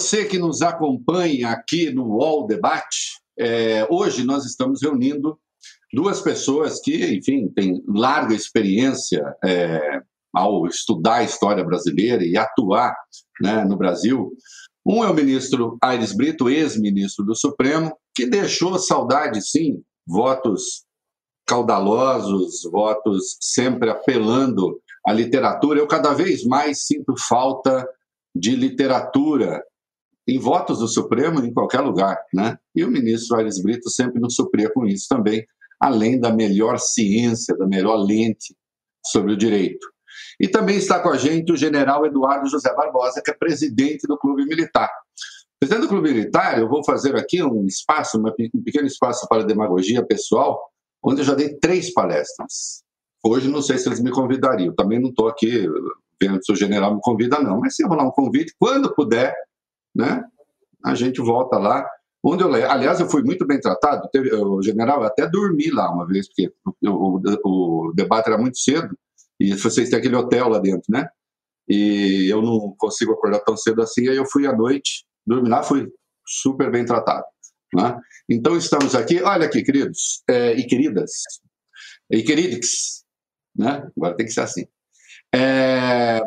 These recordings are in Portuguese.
você que nos acompanha aqui no UOL Debate, é, hoje nós estamos reunindo duas pessoas que, enfim, têm larga experiência é, ao estudar a história brasileira e atuar né, no Brasil. Um é o ministro Aires Brito, ex-ministro do Supremo, que deixou saudade, sim, votos caudalosos, votos sempre apelando à literatura. Eu cada vez mais sinto falta de literatura em votos do Supremo em qualquer lugar, né? E o ministro Aires Brito sempre nos supria com isso também, além da melhor ciência, da melhor lente sobre o direito. E também está com a gente o general Eduardo José Barbosa, que é presidente do Clube Militar. Presidente do Clube Militar, eu vou fazer aqui um espaço, um pequeno espaço para demagogia pessoal, onde eu já dei três palestras. Hoje não sei se eles me convidariam, também não estou aqui vendo se o general me convida, não, mas se rolar um convite, quando puder, né, a gente volta lá. Onde eu, aliás, eu fui muito bem tratado. Teve, o general, até dormi lá uma vez, porque o, o, o debate era muito cedo, e vocês têm aquele hotel lá dentro, né? E eu não consigo acordar tão cedo assim, aí eu fui à noite, dormi lá, fui super bem tratado. Né? Então estamos aqui, olha aqui, queridos é, e queridas, e queridos, né? agora tem que ser assim. É,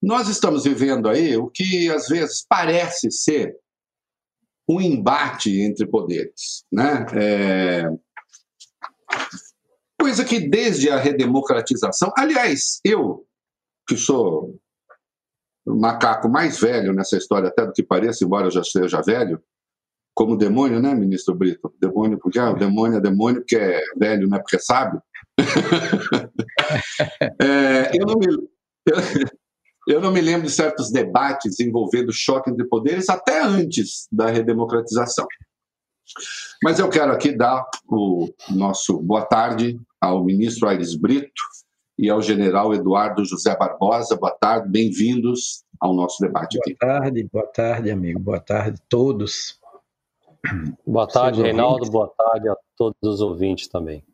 nós estamos vivendo aí o que às vezes parece ser um embate entre poderes, né? É, coisa que desde a redemocratização, aliás, eu que sou o macaco mais velho nessa história até do que pareça, embora eu já seja velho, como demônio, né, ministro Brito? Demônio porque ah, o demônio é demônio porque é velho, não é porque é sábio. é, eu, não me, eu, não me lembro de certos debates envolvendo choque entre poderes até antes da redemocratização. Mas eu quero aqui dar o nosso boa tarde ao ministro Aires Brito e ao general Eduardo José Barbosa. Boa tarde, bem-vindos ao nosso debate boa aqui. Boa tarde, boa tarde, amigo. Boa tarde a todos. Boa tarde, Reinaldo. Boa tarde a todos os ouvintes também.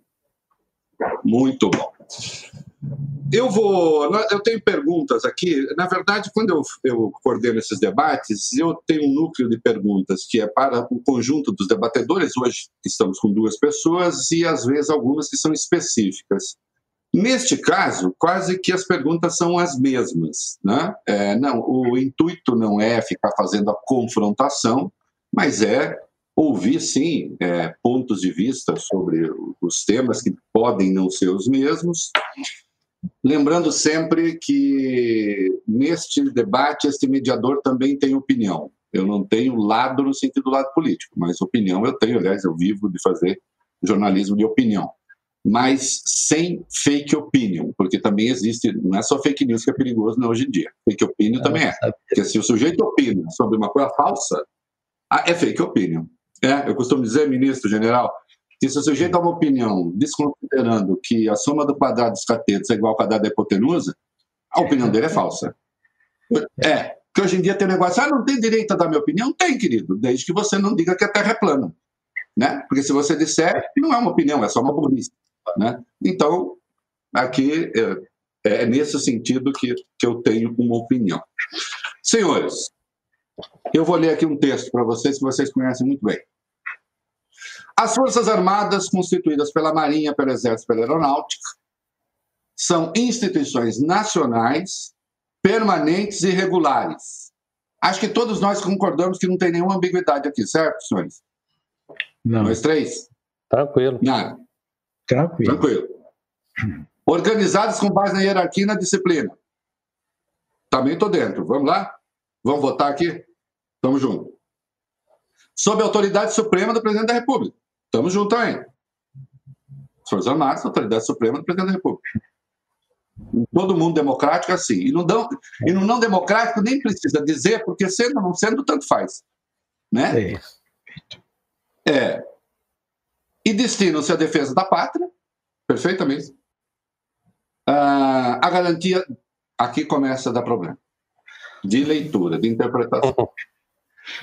Muito bom. Eu vou. Eu tenho perguntas aqui. Na verdade, quando eu, eu coordeno esses debates, eu tenho um núcleo de perguntas que é para o conjunto dos debatedores. Hoje estamos com duas pessoas e, às vezes, algumas que são específicas. Neste caso, quase que as perguntas são as mesmas. Né? É, não, o intuito não é ficar fazendo a confrontação, mas é ouvir, sim, é, pontos de vista sobre os temas que podem não ser os mesmos. Lembrando sempre que neste debate, este mediador também tem opinião. Eu não tenho lado no sentido do lado político, mas opinião eu tenho. Aliás, eu vivo de fazer jornalismo de opinião. Mas sem fake opinion, porque também existe, não é só fake news que é perigoso não, hoje em dia. Fake opinion também é. Porque se o sujeito opina sobre uma coisa falsa, ah, é fake opinion. É, eu costumo dizer, ministro, general, que se o sujeito dá uma opinião desconsiderando que a soma do quadrado dos catetos é igual ao quadrado da hipotenusa, a opinião dele é falsa. É, que hoje em dia tem um negócio, ah, não tem direito a dar minha opinião? Tem, querido, desde que você não diga que a Terra é plana. Né? Porque se você disser, não é uma opinião, é só uma burrice. Né? Então, aqui é, é nesse sentido que, que eu tenho uma opinião. Senhores, eu vou ler aqui um texto para vocês que vocês conhecem muito bem. As Forças Armadas, constituídas pela Marinha, pelo Exército e pela Aeronáutica, são instituições nacionais, permanentes e regulares. Acho que todos nós concordamos que não tem nenhuma ambiguidade aqui, certo, senhores? Não. Dois, três? Tranquilo. Nada. Tranquilo. Tranquilo. Organizadas com base na hierarquia e na disciplina. Também estou dentro. Vamos lá? Vamos votar aqui? Tamo junto. Sob a autoridade suprema do presidente da República. Tamo junto também. Forças Armadas, autoridade suprema do presidente da República. Todo mundo democrático é assim. E no, não, e no não democrático nem precisa dizer, porque sendo ou não sendo, tanto faz. Né? É. é. E destinam-se à defesa da pátria, perfeitamente. Ah, a garantia, aqui começa a dar problema de leitura, de interpretação.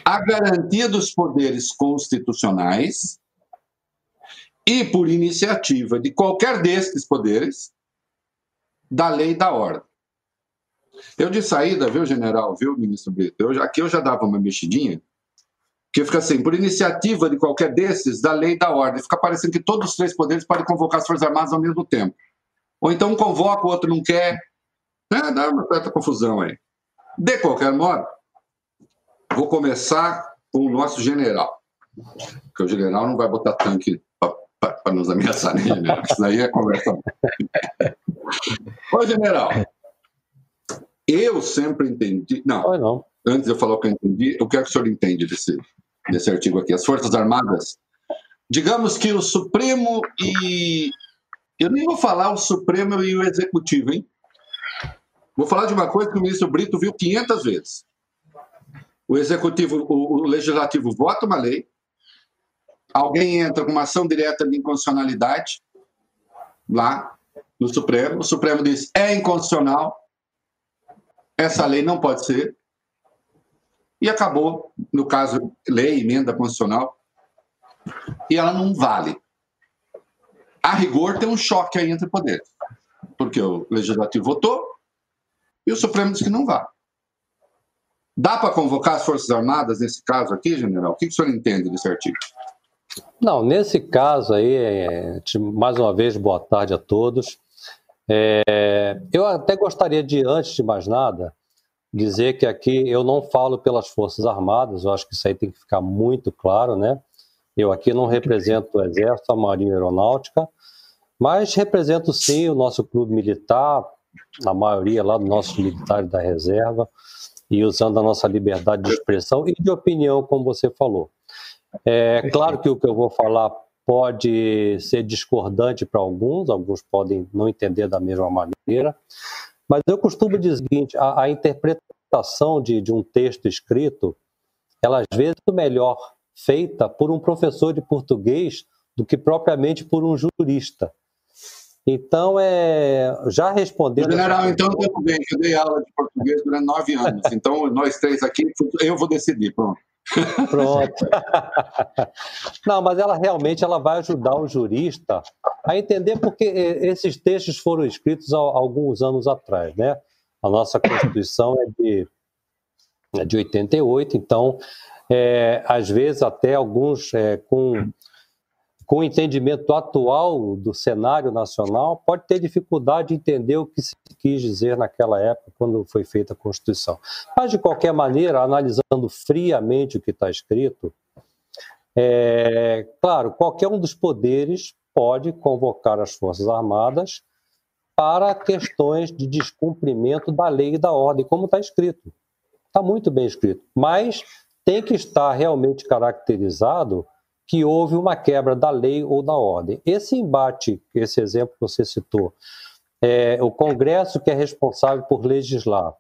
A garantia dos poderes constitucionais e, por iniciativa de qualquer destes poderes, da lei e da ordem. Eu de saída, viu, general, viu, ministro Brito? Eu, aqui eu já dava uma mexidinha, que fica assim, por iniciativa de qualquer desses, da lei da ordem. Fica parecendo que todos os três poderes podem convocar as Forças Armadas ao mesmo tempo. Ou então um convoca, o outro não quer. É, dá uma certa confusão aí. De qualquer modo, vou começar com o nosso general. Porque o general não vai botar tanque para nos ameaçar, né, general? Isso daí é conversa. Ô, general, eu sempre entendi. Não, não, antes de eu falar o que eu entendi, eu quero que o senhor entende desse, desse artigo aqui. As Forças Armadas, digamos que o Supremo e. Eu nem vou falar o Supremo e o Executivo, hein? Vou falar de uma coisa que o ministro Brito viu 500 vezes. O Executivo, o, o Legislativo vota uma lei, alguém entra com uma ação direta de inconstitucionalidade lá no Supremo, o Supremo diz é inconstitucional, essa lei não pode ser, e acabou, no caso, lei, emenda constitucional, e ela não vale. A rigor, tem um choque aí entre poderes, porque o Legislativo votou e o Supremo diz que não vale. Dá para convocar as Forças Armadas nesse caso aqui, general? O que, que o senhor entende desse artigo? Não, nesse caso aí, é, mais uma vez, boa tarde a todos. É, eu até gostaria de, antes de mais nada, dizer que aqui eu não falo pelas Forças Armadas, eu acho que isso aí tem que ficar muito claro, né? Eu aqui não represento o Exército, a Marinha Aeronáutica, mas represento sim o nosso clube militar, a maioria lá dos nossos militares da reserva, e usando a nossa liberdade de expressão e de opinião, como você falou. É claro que o que eu vou falar pode ser discordante para alguns, alguns podem não entender da mesma maneira, mas eu costumo dizer o seguinte: a, a interpretação de, de um texto escrito, ela às vezes é melhor feita por um professor de português do que propriamente por um jurista. Então, é, já respondendo. General, então tudo bem, eu dei aula de português durante nove anos. Então, nós três aqui, eu vou decidir, pronto. Pronto. Não, mas ela realmente ela vai ajudar o jurista a entender porque esses textos foram escritos há alguns anos atrás, né? A nossa Constituição é de, é de 88, então, é, às vezes até alguns é, com com o entendimento atual do cenário nacional, pode ter dificuldade de entender o que se quis dizer naquela época, quando foi feita a Constituição. Mas, de qualquer maneira, analisando friamente o que está escrito, é, claro, qualquer um dos poderes pode convocar as Forças Armadas para questões de descumprimento da lei e da ordem, como está escrito. Está muito bem escrito. Mas tem que estar realmente caracterizado que houve uma quebra da lei ou da ordem. Esse embate, esse exemplo que você citou, é, o Congresso que é responsável por legislar,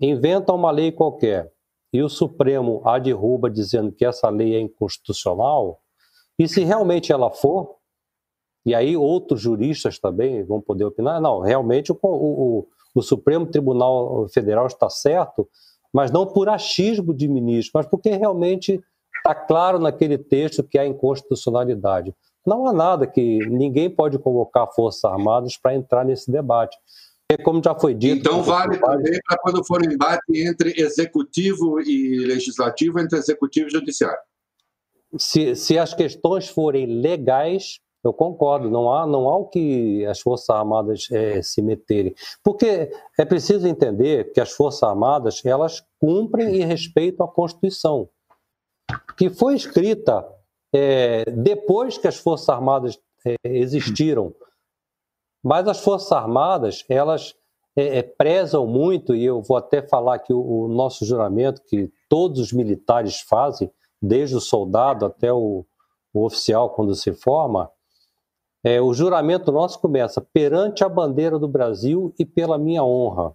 inventa uma lei qualquer e o Supremo a derruba dizendo que essa lei é inconstitucional, e se realmente ela for, e aí outros juristas também vão poder opinar, não, realmente o, o, o Supremo Tribunal Federal está certo, mas não por achismo de ministro, mas porque realmente Está claro naquele texto que há inconstitucionalidade. Não há nada que ninguém pode convocar Forças Armadas para entrar nesse debate. Porque, como já foi dito. Então, vale também para quando for um embate entre executivo e legislativo, entre executivo e judiciário. Se, se as questões forem legais, eu concordo, não há, não há o que as Forças Armadas é, se meterem. Porque é preciso entender que as Forças Armadas elas cumprem e respeitam a Constituição que foi escrita é, depois que as Forças Armadas é, existiram. Mas as Forças Armadas, elas é, é, prezam muito, e eu vou até falar que o, o, nosso juramento, que todos os militares fazem, desde o soldado até o, o oficial, quando se forma, é, o juramento nosso começa perante a bandeira do Brasil e pela minha honra.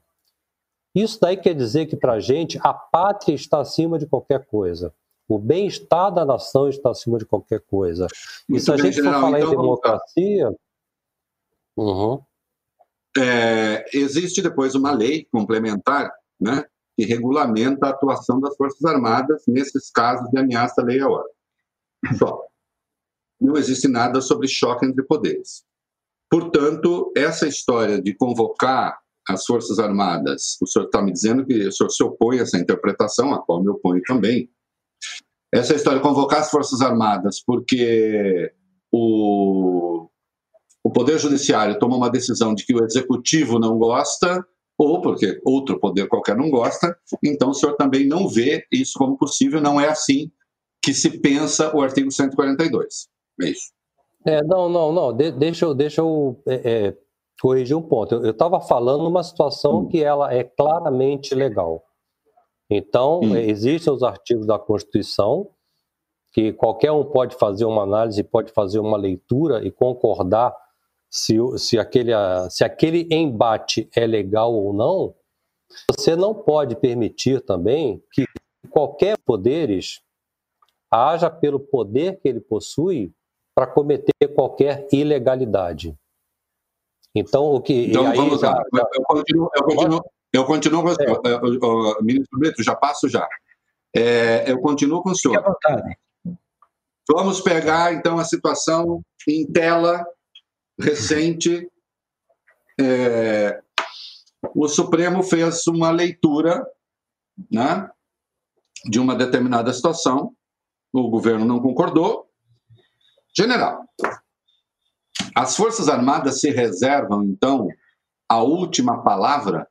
Isso daí quer dizer que, para a gente, a pátria está acima de qualquer coisa. O bem-estar da nação está acima de qualquer coisa. Muito e se a gente for falar então, em democracia. Uhum. É, existe depois uma lei complementar né, que regulamenta a atuação das Forças Armadas nesses casos de ameaça à lei e à ordem. Só. Não existe nada sobre choque entre poderes. Portanto, essa história de convocar as Forças Armadas, o senhor está me dizendo que o senhor se opõe a essa interpretação, a qual me oponho também. Essa história convocar as Forças Armadas porque o, o Poder Judiciário tomou uma decisão de que o Executivo não gosta, ou porque outro poder qualquer não gosta, então o senhor também não vê isso como possível, não é assim que se pensa o artigo 142. É isso. É, não, não, não, de, deixa eu, deixa eu é, é, corrigir um ponto. Eu estava falando uma situação hum. que ela é claramente legal. Então, hum. existem os artigos da Constituição que qualquer um pode fazer uma análise, pode fazer uma leitura e concordar se, se, aquele, se aquele embate é legal ou não, você não pode permitir também que qualquer poderes haja pelo poder que ele possui para cometer qualquer ilegalidade. Então, o que. Então, vamos lá. Já... Eu, continuo, eu, continuo, eu continuo com o senhor. É. Ministro Brito, já passo já. É, eu continuo com o senhor. Vamos pegar, então, a situação em tela recente, é, o Supremo fez uma leitura né, de uma determinada situação, o governo não concordou. General, as Forças Armadas se reservam, então, a última palavra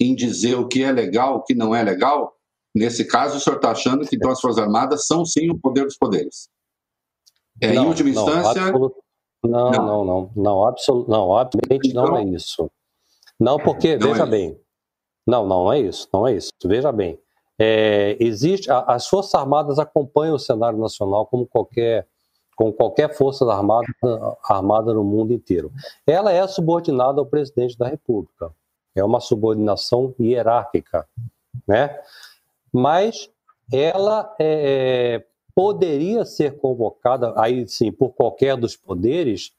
em dizer o que é legal, o que não é legal? Nesse caso, o senhor está achando que então, as Forças Armadas são sim o poder dos poderes? É, não, em última não, instância, absolut... Não, não, não, não, não, absol... não obviamente não é isso. Não, porque, não veja é bem, não, não é isso, não é isso, veja bem. É, existe, a, as Forças Armadas acompanham o cenário nacional como qualquer, como qualquer força armada, armada no mundo inteiro. Ela é subordinada ao presidente da República. É uma subordinação hierárquica, né? Mas ela é, poderia ser convocada, aí sim, por qualquer dos poderes,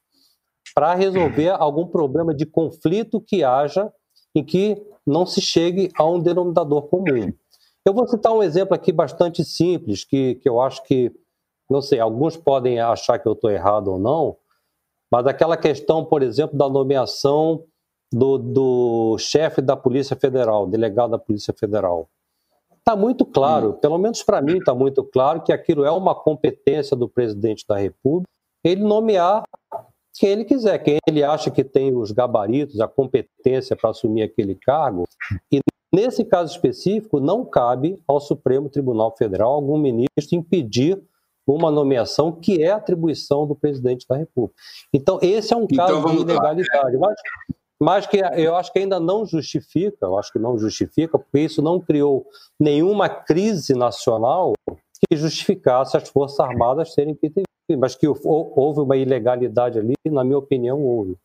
para resolver algum problema de conflito que haja em que não se chegue a um denominador comum. Eu vou citar um exemplo aqui bastante simples, que, que eu acho que, não sei, alguns podem achar que eu estou errado ou não, mas aquela questão, por exemplo, da nomeação do, do chefe da Polícia Federal, delegado da Polícia Federal. Está muito claro, hum. pelo menos para mim está muito claro, que aquilo é uma competência do presidente da República, ele nomear quem ele quiser, quem ele acha que tem os gabaritos, a competência para assumir aquele cargo. E nesse caso específico, não cabe ao Supremo Tribunal Federal algum ministro impedir uma nomeação que é atribuição do presidente da República. Então, esse é um então, caso de ilegalidade. Mas, mas que eu acho que ainda não justifica, eu acho que não justifica, porque isso não criou nenhuma crise nacional que justificasse as Forças Armadas serem que mas que houve uma ilegalidade ali, na minha opinião, houve.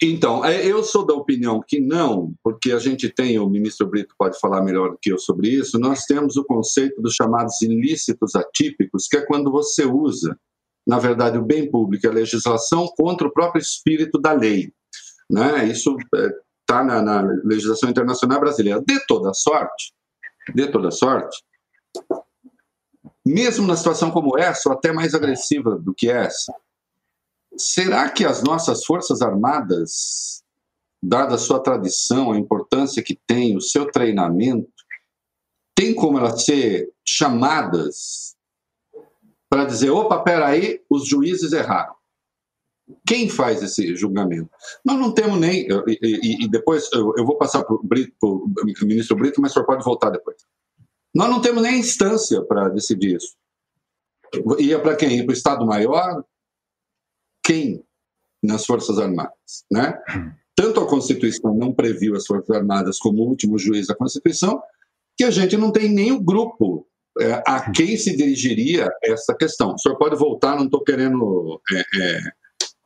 Então, é, eu sou da opinião que não, porque a gente tem, o ministro Brito pode falar melhor do que eu sobre isso, nós temos o conceito dos chamados ilícitos atípicos, que é quando você usa, na verdade, o bem público, a legislação, contra o próprio espírito da lei. Né? Isso está é, na, na, legislação internacional brasileira. De toda sorte, de toda sorte, mesmo na situação como essa, ou até mais agressiva do que essa, será que as nossas Forças Armadas, dada a sua tradição, a importância que tem, o seu treinamento, tem como elas ser chamadas para dizer: opa, peraí, os juízes erraram? Quem faz esse julgamento? Nós não temos nem. E, e, depois eu, eu, vou passar para o ministro Brito, mas o senhor pode voltar depois. Nós não temos nem instância para decidir isso. Ia para quem? Ia para o Estado-Maior? Quem nas Forças Armadas? Né? Tanto a Constituição não previu as Forças Armadas como último juiz da Constituição, que a gente não tem nem o grupo é, a quem se dirigiria essa questão. O senhor pode voltar, não estou querendo é, é,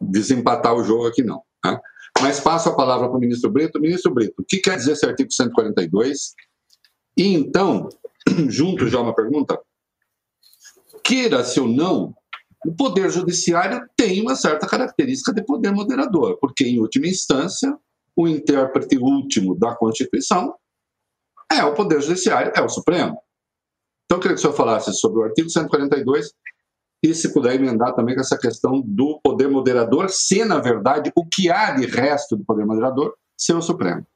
desempatar o jogo aqui, não. Tá? Mas passo a palavra para o ministro Brito. Ministro Brito, o que quer dizer esse artigo 142? E então, junto já uma pergunta, queira-se ou não, o Poder Judiciário tem uma certa característica de poder moderador, porque, em última instância, o intérprete último da Constituição é o Poder Judiciário, é o Supremo. Então, eu queria que o senhor falasse sobre o artigo 142 e se puder emendar também com essa questão do poder moderador, se na verdade o que há de resto do poder moderador ser o Supremo.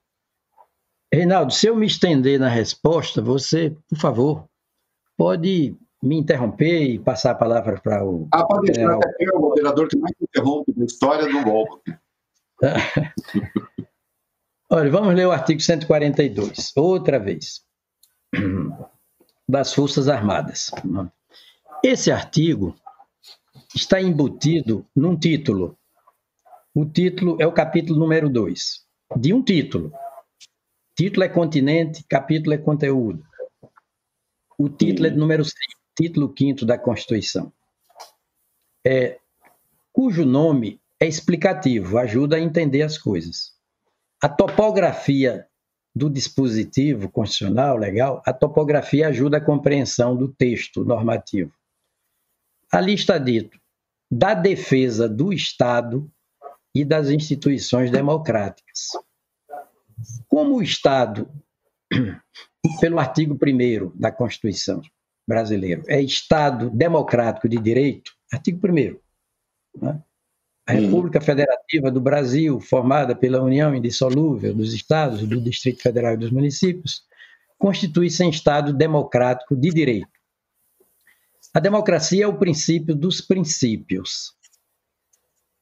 Reinaldo, se eu me estender na resposta, você, por favor, pode me interromper e passar a palavra para o. Ah, pode deixar, general... é o moderador que mais interrompe da história do golpe. Olha, vamos ler o artigo 142, outra vez, das Forças Armadas. Esse artigo está embutido num título. O título é o capítulo número 2, de um título. Título é continente, capítulo é conteúdo. O título é número 5, título 5 da Constituição. É, cujo nome é explicativo, ajuda a entender as coisas. A topografia do dispositivo constitucional, legal, a topografia ajuda a compreensão do texto normativo. Ali está dito: da defesa do Estado e das instituições democráticas. Como o Estado, pelo artigo 1 da Constituição brasileira, é Estado democrático de direito, artigo 1. Né? A República Federativa do Brasil, formada pela União Indissolúvel dos Estados, do Distrito Federal e dos municípios, constitui-se em Estado democrático de direito. A democracia é o princípio dos princípios.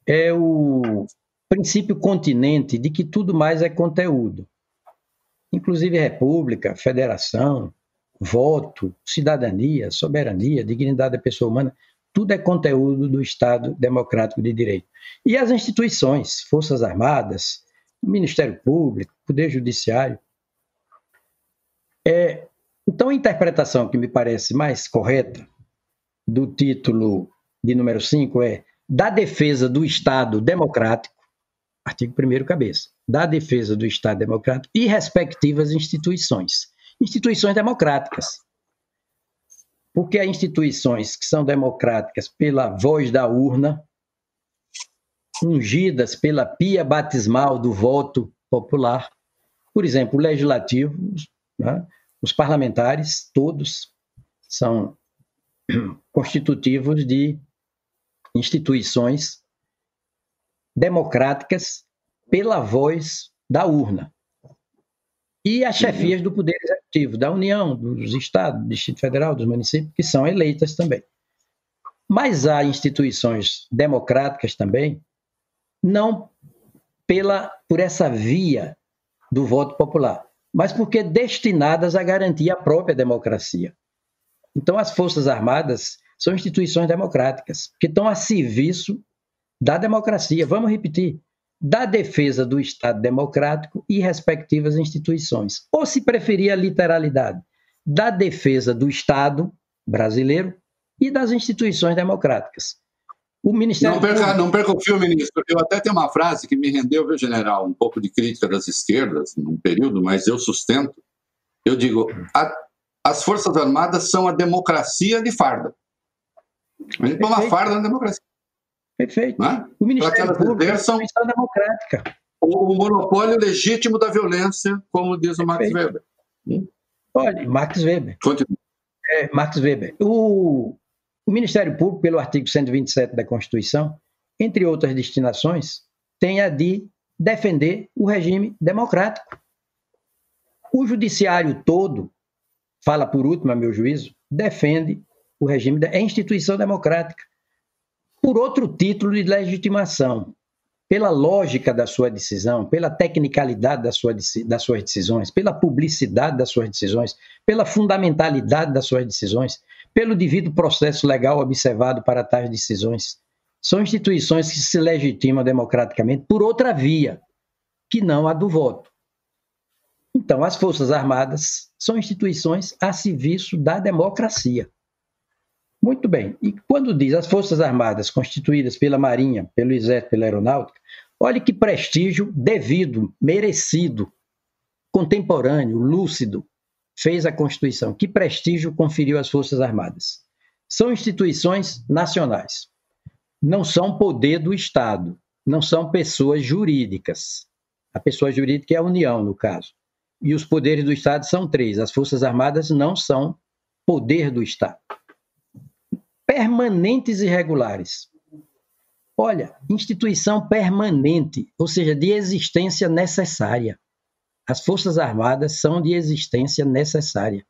É o princípio continente de que tudo mais é conteúdo. Inclusive república, federação, voto, cidadania, soberania, dignidade da pessoa humana, tudo é conteúdo do Estado democrático de direito. E as instituições, Forças Armadas, Ministério Público, Poder Judiciário. É, então, a interpretação que me parece mais correta do título de número 5 é da defesa do Estado democrático, artigo 1 cabeça, da defesa do Estado democrático e respectivas instituições. Instituições democráticas. Porque há instituições que são democráticas pela voz da urna, ungidas pela pia batismal do voto popular. Por exemplo, o legislativo, né? os parlamentares, todos são constitutivos de instituições democráticas pela voz da urna. E as chefias do Poder Executivo, da União, dos Estados, do Distrito Federal, dos municípios, que são eleitas também. Mas há instituições democráticas também, não pela, por essa via do voto popular, mas porque destinadas a garantir a própria democracia. Então, as Forças Armadas são instituições democráticas, que estão a serviço da democracia. Vamos repetir: da defesa do Estado democrático e respectivas instituições. Ou, se preferir a literalidade, da defesa do Estado brasileiro e das instituições democráticas. O Ministério. Não perca, não perca o fio, ministro. Eu até tenho uma frase que me rendeu, viu, general, um pouco de crítica das esquerdas num período, mas eu sustento. Eu digo: a, as Forças Armadas são a democracia de farda. A gente uma farda na democracia. Perfeito. É? O Ministério Público é uma democrática. O monopólio legítimo da violência, como diz o Max Weber. Hum? Olha, Max Weber. Continua. É, Max Weber. O, o Ministério Público, pelo artigo 127 da Constituição, entre outras destinações, tem a de defender o regime democrático. O judiciário todo, fala por último, a meu juízo, defende o regime, da, é instituição democrática. Por outro título de legitimação, pela lógica da sua decisão, pela tecnicalidade da sua, das suas decisões, pela publicidade das suas decisões, pela fundamentalidade das suas decisões, pelo devido processo legal observado para tais decisões. São instituições que se legitimam democraticamente por outra via, que não a do voto. Então, as Forças Armadas são instituições a serviço da democracia. Muito bem. E quando diz as Forças Armadas constituídas pela Marinha, pelo Exército, pela Aeronáutica, olhe que prestígio devido, merecido, contemporâneo, lúcido, fez a Constituição. Que prestígio conferiu às Forças Armadas? São instituições nacionais. Não são poder do Estado. Não são pessoas jurídicas. A pessoa jurídica é a União, no caso. E os poderes do Estado são três. As Forças Armadas não são poder do Estado. Permanentes e regulares. Olha, instituição permanente, ou seja, de existência necessária. As Forças Armadas são de existência necessária.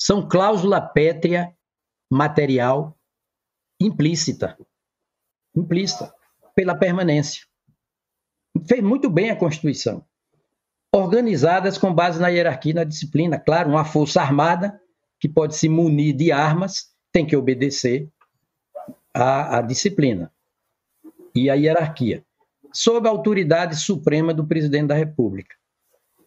São cláusula pétrea material implícita. Implícita, pela permanência. Fez muito bem a Constituição. Organizadas com base na hierarquia e na disciplina. Claro, uma força armada que pode se munir de armas tem que obedecer à, à disciplina e à hierarquia, sob a autoridade suprema do presidente da República.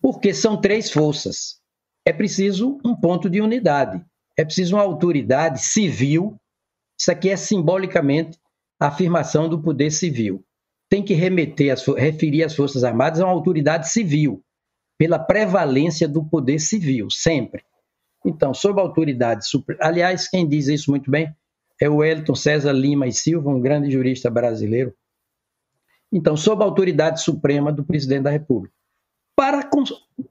Porque são três forças. É preciso um ponto de unidade. É preciso uma autoridade civil. Isso aqui é simbolicamente a afirmação do poder civil. Tem que remeter, as, referir as Forças Armadas a uma autoridade civil, pela prevalência do poder civil, sempre. Então, sob a autoridade suprema. Aliás, quem diz isso muito bem é o Wellington César Lima e Silva, um grande jurista brasileiro. Então, sob a autoridade suprema do presidente da República. Para,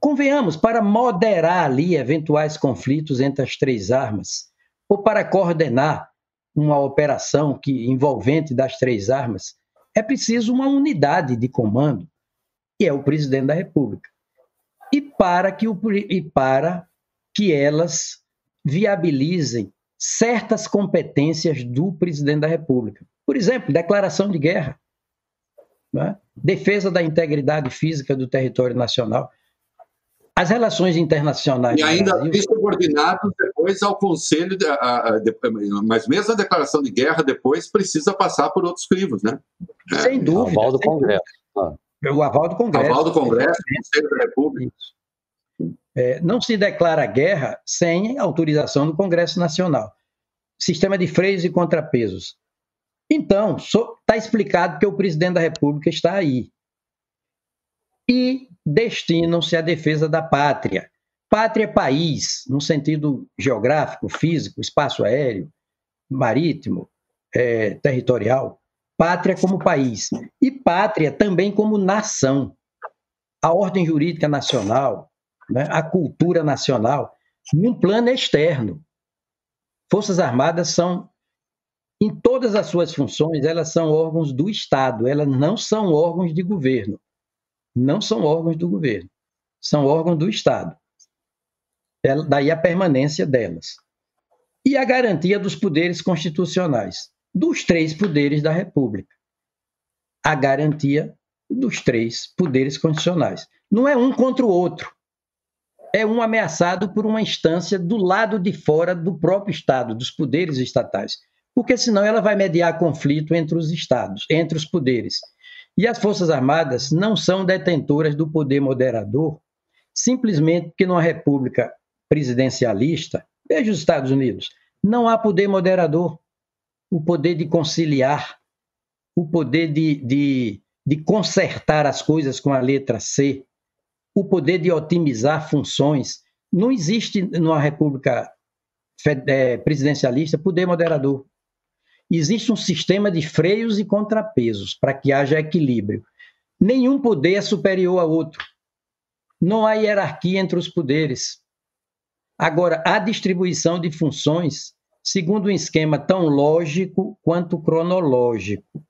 convenhamos, para moderar ali eventuais conflitos entre as três armas, ou para coordenar uma operação que envolvente das três armas, é preciso uma unidade de comando, que é o presidente da República. E para que, o, e para que elas viabilizem certas competências do presidente da República. Por exemplo, declaração de guerra, né? defesa da integridade física do território nacional. As relações internacionais. E ainda Brasil... subordinados depois ao Conselho, de, a, a, de, mas mesmo a declaração de guerra depois precisa passar por outros crivos, né? Sem é. dúvida. O aval do Congresso. O aval do Congresso. O aval do Congresso, Conselho da República. É, não se declara guerra sem autorização do Congresso Nacional. Sistema de freios e contrapesos. Então, está explicado que o presidente da República está aí. E destinam-se à defesa da pátria. Pátria é país, no sentido geográfico, físico, espaço aéreo, marítimo, é, territorial. Pátria como país. E pátria também como nação. A ordem jurídica nacional, né, a cultura nacional, num plano externo. Forças Armadas são, em todas as suas funções, elas são órgãos do Estado, elas não são órgãos de governo. Não são órgãos do governo, são órgãos do Estado. Daí a permanência delas. E a garantia dos poderes constitucionais, dos três poderes da República. A garantia dos três poderes constitucionais. Não é um contra o outro é um ameaçado por uma instância do lado de fora do próprio Estado, dos poderes estatais. Porque senão ela vai mediar conflito entre os Estados, entre os poderes. E as Forças Armadas não são detentoras do poder moderador, simplesmente porque numa república presidencialista, veja os Estados Unidos, não há poder moderador, o poder de conciliar, o poder de, de, de consertar as coisas com a letra C, o poder de otimizar funções. Não existe numa república é, presidencialista poder moderador. Existe um sistema de freios e contrapesos para que haja equilíbrio. Nenhum poder é superior a outro. Não há hierarquia entre os poderes. Agora, a distribuição de funções segundo um esquema tão lógico quanto cronológico.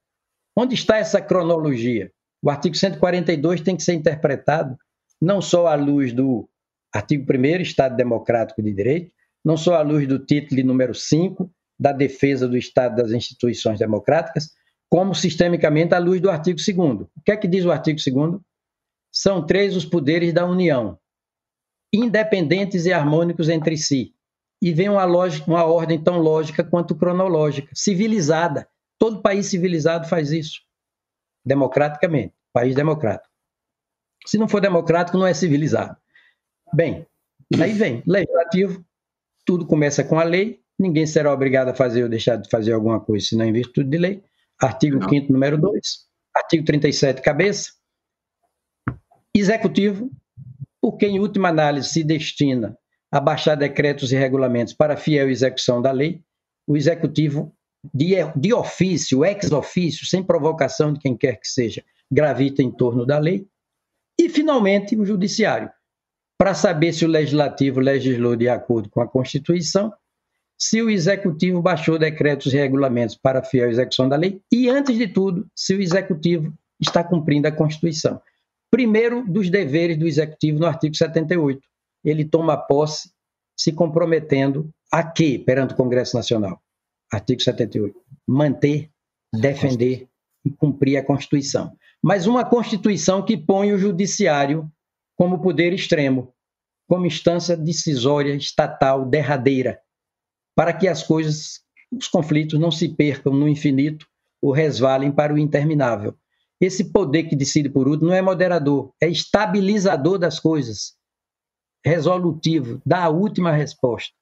Onde está essa cronologia? O artigo 142 tem que ser interpretado não só à luz do artigo 1 Estado Democrático de Direito, não só à luz do título número 5 da defesa do Estado das instituições democráticas, como sistemicamente à luz do artigo 2 O que é que diz o artigo 2 São três os poderes da União, independentes e harmônicos entre si, e vem uma, lógica, uma ordem tão lógica quanto cronológica, civilizada. Todo país civilizado faz isso, democraticamente, país democrático. Se não for democrático, não é civilizado. Bem, aí vem legislativo, tudo começa com a lei, ninguém será obrigado a fazer ou deixar de fazer alguma coisa se não em virtude de lei. Artigo 5 número 2. Artigo 37, cabeça. Executivo, porque em última análise se destina a baixar decretos e regulamentos para fiel execução da lei, o executivo de, de ofício, ex ofício, sem provocação de quem quer que seja, gravita em torno da lei, e, finalmente, o Judiciário, para saber se o Legislativo legislou de acordo com a Constituição se o executivo baixou decretos e regulamentos para fiel execução da lei e, antes de tudo, se o executivo está cumprindo a Constituição. Primeiro dos deveres do executivo no artigo 78, ele toma posse se comprometendo a quê perante o Congresso Nacional? Artigo 78. Manter, defender e cumprir a Constituição. Mas uma Constituição que põe o judiciário como poder extremo, como instância decisória estatal derradeira, para que as coisas, os conflitos não se percam no infinito ou resvalem para o interminável. Esse poder que decide por último não é moderador, é estabilizador das coisas, resolutivo, dá a última resposta.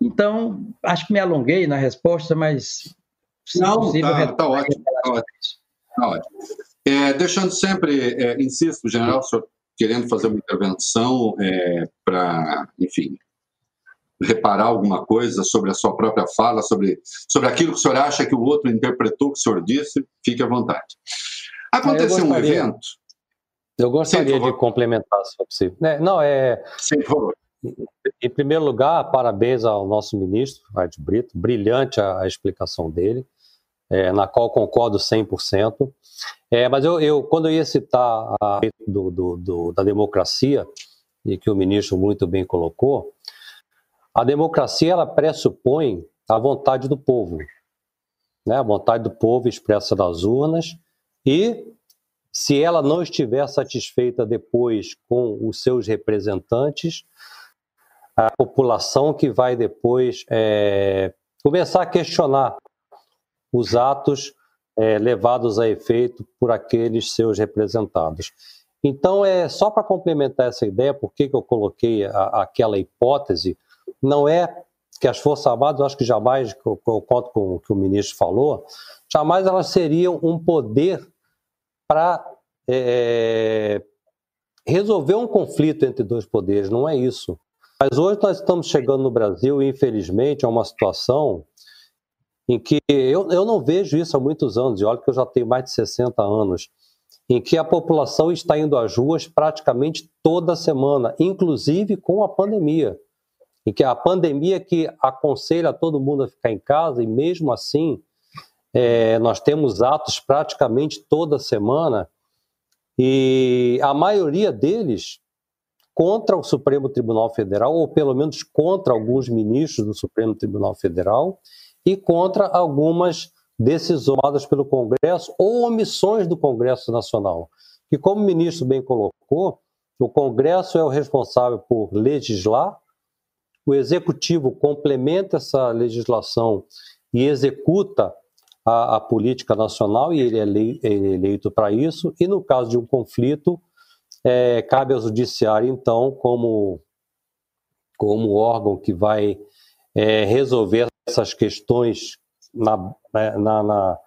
Então, acho que me alonguei na resposta, mas. não, possível, tá, tá ótimo. Tá ótimo. Tá ótimo. É, deixando sempre, é, insisto, general, querendo fazer uma intervenção é, para, enfim, reparar alguma coisa sobre a sua própria fala, sobre, sobre aquilo que o senhor acha que o outro interpretou que o senhor disse, fique à vontade. Aconteceu um evento. Eu gostaria de complementar, se for possível. É, não, é. Sim, por favor. Em primeiro lugar, parabéns ao nosso ministro, Raid Brito, brilhante a, a explicação dele, é, na qual concordo 100%. É, mas eu, eu, quando eu ia citar a do, do, do, da democracia, e que o ministro muito bem colocou, a democracia ela pressupõe a vontade do povo, né? a vontade do povo expressa nas urnas, e se ela não estiver satisfeita depois com os seus representantes, a população que vai depois é, começar a questionar os atos é, levados a efeito por aqueles seus representados. Então, é só para complementar essa ideia, por que eu coloquei a, aquela hipótese, não é que as Forças Armadas, acho que jamais, eu, eu conto com o que o ministro falou, jamais elas seriam um poder para é, resolver um conflito entre dois poderes, não é isso. Mas hoje nós estamos chegando no Brasil, infelizmente, a uma situação em que eu, eu não vejo isso há muitos anos, e olha que eu já tenho mais de 60 anos, em que a população está indo às ruas praticamente toda semana, inclusive com a pandemia. Em que a pandemia que aconselha todo mundo a ficar em casa, e mesmo assim é, nós temos atos praticamente toda semana, e a maioria deles contra o Supremo Tribunal Federal, ou pelo menos contra alguns ministros do Supremo Tribunal Federal, e contra algumas decisões tomadas pelo Congresso ou omissões do Congresso Nacional. Que, como o ministro bem colocou, o Congresso é o responsável por legislar, o Executivo complementa essa legislação e executa a, a política nacional, e ele é, ele é eleito para isso, e no caso de um conflito, é, cabe ao Judiciário, então, como, como órgão que vai é, resolver essas questões na, né, na, na,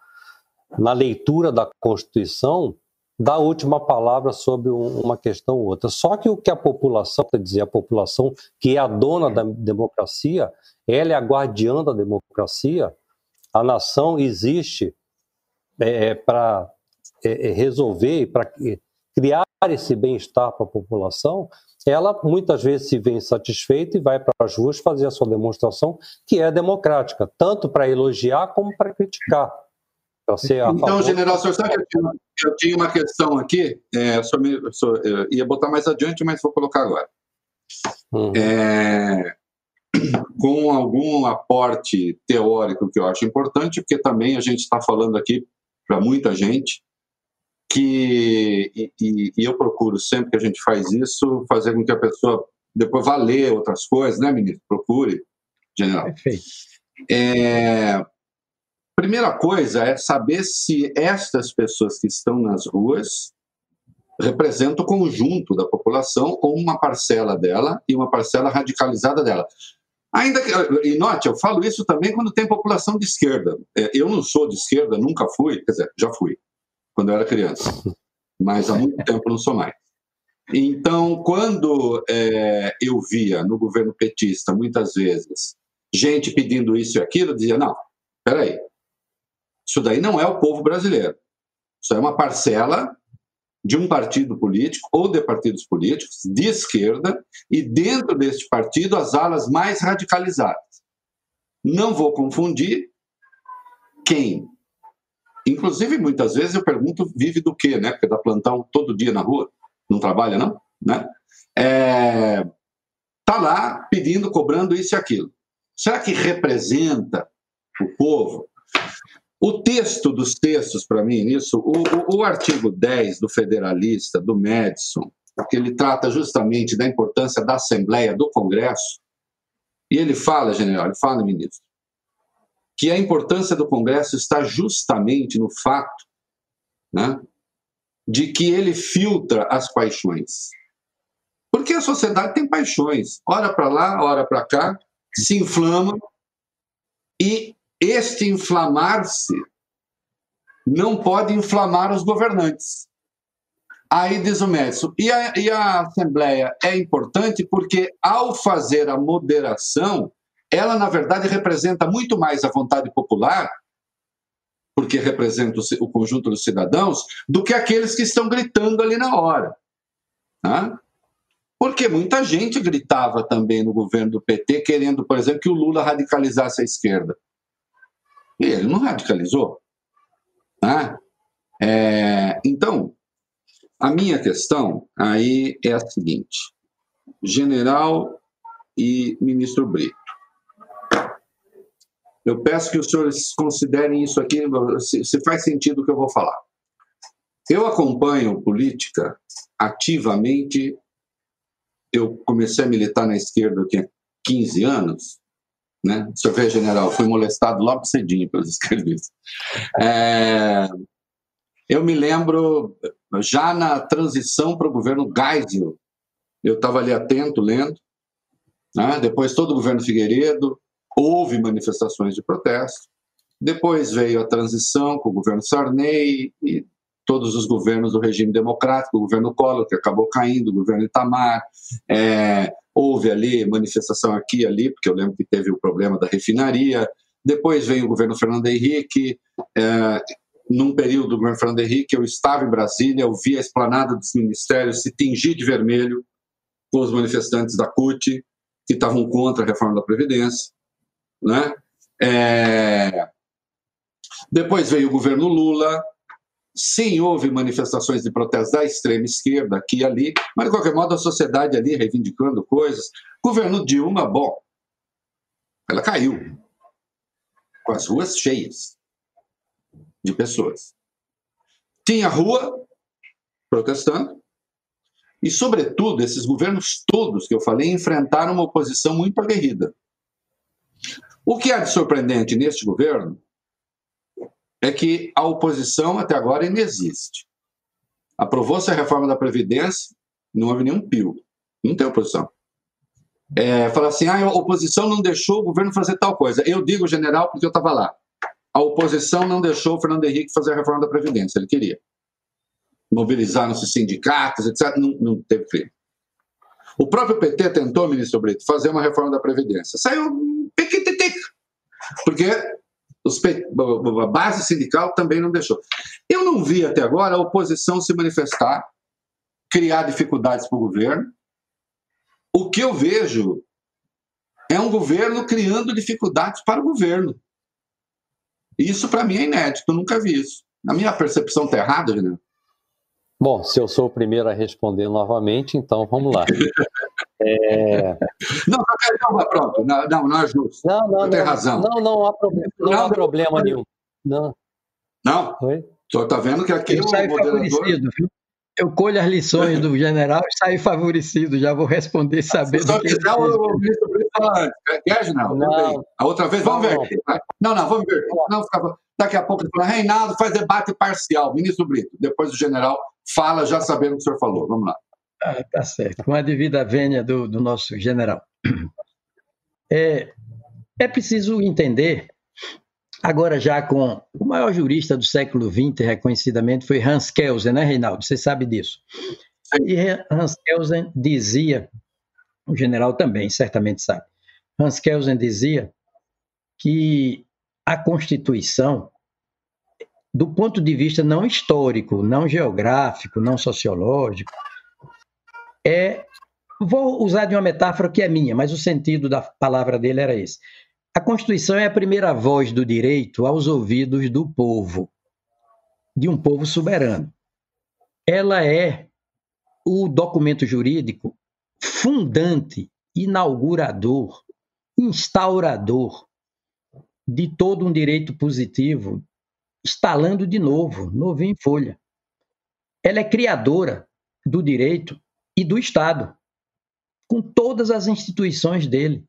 na, leitura da Constituição, da última palavra sobre uma questão ou outra. Só que o que a população, quer dizer, a população que é a dona da democracia, ela é a guardiã da democracia, a nação existe é, é para é, é, resolver e para criar esse bem-estar para a população, ela muitas vezes se vê insatisfeita e vai para as ruas fazer a sua demonstração, que é democrática, tanto para elogiar como para criticar. então, favor... general, senhor sabe que eu tinha, eu tinha uma questão aqui, é, ia botar mais adiante, mas vou colocar agora. Uhum. É, com algum aporte teórico que eu acho importante, porque também a gente está falando aqui para muita gente, que e, e, eu procuro sempre que a gente faz isso fazer com que a pessoa depois vá ler outras coisas, né, ministro? Procure, general. Perfeito. É, primeira coisa é saber se estas pessoas que estão nas ruas representam o conjunto da população ou uma parcela dela e uma parcela radicalizada dela. Ainda que, e note, eu falo isso também quando tem população de esquerda. É, eu não sou de esquerda, nunca fui, quer dizer, já fui quando eu era criança, mas há muito tempo não sou mais. Então, quando é, eu via no governo petista, muitas vezes, gente pedindo isso e aquilo, eu dizia: não, peraí, isso daí não é o povo brasileiro. Isso é uma parcela de um partido político ou de partidos políticos de esquerda e dentro deste partido as alas mais radicalizadas. Não vou confundir quem. Inclusive, muitas vezes eu pergunto, vive do quê, né? Porque dá plantão todo dia na rua, não trabalha, não? Né? É, tá lá pedindo, cobrando isso e aquilo. Será que representa o povo? O texto dos textos, para mim, nisso, o, o, o, artigo 10 do Federalista, do Madison, que ele trata justamente da importância da Assembleia, do Congresso, e ele fala, general, ele fala, ministro, que a importância do Congresso está justamente no fato né, de que ele filtra as paixões. Porque a sociedade tem paixões, ora para lá, ora para cá, se inflama e este inflamar-se não pode inflamar os governantes. Aí diz o Médici, e a, e a Assembleia é importante porque, ao fazer a moderação, ela, na verdade, representa muito mais a vontade popular, porque representa o, o conjunto dos cidadãos, do que aqueles que estão gritando ali na hora. Tá? Porque muita gente gritava também no governo do PT, querendo, por exemplo, que o Lula radicalizasse a esquerda. Ele não radicalizou. Né? É, então, a minha questão aí é a seguinte: general e ministro Brito. Eu peço que os senhores considerem isso aqui, se, se faz sentido o que eu vou falar. Eu acompanho política ativamente. Eu comecei a militar na esquerda, eu tinha 15 anos, né? O senhor vê, general, fui molestado logo cedinho pelos esquerdistas. É, eu me lembro, já na transição para o governo Geisel, eu estava ali atento, lendo, né? depois todo o governo Figueiredo, houve manifestações de protesto, depois veio a transição com o governo Sarney e todos os governos do regime democrático, o governo Collor, que acabou caindo, o governo Itamar, é, houve ali manifestação aqui e ali, porque eu lembro que teve o problema da refinaria, depois veio o governo Fernando Henrique, é, num período do governo Fernando Henrique, eu estava em Brasília, eu vi a esplanada dos ministérios se tingir de vermelho com os manifestantes da CUT, que estavam contra a reforma da Previdência. Né? É... Depois veio o governo Lula, Sim, houve manifestações de protesto da extrema esquerda aqui e ali, mas de qualquer modo a sociedade ali reivindicando coisas. Governo Dilma, bom, ela caiu, com as ruas cheias de pessoas. Tinha rua protestando, e, sobretudo, esses governos todos que eu falei enfrentaram uma oposição muito aguerrida. O que há de surpreendente neste governo é que a oposição até agora ainda existe. Aprovou-se a reforma da Previdência, não houve nenhum pio. Não tem oposição. É, fala assim, ah, a oposição não deixou o governo fazer tal coisa. Eu digo, general, porque eu estava lá. A oposição não deixou o Fernando Henrique fazer a reforma da Previdência, ele queria. Mobilizaram-se sindicatos, etc. Não, não teve crime. O próprio PT tentou, ministro Brito, fazer uma reforma da Previdência. Saiu piquititic, porque a base sindical também não deixou. Eu não vi até agora a oposição se manifestar, criar dificuldades para o governo. O que eu vejo é um governo criando dificuldades para o governo. Isso, para mim, é inédito, nunca vi isso. A minha percepção está errada, né? Bom, se eu sou o primeiro a responder novamente, então vamos lá. É... Não, não, pronto, não, não, não é justo. Não, não, tem razão. Não, não há, problema, não, não há problema nenhum. Não. Não? Oi? Senhor está vendo que aqui eu o moderador... Viu? Eu colho as lições do general e saio favorecido. Já vou responder sabendo. Se quiser, o ministro falar Quer, general? Não. A outra vez, vamos ver. Não, não, vamos ver. Não, Daqui a pouco ele fala, Reinaldo faz debate parcial. Ministro Brito. Depois o general fala já sabendo o que o senhor falou. Vamos lá. Ah, tá certo. Com a devida vênia do, do nosso general. É, é preciso entender, agora já com o maior jurista do século XX, reconhecidamente, foi Hans Kelsen, né, Reinaldo? Você sabe disso. E Hans Kelsen dizia, o general também certamente sabe, Hans Kelsen dizia que a Constituição, do ponto de vista não histórico, não geográfico, não sociológico, é. Vou usar de uma metáfora que é minha, mas o sentido da palavra dele era esse. A Constituição é a primeira voz do direito aos ouvidos do povo, de um povo soberano. Ela é o documento jurídico fundante, inaugurador, instaurador de todo um direito positivo, instalando de novo, novinho em folha. Ela é criadora do direito e do Estado, com todas as instituições dele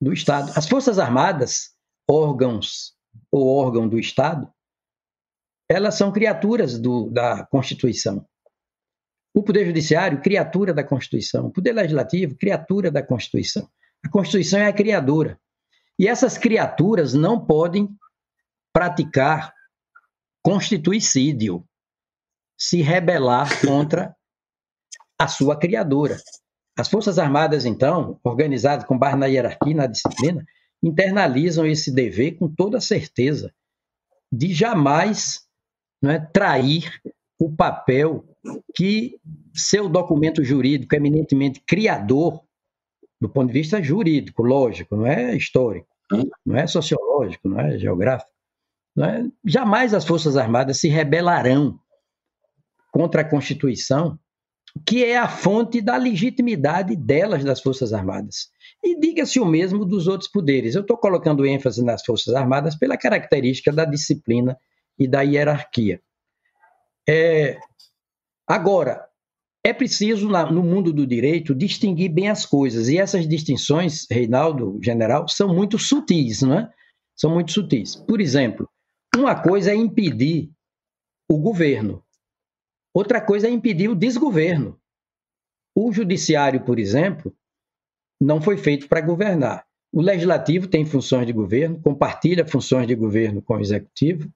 do Estado. As Forças Armadas, órgãos ou órgão do Estado, elas são criaturas do, da Constituição. O Poder Judiciário, criatura da Constituição. O Poder Legislativo, criatura da Constituição. A Constituição é a criadora. E essas criaturas não podem praticar constituicídio, se rebelar contra a sua criadora. As Forças Armadas, então, organizadas com base na hierarquia e na disciplina, internalizam esse dever com toda certeza de jamais é, trair o papel que seu documento jurídico, eminentemente criador, do ponto de vista jurídico, lógico, não é histórico, não é sociológico, não é geográfico, não é? jamais as Forças Armadas se rebelarão contra a Constituição que é a fonte da legitimidade delas, das Forças Armadas. E diga-se o mesmo dos outros poderes. Eu estou colocando ênfase nas Forças Armadas pela característica da disciplina e da hierarquia. É... Agora, é preciso, no mundo do direito, distinguir bem as coisas. E essas distinções, Reinaldo, general, são muito sutis, não é? São muito sutis. Por exemplo, uma coisa é impedir o governo Outra coisa é impedir o desgoverno. O judiciário, por exemplo, não foi feito para governar. O legislativo tem funções de governo, compartilha funções de governo com o executivo.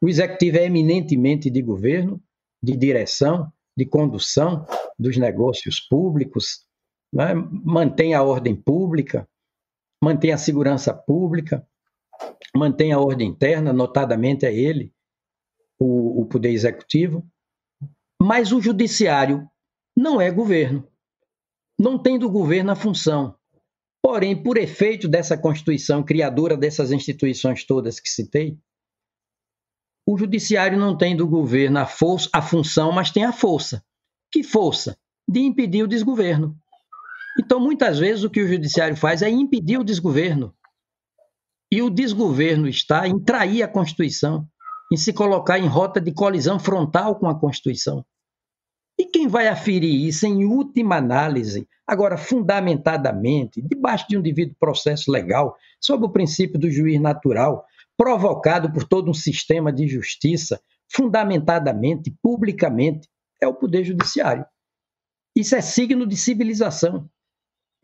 O executivo é eminentemente de governo, de direção, de condução dos negócios públicos, né? mantém a ordem pública, mantém a segurança pública, mantém a ordem interna, notadamente é ele, o, o poder executivo. Mas o judiciário não é governo. Não tem do governo a função. Porém, por efeito dessa Constituição criadora dessas instituições todas que citei, o judiciário não tem do governo a, força, a função, mas tem a força. Que força? De impedir o desgoverno. Então, muitas vezes, o que o judiciário faz é impedir o desgoverno. E o desgoverno está em trair a Constituição, em se colocar em rota de colisão frontal com a Constituição. E quem vai aferir isso em última análise, agora fundamentadamente, debaixo de um devido processo legal, sob o princípio do juiz natural, provocado por todo um sistema de justiça, fundamentadamente, publicamente, é o Poder Judiciário. Isso é signo de civilização.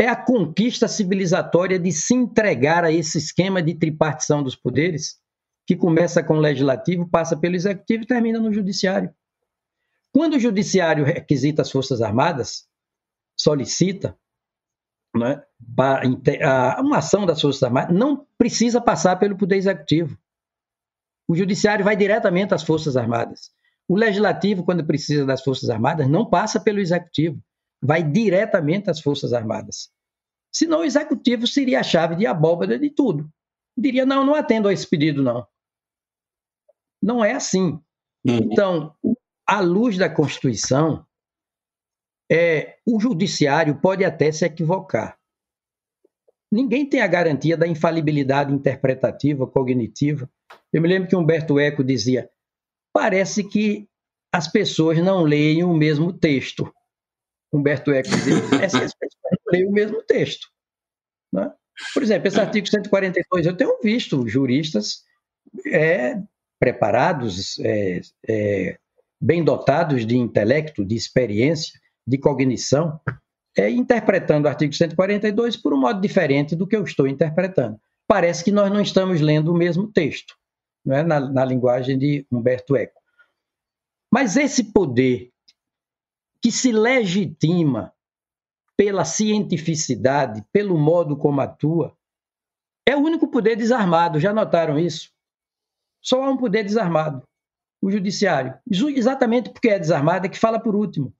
É a conquista civilizatória de se entregar a esse esquema de tripartição dos poderes que começa com o legislativo, passa pelo executivo e termina no judiciário. Quando o judiciário requisita as Forças Armadas, solicita né, uma ação das Forças Armadas, não precisa passar pelo Poder Executivo. O judiciário vai diretamente às Forças Armadas. O legislativo, quando precisa das Forças Armadas, não passa pelo Executivo, vai diretamente às Forças Armadas. Senão o Executivo seria a chave de abóbada de tudo. Diria, não, não atendo a esse pedido, não. Não é assim. Uhum. Então, à luz da Constituição, é, o judiciário pode até se equivocar. Ninguém tem a garantia da infalibilidade interpretativa, cognitiva. Eu me lembro que Humberto Eco dizia: parece que as pessoas não leem o mesmo texto. Humberto Eco dizia: pessoas não leem o mesmo texto. Né? Por exemplo, esse artigo 142, eu tenho visto juristas é, preparados, é, é, bem dotados de intelecto, de experiência, de cognição, é, interpretando o artigo 142 por um modo diferente do que eu estou interpretando. Parece que nós não estamos lendo o mesmo texto, não é? na, na linguagem de Humberto Eco. Mas esse poder que se legitima pela cientificidade, pelo modo como atua, é o único poder desarmado. Já notaram isso? Só há um poder desarmado, o judiciário. Exatamente porque é desarmado é que fala por último.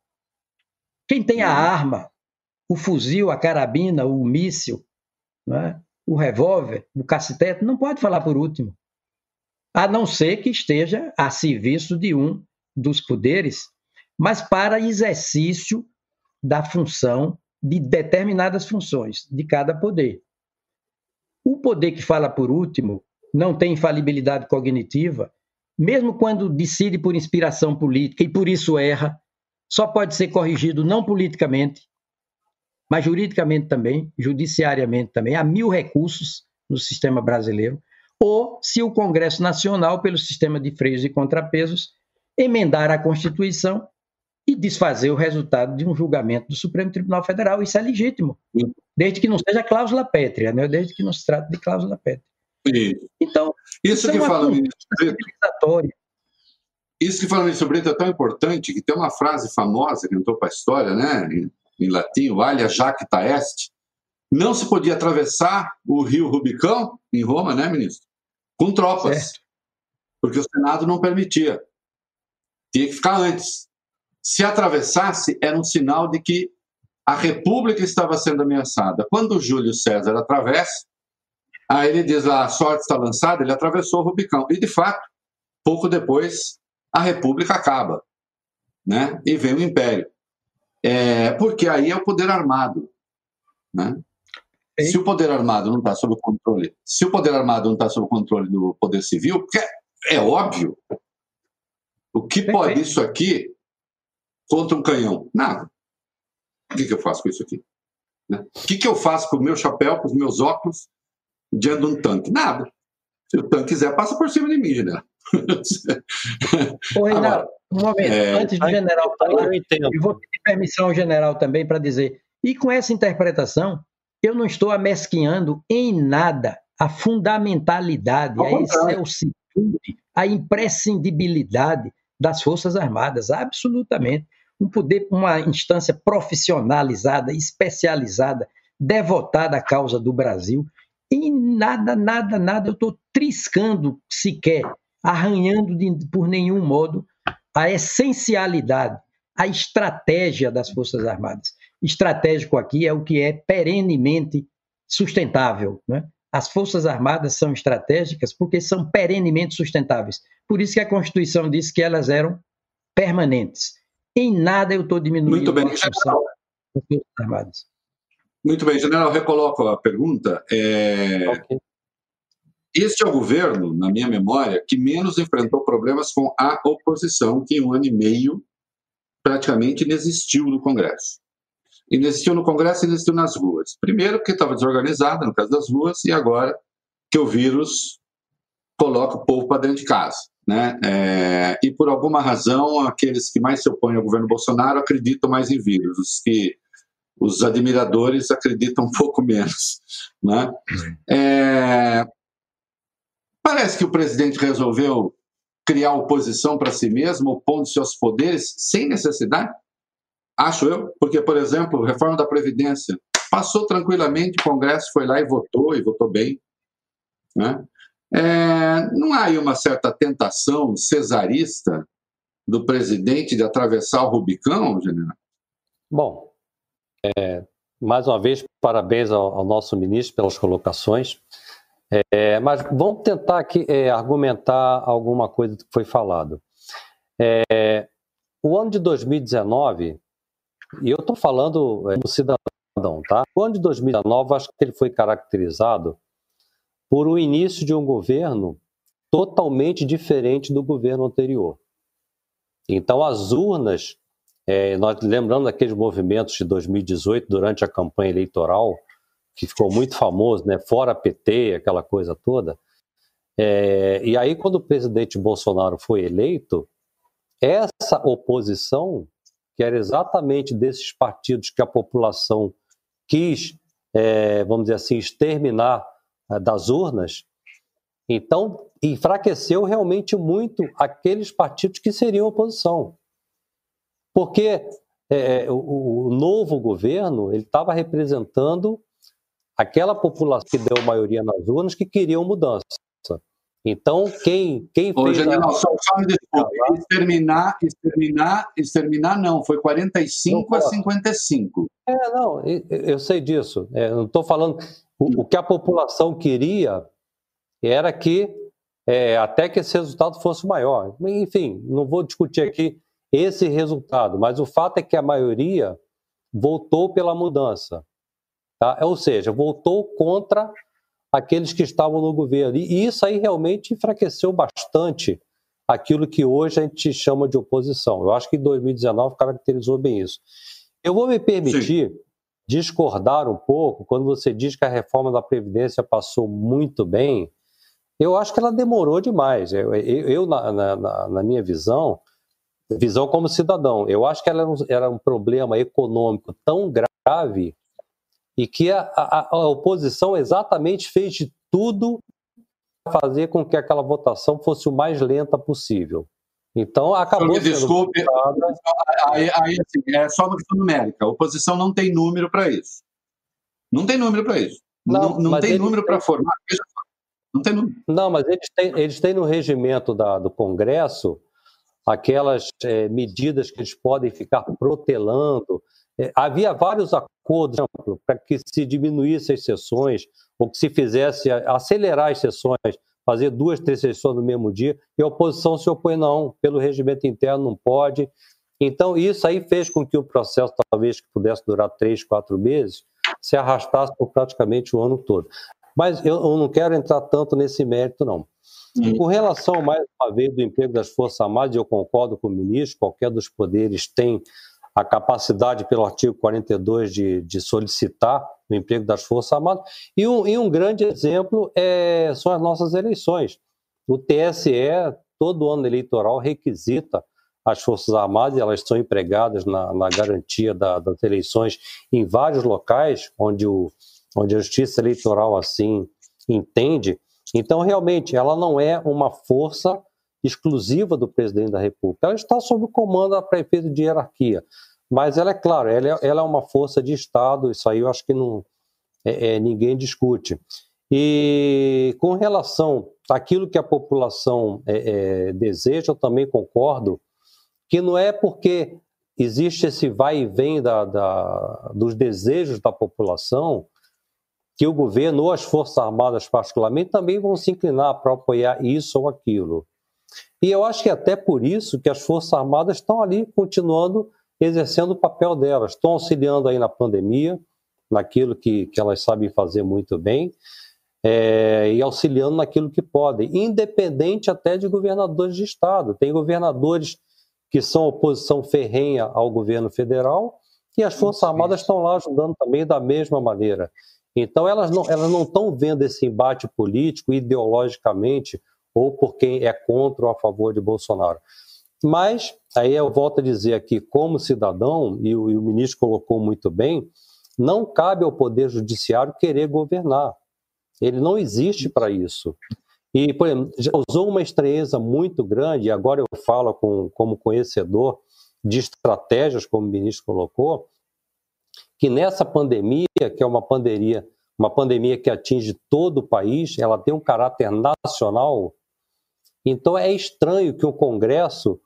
Quem tem a arma, o fuzil, a carabina, o míssil, é? o revólver, o cacetete, não pode falar por último. A não ser que esteja a serviço de um dos poderes, mas para exercício da função, de determinadas funções de cada poder. O poder que fala por último não tem infalibilidade cognitiva, mesmo quando decide por inspiração política e por isso erra, só pode ser corrigido não politicamente, mas juridicamente também, judiciariamente também. Há mil recursos no sistema brasileiro. Ou se o Congresso Nacional, pelo sistema de freios e contrapesos, emendar a Constituição e desfazer o resultado de um julgamento do Supremo Tribunal Federal. Isso é legítimo, desde que não seja cláusula pétrea, né? desde que não se trate de cláusula pétrea. Então, isso, isso que é fala civilizatória. Isso que fala ministro Brito é tão importante que tem uma frase famosa que entrou para a história, né, em, em latim, o alia jacta est. Não se podia atravessar o rio Rubicão, em Roma, né, ministro? Com tropas. Certo. Porque o Senado não permitia. Tinha que ficar antes. Se atravessasse, era um sinal de que a República estava sendo ameaçada. Quando Júlio César atravessa, aí ele diz lá, a sorte está lançada, ele atravessou o Rubicão. E, de fato, pouco depois, a República acaba, né? E vem o Império. É, porque aí é o poder armado, né? Se o poder armado não está sob controle, se o poder armado não está sob controle do poder civil, porque é, é óbvio, o que pode isso aqui contra um canhão? Nada. O que, que eu faço com isso aqui? Né? O que, que eu faço com o meu chapéu, com os meus óculos, diante de um tanque? Nada. Se o tanque quiser, passa por cima de mim, general. Ô, Reinaldo, um momento, é... antes do general falar, eu, eu vou pedir permissão ao general também para dizer, e com essa interpretação, eu não estou amesquinhando em nada a fundamentalidade, a excelsitude, a imprescindibilidade das Forças Armadas, absolutamente. Um poder, uma instância profissionalizada, especializada, devotada à causa do Brasil. E nada, nada, nada, eu estou triscando sequer, arranhando de, por nenhum modo a essencialidade, a estratégia das Forças Armadas. Estratégico aqui é o que é perenemente sustentável. Né? As Forças Armadas são estratégicas porque são perenemente sustentáveis. Por isso que a Constituição diz que elas eram permanentes. Em nada eu estou diminuindo Muito bem, a função das Forças Armadas. Muito bem, general, recoloco a pergunta. É... Okay. Este é o governo, na minha memória, que menos enfrentou problemas com a oposição, que em um ano e meio praticamente inexistiu no Congresso. Inexistiu no Congresso e inexistiu nas ruas. Primeiro, porque estava desorganizada, no caso das ruas, e agora que o vírus coloca o povo para dentro de casa. Né? É, e por alguma razão, aqueles que mais se opõem ao governo Bolsonaro acreditam mais em vírus, os que os admiradores acreditam um pouco menos. Né? É, parece que o presidente resolveu criar oposição para si mesmo, opondo-se aos poderes sem necessidade. Acho eu, porque, por exemplo, reforma da Previdência passou tranquilamente, o Congresso foi lá e votou, e votou bem. Né? É, não há aí uma certa tentação cesarista do presidente de atravessar o Rubicão, general? Bom, é, mais uma vez, parabéns ao, ao, nosso ministro pelas colocações. É, mas vamos tentar aqui é, argumentar alguma coisa que foi falado. É, o ano de 2019, e eu estou falando é, como cidadão, tá? O ano de 2019, acho que ele foi caracterizado por o início de um governo totalmente diferente do governo anterior. Então, as urnas, é, nós lembrando daqueles movimentos de 2018, durante a campanha eleitoral, que ficou muito famoso, né? fora PT, aquela coisa toda. É, e aí, quando o presidente Bolsonaro foi eleito, essa oposição, que era exatamente desses partidos que a população quis, é, vamos dizer assim, exterminar das urnas, então enfraqueceu realmente muito aqueles partidos que seriam oposição. Porque é, o, o, novo governo ele estava representando aquela população que deu maioria nas urnas que queriam mudança. Então, quem, quem fez. Ô, general, a... só, só me desculpe. Exterminar, exterminar, exterminar não, foi 45 não, a 55. É, não, eu sei disso. É, não estou falando. O, o que a população queria era que é, até que esse resultado fosse maior. Enfim, não vou discutir aqui esse resultado, mas o fato é que a maioria votou pela mudança. Tá? Ou seja, votou contra aqueles que estavam no governo. E isso aí realmente enfraqueceu bastante aquilo que hoje a gente chama de oposição. Eu acho que 2019 caracterizou bem isso. Eu vou me permitir Sim. Discordar um pouco quando você diz que a reforma da Previdência passou muito bem. Eu acho que ela demorou demais. Eu, eu, eu na, na, na, minha visão, visão como cidadão, eu acho que ela era um, problema econômico tão grave e que a, a, a oposição exatamente fez de tudo para fazer com que aquela votação fosse o mais lenta possível. Então, acabou me desculpe, votada... aí, aí assim, é só uma questão numérica. A oposição não tem número para isso. Não tem número para isso. Não, não, não tem número para formar. Não tem número. Não, mas eles têm, eles têm no regimento da, do Congresso aquelas é, medidas que eles podem ficar protelando. É, havia vários acordos para que se diminuísse as sessões ou que se fizesse acelerar as sessões, fazer duas, três sessões no mesmo dia, e a oposição se opõe, não, pelo regimento interno não pode. Então, isso aí fez com que o processo, talvez que pudesse durar três, quatro meses, se arrastasse por praticamente o ano todo. Mas eu, eu não quero entrar tanto nesse mérito, não. Com relação, mais uma vez, do emprego das Forças Armadas, eu concordo com o ministro, qualquer dos poderes tem a capacidade, pelo artigo 42, de, de solicitar o emprego das Forças Armadas. E um, e um grande exemplo é, são as nossas eleições. O TSE, todo ano eleitoral, requisita as Forças Armadas, elas são empregadas na, na garantia da, das eleições em vários locais onde, o, onde a Justiça Eleitoral assim entende. Então, realmente, ela não é uma força exclusiva do presidente da República. Ela está sob o comando da prefeita de hierarquia. Mas ela é claro, ela é, ela é uma força de Estado, isso aí eu acho que não, é, é, ninguém discute. E com relação àquilo que a população é, é, deseja, eu também concordo que não é porque existe esse vai e vem da, da, dos desejos da população que o governo ou as Forças Armadas, particularmente, também vão se inclinar para apoiar isso ou aquilo. E eu acho que é até por isso que as Forças Armadas estão ali continuando exercendo o papel delas, estão auxiliando aí na pandemia, naquilo que, que elas sabem fazer muito bem, é, e auxiliando naquilo que podem, independente até de governadores de estado. Tem governadores que são oposição ferrenha ao governo federal e as Forças Armadas estão lá ajudando também da mesma maneira. Então elas não elas não estão vendo esse embate político ideologicamente ou por quem é contra ou a favor de Bolsonaro. Mas, aí eu volto a dizer aqui, como cidadão, e o, e o ministro colocou muito bem, não cabe ao Poder Judiciário querer governar. Ele não existe para isso. E, por exemplo, usou uma estranheza muito grande, e agora eu falo com, como conhecedor de estratégias, como o ministro colocou, que nessa pandemia, que é uma pandemia, uma pandemia que atinge todo o país, ela tem um caráter nacional, então é estranho que o Congresso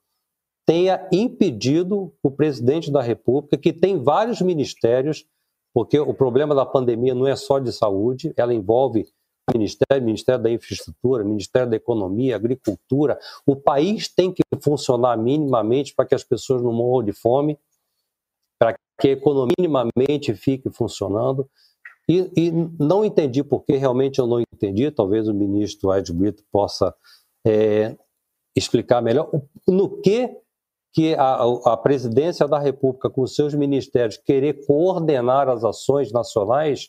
tenha impedido o presidente da República, que tem vários ministérios, porque o problema da pandemia não é só de saúde, ela envolve Ministério, Ministério da Infraestrutura, Ministério da Economia, Agricultura. O país tem que funcionar minimamente para que as pessoas não morram de fome, para que a economia minimamente fique funcionando. E, e não entendi porque realmente eu não entendi, talvez o ministro Ed Brito possa é, explicar melhor no que que a, a presidência da República, com seus ministérios, querer coordenar as ações nacionais,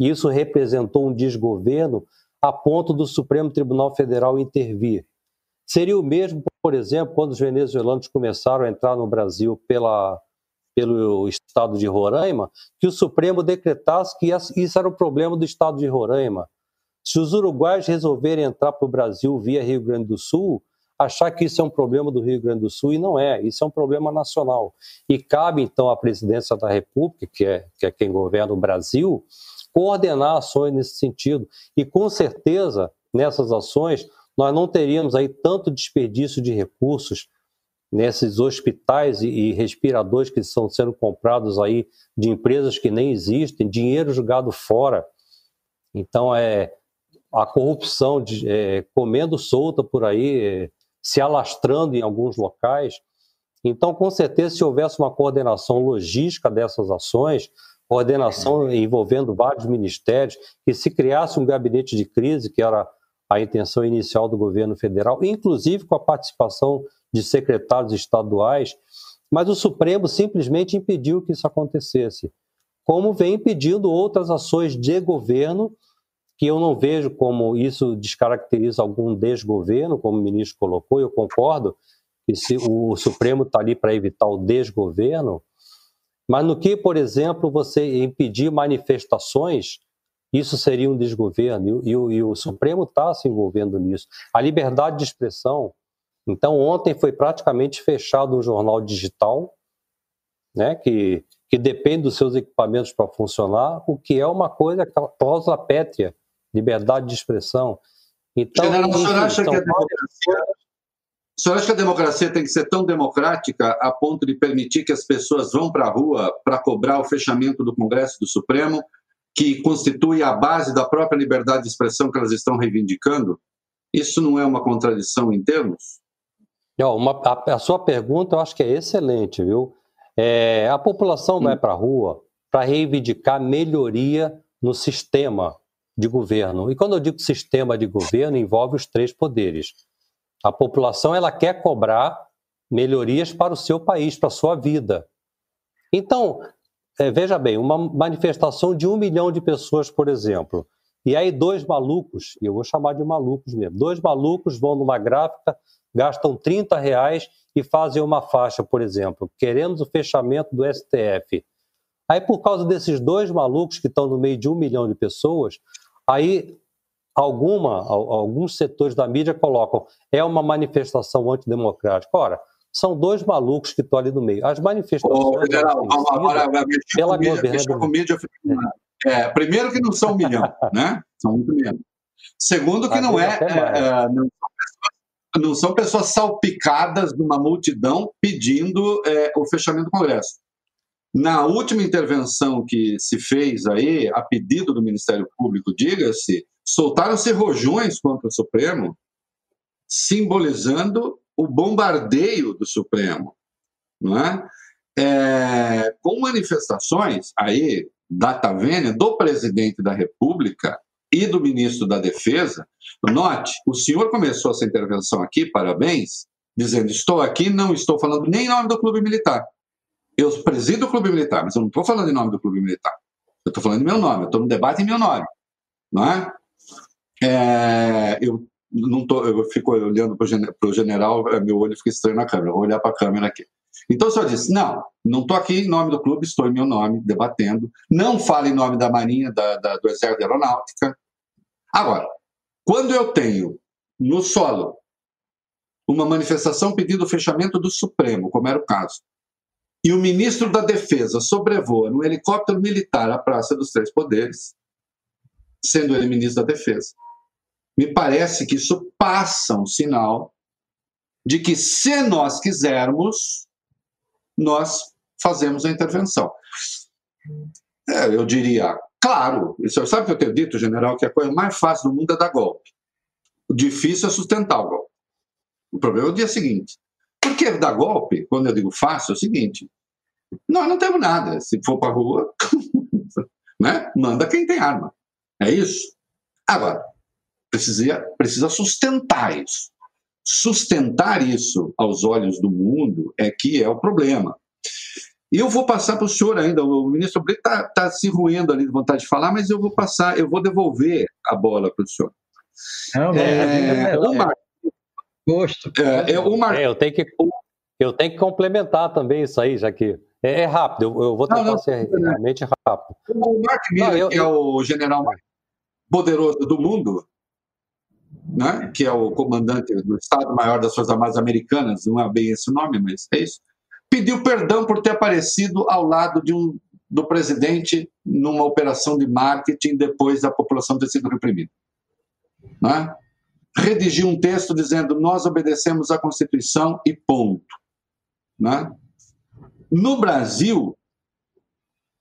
isso representou um desgoverno a ponto do Supremo Tribunal Federal intervir. Seria o mesmo, por exemplo, quando os venezuelanos começaram a entrar no Brasil pela, pelo estado de Roraima, que o Supremo decretasse que isso era o problema do estado de Roraima. Se os uruguaios resolverem entrar para o Brasil via Rio Grande do Sul, achar que isso é um problema do Rio Grande do Sul e não é, isso é um problema nacional. E cabe então à presidência da República, que é, que é quem governa o Brasil, coordenar ações nesse sentido. E com certeza, nessas ações, nós não teríamos aí tanto desperdício de recursos nesses hospitais e, respiradores que estão sendo comprados aí de empresas que nem existem, dinheiro jogado fora Então, é a corrupção de, é, comendo solta por aí, é, se alastrando em alguns locais. Então, com certeza, se houvesse uma coordenação logística dessas ações, coordenação envolvendo vários ministérios, que se criasse um gabinete de crise, que era a intenção inicial do governo federal, inclusive com a participação de secretários estaduais, mas o Supremo simplesmente impediu que isso acontecesse, como vem impedindo outras ações de governo, que eu não vejo como isso descaracteriza algum desgoverno, como o ministro colocou, eu concordo que se o Supremo está ali para evitar o desgoverno, mas no que, por exemplo, você impedir manifestações, isso seria um desgoverno, e, e, e o Supremo está se envolvendo nisso. A liberdade de expressão, então, ontem foi praticamente fechado um jornal digital, né, que, que depende dos seus equipamentos para funcionar, o que é uma coisa, cláusula pétrea, liberdade de expressão. Então, General, o senhor acha que a democracia, o senhor acha que a democracia tem que ser tão democrática a ponto de permitir que as pessoas vão para a rua para cobrar o fechamento do Congresso do Supremo, que constitui a base da própria liberdade de expressão que elas estão reivindicando? Isso não é uma contradição em termos? Uma, a, a, sua pergunta eu acho que é excelente, viu? É, a população vai para a rua para reivindicar melhoria no sistema de governo. E quando eu digo sistema de governo, envolve os três poderes. A população ela quer cobrar melhorias para o seu país, para a sua vida. Então, é, veja bem, uma manifestação de um milhão de pessoas, por exemplo, e aí dois malucos, e eu vou chamar de malucos mesmo, dois malucos vão numa gráfica gastam 30 reais e fazem uma faixa, por exemplo, queremos o fechamento do STF. Aí, por causa desses dois malucos que estão no meio de um milhão de pessoas, aí alguma, alguns setores da mídia colocam é uma manifestação antidemocrática. Ora, são dois malucos que estão ali no meio. As manifestações. Ô, general, agora, pela governabilidade. É, primeiro que não são um milhão, né? São muito menos. Segundo que não é, é, é, não não são pessoas salpicadas numa multidão pedindo é, o fechamento do Congresso. Na última intervenção que se fez aí, a pedido do Ministério Público, diga-se, soltaram-se rojões contra o Supremo, simbolizando o bombardeio do Supremo, não é? é com manifestações aí data vênia do presidente da República e do ministro da Defesa. Note, o senhor começou essa intervenção aqui, parabéns, dizendo: estou aqui, não estou falando nem em nome do Clube Militar. Eu presido o Clube Militar, mas eu não estou falando em nome do Clube Militar. Eu estou falando em meu nome, eu estou no debate em meu nome. Não é? é eu não tô, eu fico olhando para o general, é, meu olho fica estranho na câmera, vou olhar para a câmera aqui. Então o senhor disse: não, não estou aqui em nome do clube, estou em meu nome, debatendo. Não falo em nome da Marinha, da, da, do Exército de Aeronáutica, Agora, quando eu tenho no solo uma manifestação pedindo o fechamento do Supremo, como era o caso, e o ministro da Defesa sobrevoa no helicóptero militar a Praça dos Três Poderes, sendo ele ministro da Defesa, me parece que isso passa um sinal de que, se nós quisermos, nós fazemos a intervenção. É, eu diria, Claro, o senhor sabe que eu tenho dito, general, que a coisa mais fácil do mundo é dar golpe. O difícil é sustentar o golpe. O problema é o dia seguinte. Porque dar golpe, quando eu digo fácil, é o seguinte: nós não temos nada. Se for para a rua, né? manda quem tem arma. É isso. Agora, precisa, precisa sustentar isso. Sustentar isso aos olhos do mundo é que é o problema. E eu vou passar para o senhor ainda, o ministro Brito está tá se ruindo ali de vontade de falar, mas eu vou passar, eu vou devolver a bola para o senhor. Não, é, é, o Mar... Gosto. É, o Mar... É, eu, tenho que, eu tenho que complementar também isso aí, já que é, é rápido, eu, eu, vou tentar não, não, ser realmente rápido. O Mark Miller, não, que é o general mais poderoso do mundo, né? que é o comandante do Estado-Maior das Forças Armadas Americanas, não é bem esse o nome, mas é isso pediu perdão por ter aparecido ao lado de um, do presidente numa operação de marketing depois da população ter sido reprimida. Né? Redigiu um texto dizendo: Nós obedecemos à Constituição e ponto. Né? No Brasil,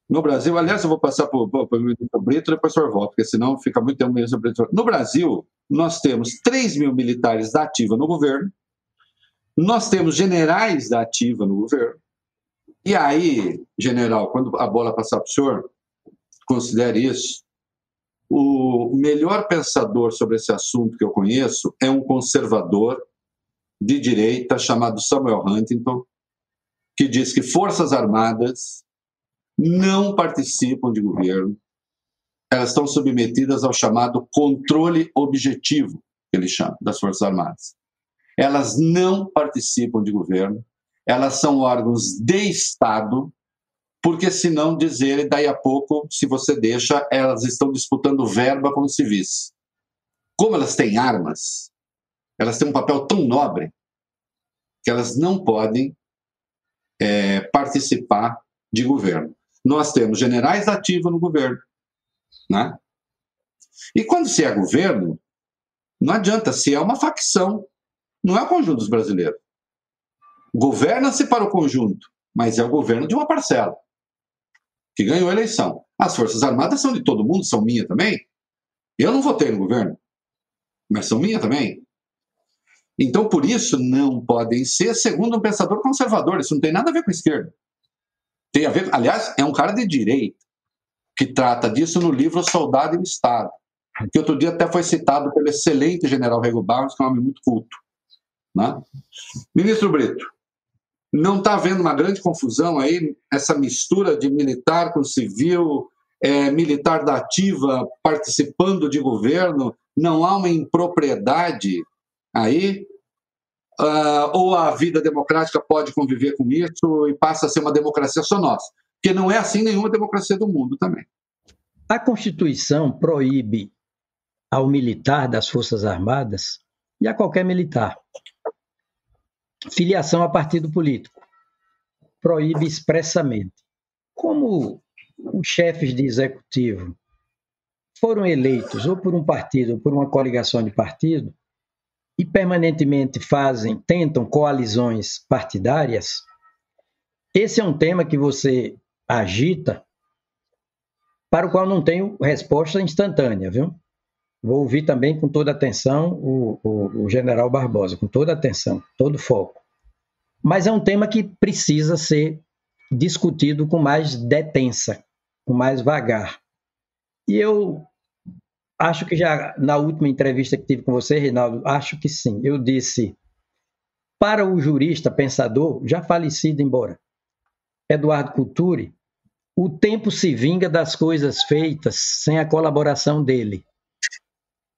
No Brasil, aliás, eu vou passar para o ministro Brito e depois o volta, porque senão fica muito tempo Brito. No Brasil, nós temos 3 mil militares da ativa no governo, nós temos generais da ativa no governo, e aí, general, quando a bola passar para o senhor, considere isso. O melhor pensador sobre esse assunto que eu conheço é um conservador de direita chamado Samuel Huntington, que diz que forças armadas não participam de governo, elas estão submetidas ao chamado controle objetivo, que ele chama, das Forças Armadas. Elas não participam de governo, elas são órgãos de Estado, porque senão dizer, daí a pouco, se você deixa, elas estão disputando verba com civis. Como elas têm armas, elas têm um papel tão nobre que elas não podem é, participar de governo. Nós temos generais ativos no governo, né? E quando se é governo, não adianta, se é uma facção, não é o conjunto dos brasileiros. Governa-se para o conjunto, mas é o governo de uma parcela que ganhou a eleição. As Forças Armadas são de todo mundo, são minha também. Eu não votei no governo, mas são minha também. Então, por isso, não podem ser, segundo um pensador conservador. Isso não tem nada a ver com a esquerda. Tem a ver, aliás, é um cara de direita que trata disso no livro Soldado e o Estado, que outro dia até foi citado pelo excelente general Rego Barros, que é um homem muito culto. Né? Ministro Brito, não está havendo uma grande confusão aí, essa mistura de militar com civil, é, militar da ativa participando de governo, não há uma impropriedade aí? Uh, ou a vida democrática pode conviver com isso e passa a ser uma democracia só nossa? Porque não é assim nenhuma democracia do mundo também. A Constituição proíbe ao militar das Forças Armadas e a qualquer militar filiação a partido político. Proíbe expressamente. Como os chefes de executivo foram eleitos ou por um partido ou por uma coligação de partido e permanentemente fazem, tentam coalizões partidárias, esse é um tema que você agita para o qual não tenho resposta instantânea, viu? Vou ouvir também com toda atenção o, o, o general Barbosa, com toda atenção, todo foco. Mas é um tema que precisa ser discutido com mais detença, com mais vagar. E eu acho que já na última entrevista que tive com você, Reinaldo, acho que sim. Eu disse para o jurista, pensador, já falecido embora, Eduardo Culturi, o tempo se vinga das coisas feitas sem a colaboração dele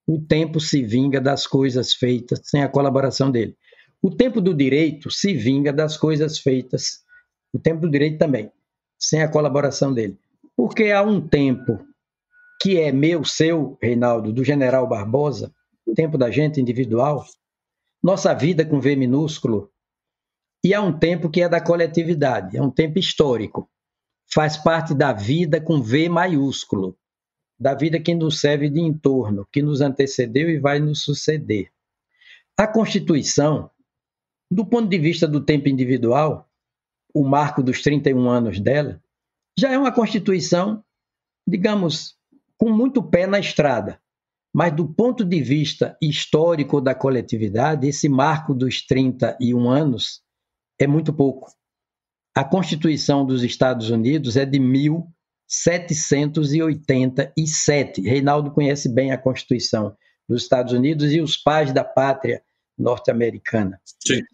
o tempo se vinga das coisas feitas sem a colaboração dele. O tempo do direito se vinga das coisas feitas, o tempo do direito também, sem a colaboração dele. Porque há um tempo que é meu, seu, Reinaldo, do general Barbosa, o tempo da gente individual, nossa vida com V minúsculo, e há um tempo que é da coletividade, é um tempo histórico, faz parte da vida com V maiúsculo da vida que nos serve de entorno, que nos antecedeu e vai nos suceder. A Constituição, do ponto de vista do tempo individual, o marco dos 31 anos dela, já é uma Constituição, digamos, com muito pé na estrada. Mas do ponto de vista histórico da coletividade, esse marco dos 31 anos é muito pouco. A Constituição dos Estados Unidos é de 1000 787. Reinaldo conhece bem a Constituição dos Estados Unidos e os pais da pátria norte-americana.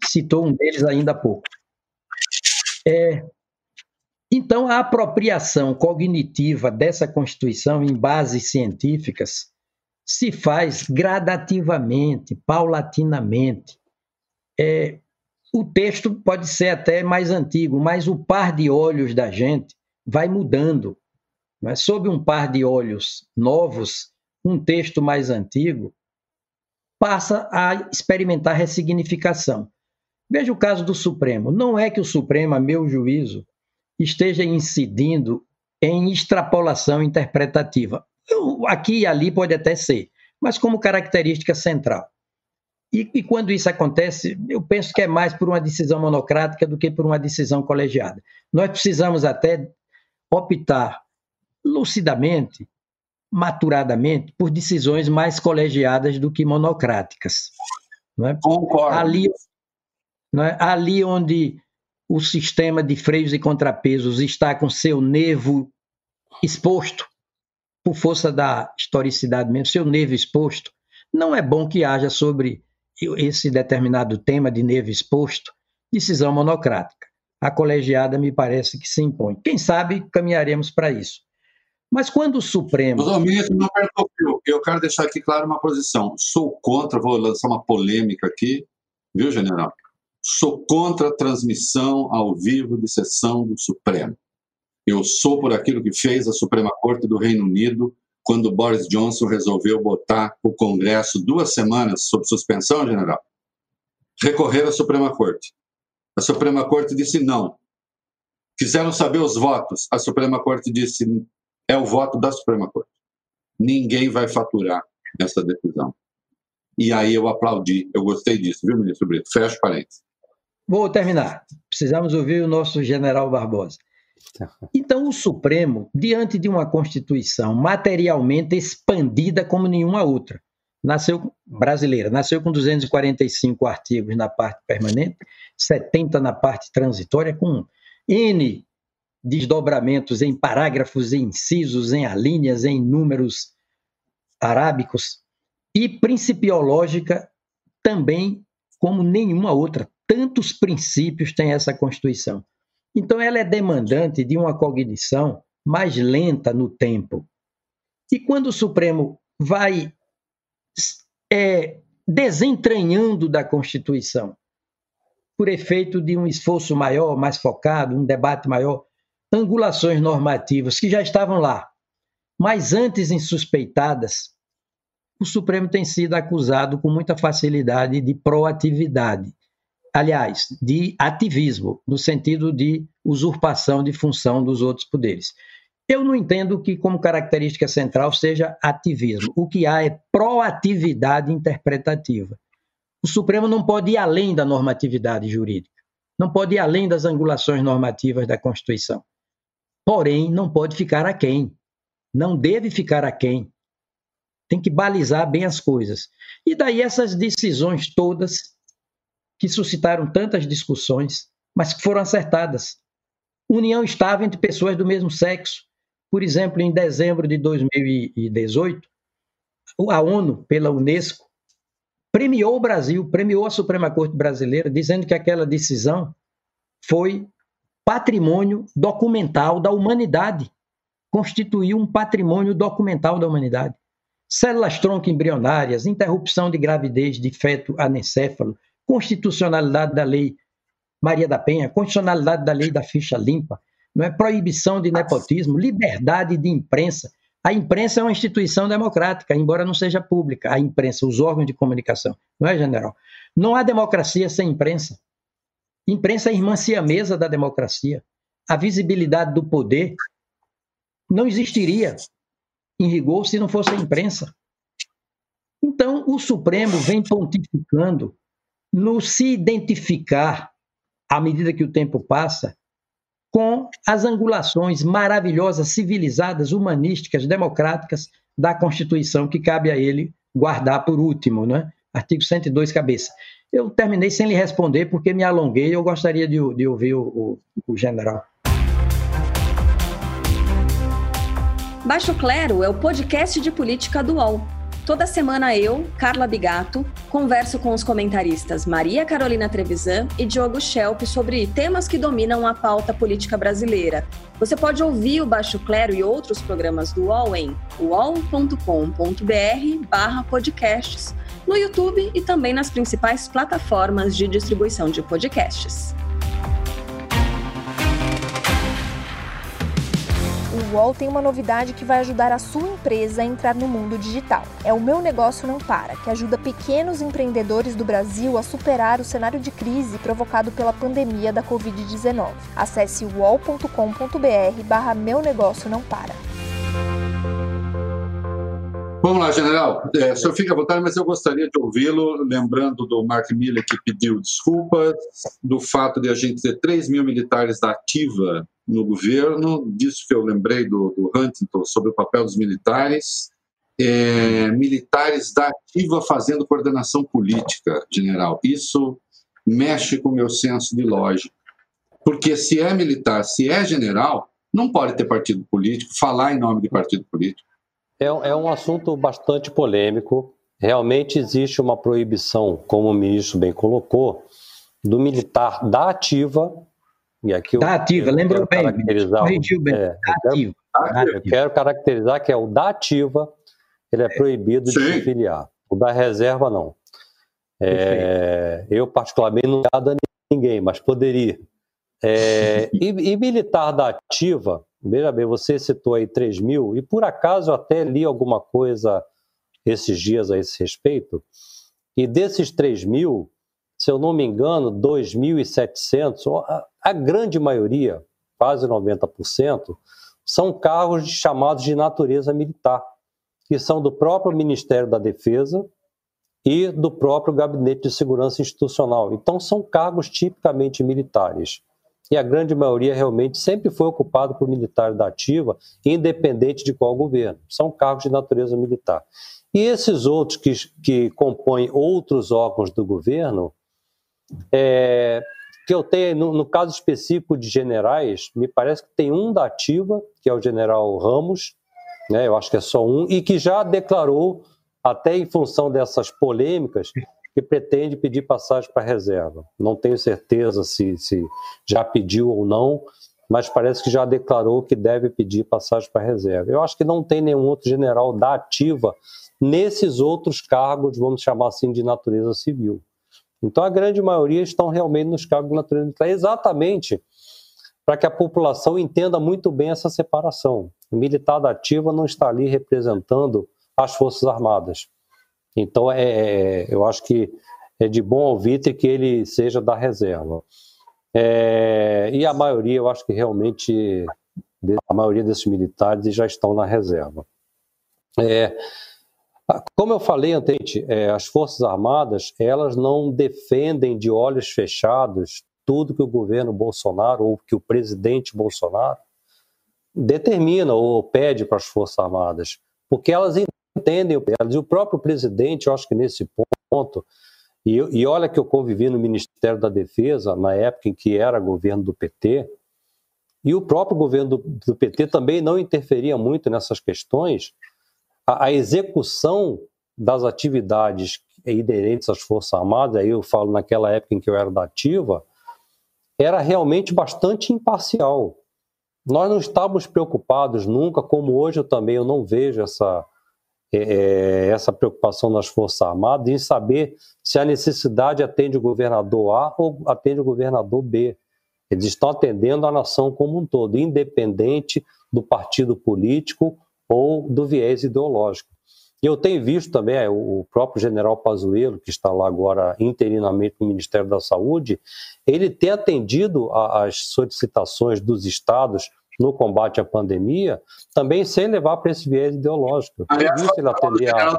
Citou um deles ainda há pouco. É, então, a apropriação cognitiva dessa Constituição em bases científicas se faz gradativamente, paulatinamente. É, o texto pode ser até mais antigo, mas o par de olhos da gente vai mudando mas sob um par de olhos novos, um texto mais antigo passa a experimentar ressignificação. Veja o caso do Supremo. Não é que o Supremo, a meu juízo, esteja incidindo em extrapolação interpretativa. Aqui e ali pode até ser, mas como característica central. E, e, quando isso acontece, eu penso que é mais por uma decisão monocrática do que por uma decisão colegiada. Nós precisamos até optar lucidamente, maturadamente, por decisões mais colegiadas do que monocráticas. Não é? Concordo. Ali, não é? ali onde o sistema de freios e contrapesos está com seu nervo exposto, por força da historicidade mesmo, seu nervo exposto, não é bom que haja sobre esse determinado tema de nervo exposto decisão monocrática. A colegiada me parece que se impõe. Quem sabe caminharemos para isso. Mas quando o Supremo. O ministro, não perdoe. Eu quero deixar aqui claro uma posição. Sou contra, vou lançar uma polêmica aqui, viu, general? Sou contra a transmissão ao vivo de sessão do Supremo. Eu sou por aquilo que fez a Suprema Corte do Reino Unido quando Boris Johnson resolveu botar o Congresso duas semanas sob suspensão, general. Recorrer à Suprema Corte. A Suprema Corte disse não. Quiseram saber os votos. A Suprema Corte disse é o voto da Suprema Corte. Ninguém vai faturar essa decisão. E aí eu aplaudi, eu gostei disso, viu, ministro Brito? Fecha parênteses. Vou terminar. Precisamos ouvir o nosso general Barbosa. Então, o Supremo, diante de uma Constituição materialmente expandida como nenhuma outra, nasceu brasileira, nasceu com 245 artigos na parte permanente, 70 na parte transitória, com N desdobramentos em parágrafos, em incisos, em alíneas, em números arábicos, e principiológica também como nenhuma outra. Tantos princípios tem essa Constituição. Então, ela é demandante de uma cognição mais lenta no tempo. E quando o Supremo vai é, desentranhando da Constituição, por efeito de um esforço maior, mais focado, um debate maior, angulações normativas que já estavam lá, mas antes insuspeitadas, o Supremo tem sido acusado com muita facilidade de proatividade. Aliás, de ativismo, no sentido de usurpação de função dos outros poderes. Eu não entendo que, como característica central, seja ativismo. O que há é proatividade interpretativa. O Supremo não pode ir além da normatividade jurídica, não pode ir além das angulações normativas da Constituição. Porém, não pode ficar aquém, não deve ficar aquém. Tem que balizar bem as coisas. E daí essas decisões todas que suscitaram tantas discussões, mas que foram acertadas. União estável entre pessoas do mesmo sexo, por exemplo, em dezembro de 2018, a ONU, pela Unesco, premiou o Brasil, premiou a Suprema Corte Brasileira, dizendo que aquela decisão foi patrimônio documental da humanidade. Constituiu um patrimônio documental da humanidade. Células tronco embrionárias, interrupção de gravidez de feto anencéfalo, constitucionalidade da lei Maria da Penha, constitucionalidade da lei da ficha limpa, não é proibição de nepotismo, liberdade de imprensa. A imprensa é uma instituição democrática, embora não seja pública. A imprensa, os órgãos de comunicação, não é, general? Não há democracia sem imprensa. Imprensa é irmã siamesa da democracia. A visibilidade do poder não existiria, em rigor, se não fosse a imprensa. Então, o Supremo vem pontificando no se identificar, à medida que o tempo passa, com as angulações maravilhosas, civilizadas, humanísticas, democráticas da Constituição, que cabe a ele guardar por último, né? artigo 102, cabeça. Eu terminei sem lhe responder porque me alonguei, eu gostaria de, de ouvir o, o, o general. Baixo Clero é o podcast de política do UOL. Toda semana eu, Carla Bigato, converso com os comentaristas Maria Carolina Trevisan e Diogo Schelp sobre temas que dominam a pauta política brasileira. Você pode ouvir o Baixo Clero e outros programas do UOL em uol.com.br barra podcasts, no YouTube e também nas principais plataformas de distribuição de podcasts. o UOL tem uma novidade que vai ajudar a sua empresa a entrar no mundo digital. É o Meu Negócio Não Para, que ajuda pequenos empreendedores do Brasil a superar o cenário de crise provocado pela pandemia da Covid-19. Acesse uol.com.br barra Meu Negócio Não Para. Vamos lá, general. É, o senhor fica à vontade, mas eu gostaria de ouvi-lo, lembrando do Mark Miller que pediu desculpas, do fato de a gente ter 3 mil militares da ativa no governo, disso que eu lembrei do, do Huntington sobre o papel dos militares. É, militares da ativa fazendo coordenação política, general. Isso mexe com o meu senso de lógica. Porque se é militar, se é general, não pode ter partido político, falar em nome de partido político. É, é um assunto bastante polêmico. Realmente existe uma proibição, como o ministro bem colocou, do militar da ativa. E aqui da ativa, lembrou bem, corrigiu bem. É, da ativa. Eu quero caracterizar que é o da ativa, ele é proibido de se filiar. O da reserva, não. É, eu, particularmente, não dado a ninguém, mas poderia. É, e, e, militar da ativa, veja bem, você citou aí 3 mil, e por acaso eu até li alguma coisa esses dias a esse respeito, e desses 3 mil, se eu não me engano, 2.700, a, a grande maioria, quase 90%, são cargos chamados de natureza militar, que são do próprio Ministério da Defesa e do próprio Gabinete de Segurança Institucional. Então, são cargos tipicamente militares e a grande maioria realmente sempre foi ocupado por militares da ativa, independente de qual governo. São cargos de natureza militar. E esses outros que, que compõem outros órgãos do governo, é, que eu tenho, no, no, caso específico de generais, me parece que tem um da ativa, que é o general Ramos, né, eu acho que é só um, e que já declarou, até em função dessas polêmicas, que pretende pedir passagem para reserva. Não tenho certeza se, se já pediu ou não, mas parece que já declarou que deve pedir passagem para reserva. Eu acho que não tem nenhum outro general da ativa nesses outros cargos, vamos chamar assim, de natureza civil. Então a grande maioria estão realmente nos cargos de natureza militar, exatamente para que a população entenda muito bem essa separação. O militar da ativa não está ali representando as Forças Armadas. Então, é, é, eu acho que é de bom ouvir que ele seja da reserva. É, e a maioria, eu acho que realmente, a maioria desses militares já estão na reserva. É, como eu falei anteriormente, é, as Forças Armadas, elas não defendem de olhos fechados tudo que o governo Bolsonaro ou que o presidente Bolsonaro determina ou pede para as Forças Armadas, porque elas entendem E o próprio presidente, eu acho que nesse ponto, e, e olha que eu convivi no Ministério da Defesa, na época em que era governo do PT, e o próprio governo do, do PT também não interferia muito nessas questões, a, a execução das atividades inerentes às Forças Armadas, aí eu falo naquela época em que eu era da ativa, era realmente bastante imparcial. Nós não estávamos preocupados nunca, como hoje eu também eu não vejo essa, é, é, essa preocupação das Forças Armadas em saber se a necessidade atende o governador A ou atende o governador B. Eles estão atendendo a nação como um todo, independente do partido político ou do viés ideológico. E eu tenho visto também é, o próprio general Pazuello, que está lá agora interinamente no Ministério da Saúde, ele tem atendido às solicitações dos estados no combate à pandemia, também sem levar para esse viés ideológico. Aliás, ele atender a...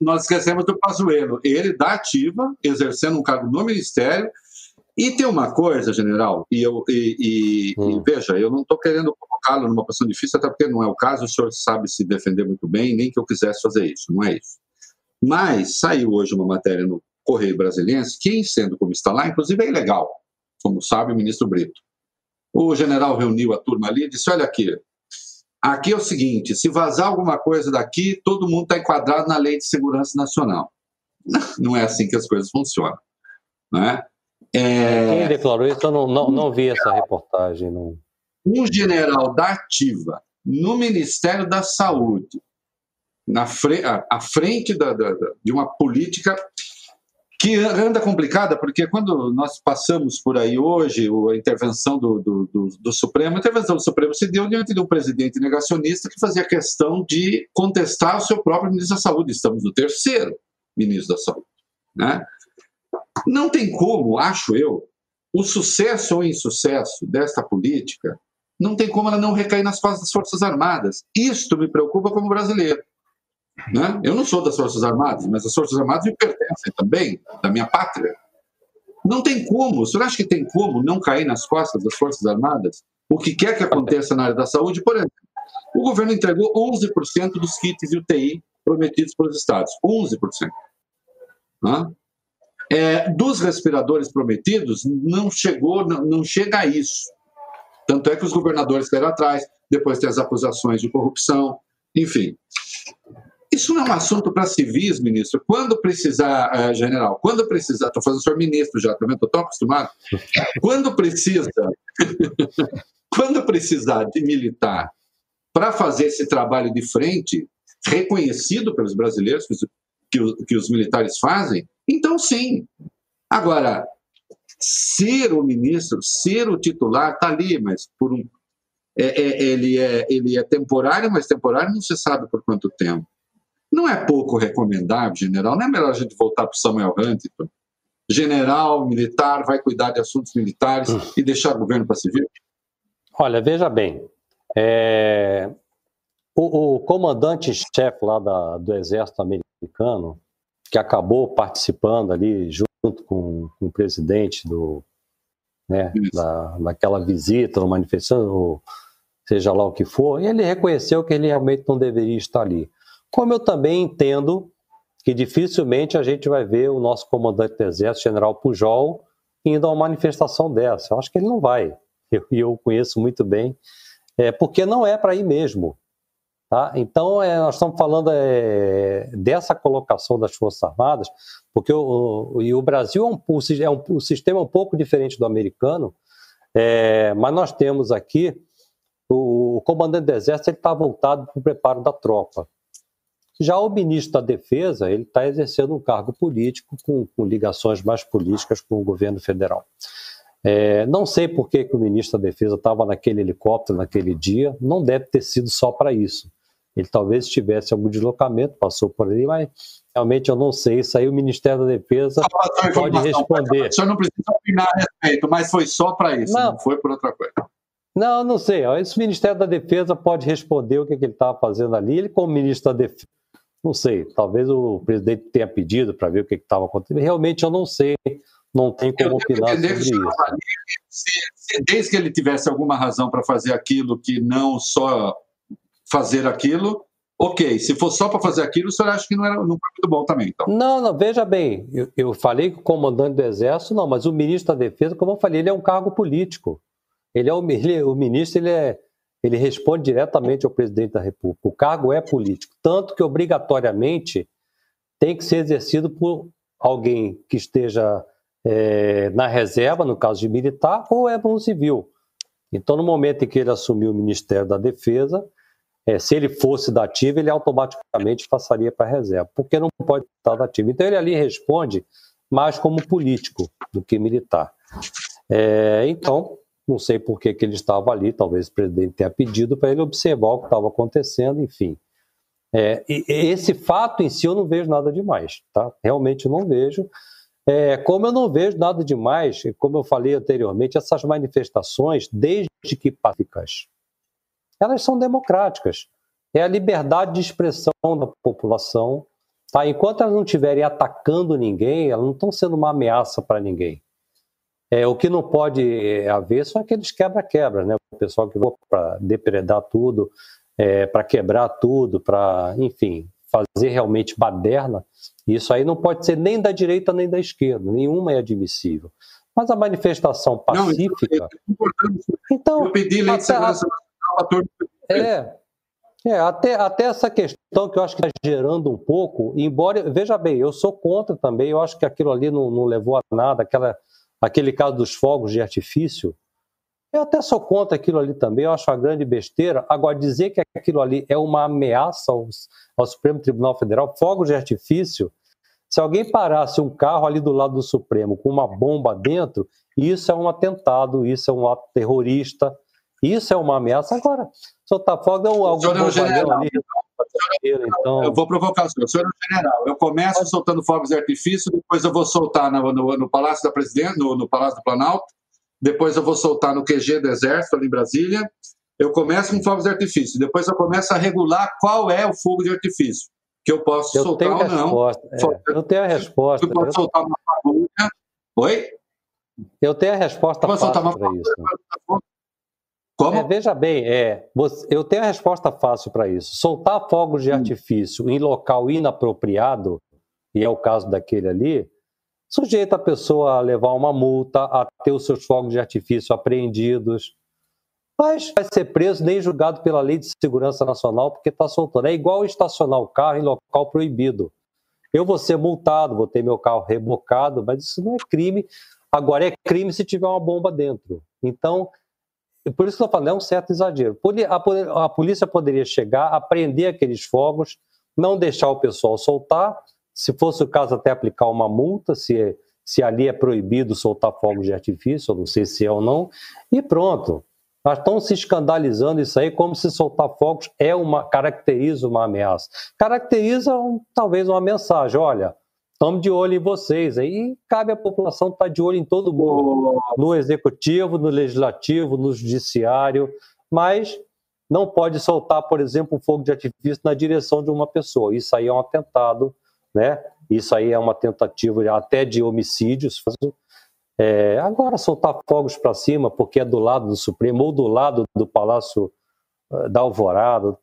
Nós esquecemos do Pazuello. Ele da ativa, exercendo um cargo no Ministério, e tem uma coisa, general, e, eu, e, e, hum. e veja, eu não estou querendo colocá-lo numa posição difícil, até porque não é o caso, o senhor sabe se defender muito bem, nem que eu quisesse fazer isso, não é isso. Mas saiu hoje uma matéria no Correio Brasiliense, que, sendo como está lá, inclusive é ilegal, como sabe o ministro Brito. O general reuniu a turma ali e disse: Olha aqui, aqui é o seguinte: se vazar alguma coisa daqui, todo mundo está enquadrado na Lei de Segurança Nacional. Não é assim que as coisas funcionam. Né? É... Quem declarou isso? Eu não, não, não vi essa reportagem. Não. Um general da Ativa no Ministério da Saúde, na fre à frente da, da, de uma política que anda complicada, porque quando nós passamos por aí hoje, a intervenção do, do, do, do, Supremo, a intervenção do Supremo se deu diante de um presidente negacionista que fazia questão de contestar o seu próprio ministro da Saúde. Estamos no terceiro ministro da Saúde. Né? Não tem como, acho eu, o sucesso ou insucesso desta política, não tem como ela não recair nas costas das Forças Armadas. Isto me preocupa como brasileiro. Né? Eu não sou das Forças Armadas, mas as Forças Armadas me pertencem também, da minha pátria. Não tem como, o senhor acha que tem como não cair nas costas das Forças Armadas? O que quer que aconteça na área da saúde, por exemplo, o governo entregou 11% dos kits de UTI prometidos pelos estados. 11%. Né? É, dos respiradores prometidos, não chegou, não, não chega a isso. Tanto é que os governadores caíram atrás, depois tem as acusações de corrupção, enfim. Isso não é um assunto para civis, ministro. Quando precisar, uh, general, quando precisar, estou fazendo o senhor ministro já, também estou tão acostumado. Quando precisa, quando precisar de militar para fazer esse trabalho de frente, reconhecido pelos brasileiros que, que, que os militares fazem, então sim. Agora, ser o ministro, ser o titular, está ali, mas por um, é, é, ele, é, ele é temporário, mas temporário não se sabe por quanto tempo. Não é pouco recomendável, general? Não é melhor a gente voltar para o Samuel Huntington? General, militar, vai cuidar de assuntos militares hum. e deixar o governo para civil? Olha, veja bem, é... o, o comandante-chefe lá da, do exército americano, que acabou participando ali junto com, com o presidente do, né, da, daquela visita, ou manifestação, ou seja lá o que for, ele reconheceu que ele realmente não deveria estar ali. Como eu também entendo que dificilmente a gente vai ver o nosso comandante do Exército, General Pujol, indo a uma manifestação dessa. Eu acho que ele não vai. E eu, eu, conheço muito bem, é, porque não é para ir mesmo. Tá? Então, é, nós estamos falando é, dessa colocação das Forças Armadas, porque o, o, e o Brasil é um, é um, sistema um pouco diferente do americano, é, mas nós temos aqui o, o comandante do Exército está voltado para o preparo da tropa. Já o ministro da Defesa, ele está exercendo um cargo político com, com, ligações mais políticas com o governo federal. É, não sei por que, que o ministro da Defesa estava naquele helicóptero naquele dia, não deve ter sido só para isso. Ele talvez tivesse algum deslocamento, passou por ali, mas realmente eu não sei. Isso aí o Ministério da Defesa pode responder. O senhor não precisa opinar a respeito, mas foi só para isso, não. não foi por outra coisa. Não, não sei. Esse Ministério da Defesa pode responder o que, que ele estava fazendo ali. Ele, como ministro da Defesa, não sei, talvez o presidente tenha pedido para ver o que estava acontecendo. Realmente eu não sei, não tem como opinar sobre isso. Se, se, desde que ele tivesse alguma razão para fazer aquilo que não só fazer aquilo, ok. Se for só para fazer aquilo, o senhor acha que não, era, não foi muito bom também, então? Não, não, veja bem, eu, eu falei que o comandante do Exército, não, mas o ministro da Defesa, como eu falei, ele é um cargo político. Ele é o, ele, o ministro, ele é ele responde diretamente ao presidente da República. O cargo é político, tanto que obrigatoriamente tem que ser exercido por alguém que esteja é, na reserva, no caso de militar, ou é um civil. Então, no momento em que ele assumiu o Ministério da Defesa, é, se ele fosse da ativa, ele automaticamente passaria para a reserva, porque não pode estar da ativa. Então, ele ali responde mais como político do que militar. É, então, não sei por que, que ele estava ali, talvez o presidente tenha pedido para ele observar o que estava acontecendo, enfim. É, esse fato em si eu não vejo nada demais, tá? Realmente não vejo. É, como eu não vejo nada demais, como eu falei anteriormente, essas manifestações, desde que pacíficas, elas são democráticas. É a liberdade de expressão da população. Tá? Enquanto elas não estiverem atacando ninguém, elas não estão sendo uma ameaça para ninguém. É, o que não pode é, haver são aqueles quebra-quebra, né? O pessoal que vai para depredar tudo, é, para quebrar tudo, para, enfim, fazer realmente baderna. Isso aí não pode ser nem da direita nem da esquerda, nenhuma é admissível. Mas a manifestação pacífica. Não, então, eu pedi lei de segurança nacional É, é, até, até essa questão que eu acho que está gerando um pouco, embora, veja bem, eu sou contra também, eu acho que aquilo ali não, não levou a nada, aquela aquele caso dos fogos de artifício, eu até sou contra aquilo ali também, eu acho uma grande besteira. Agora, dizer que aquilo ali é uma ameaça ao, ao Supremo Tribunal Federal, fogos de artifício, se alguém parasse um carro ali do lado do Supremo com uma bomba dentro, isso é um atentado, isso é um ato terrorista, isso é uma ameaça. Agora, soltar fogo é um, algum bobalhão ali. Então... Eu vou provocar o senhor. O senhor é o general. Eu começo soltando fogos de artifício, depois eu vou soltar no, no, no Palácio da Presidência, no, no, Palácio do Planalto, depois eu vou soltar no QG do Exército, ali em Brasília. Eu começo com fogos de artifício, depois eu começo a regular qual é o fogo de artifício. que eu posso eu soltar ou não. É, eu tenho a resposta. Eu posso soltar uma fagulha. Oi? Eu tenho a resposta para isso. Como? É, veja bem, é, eu tenho a resposta fácil para isso. Soltar fogos de hum. artifício em local inapropriado, e é o caso daquele ali, sujeita a pessoa a levar uma multa, a ter os seus fogos de artifício apreendidos, mas vai ser preso nem julgado pela Lei de Segurança Nacional porque está soltando. É igual estacionar o carro em local proibido. Eu vou ser multado, vou ter meu carro rebocado, mas isso não é crime. Agora é crime se tiver uma bomba dentro. Então, por isso que eu falando, é um certo exagero. A polícia poderia chegar, apreender aqueles fogos, não deixar o pessoal soltar, se fosse o caso, até aplicar uma multa, se, se ali é proibido soltar fogos de artifício, não sei se é ou não, e pronto. Mas estão se escandalizando isso aí como se soltar fogos é uma caracteriza uma ameaça. Caracteriza um, talvez uma mensagem, olha, estamos de olho em vocês. Aí cabe à população estar de olho em todo mundo, no executivo, no legislativo, no judiciário, mas não pode soltar, por exemplo, um fogo de artifício na direção de uma pessoa. Isso aí é um atentado, né? Isso aí é uma tentativa até de homicídios. É, agora, soltar fogos para cima, porque é do lado do Supremo ou do lado do Palácio eh, da Alvorada,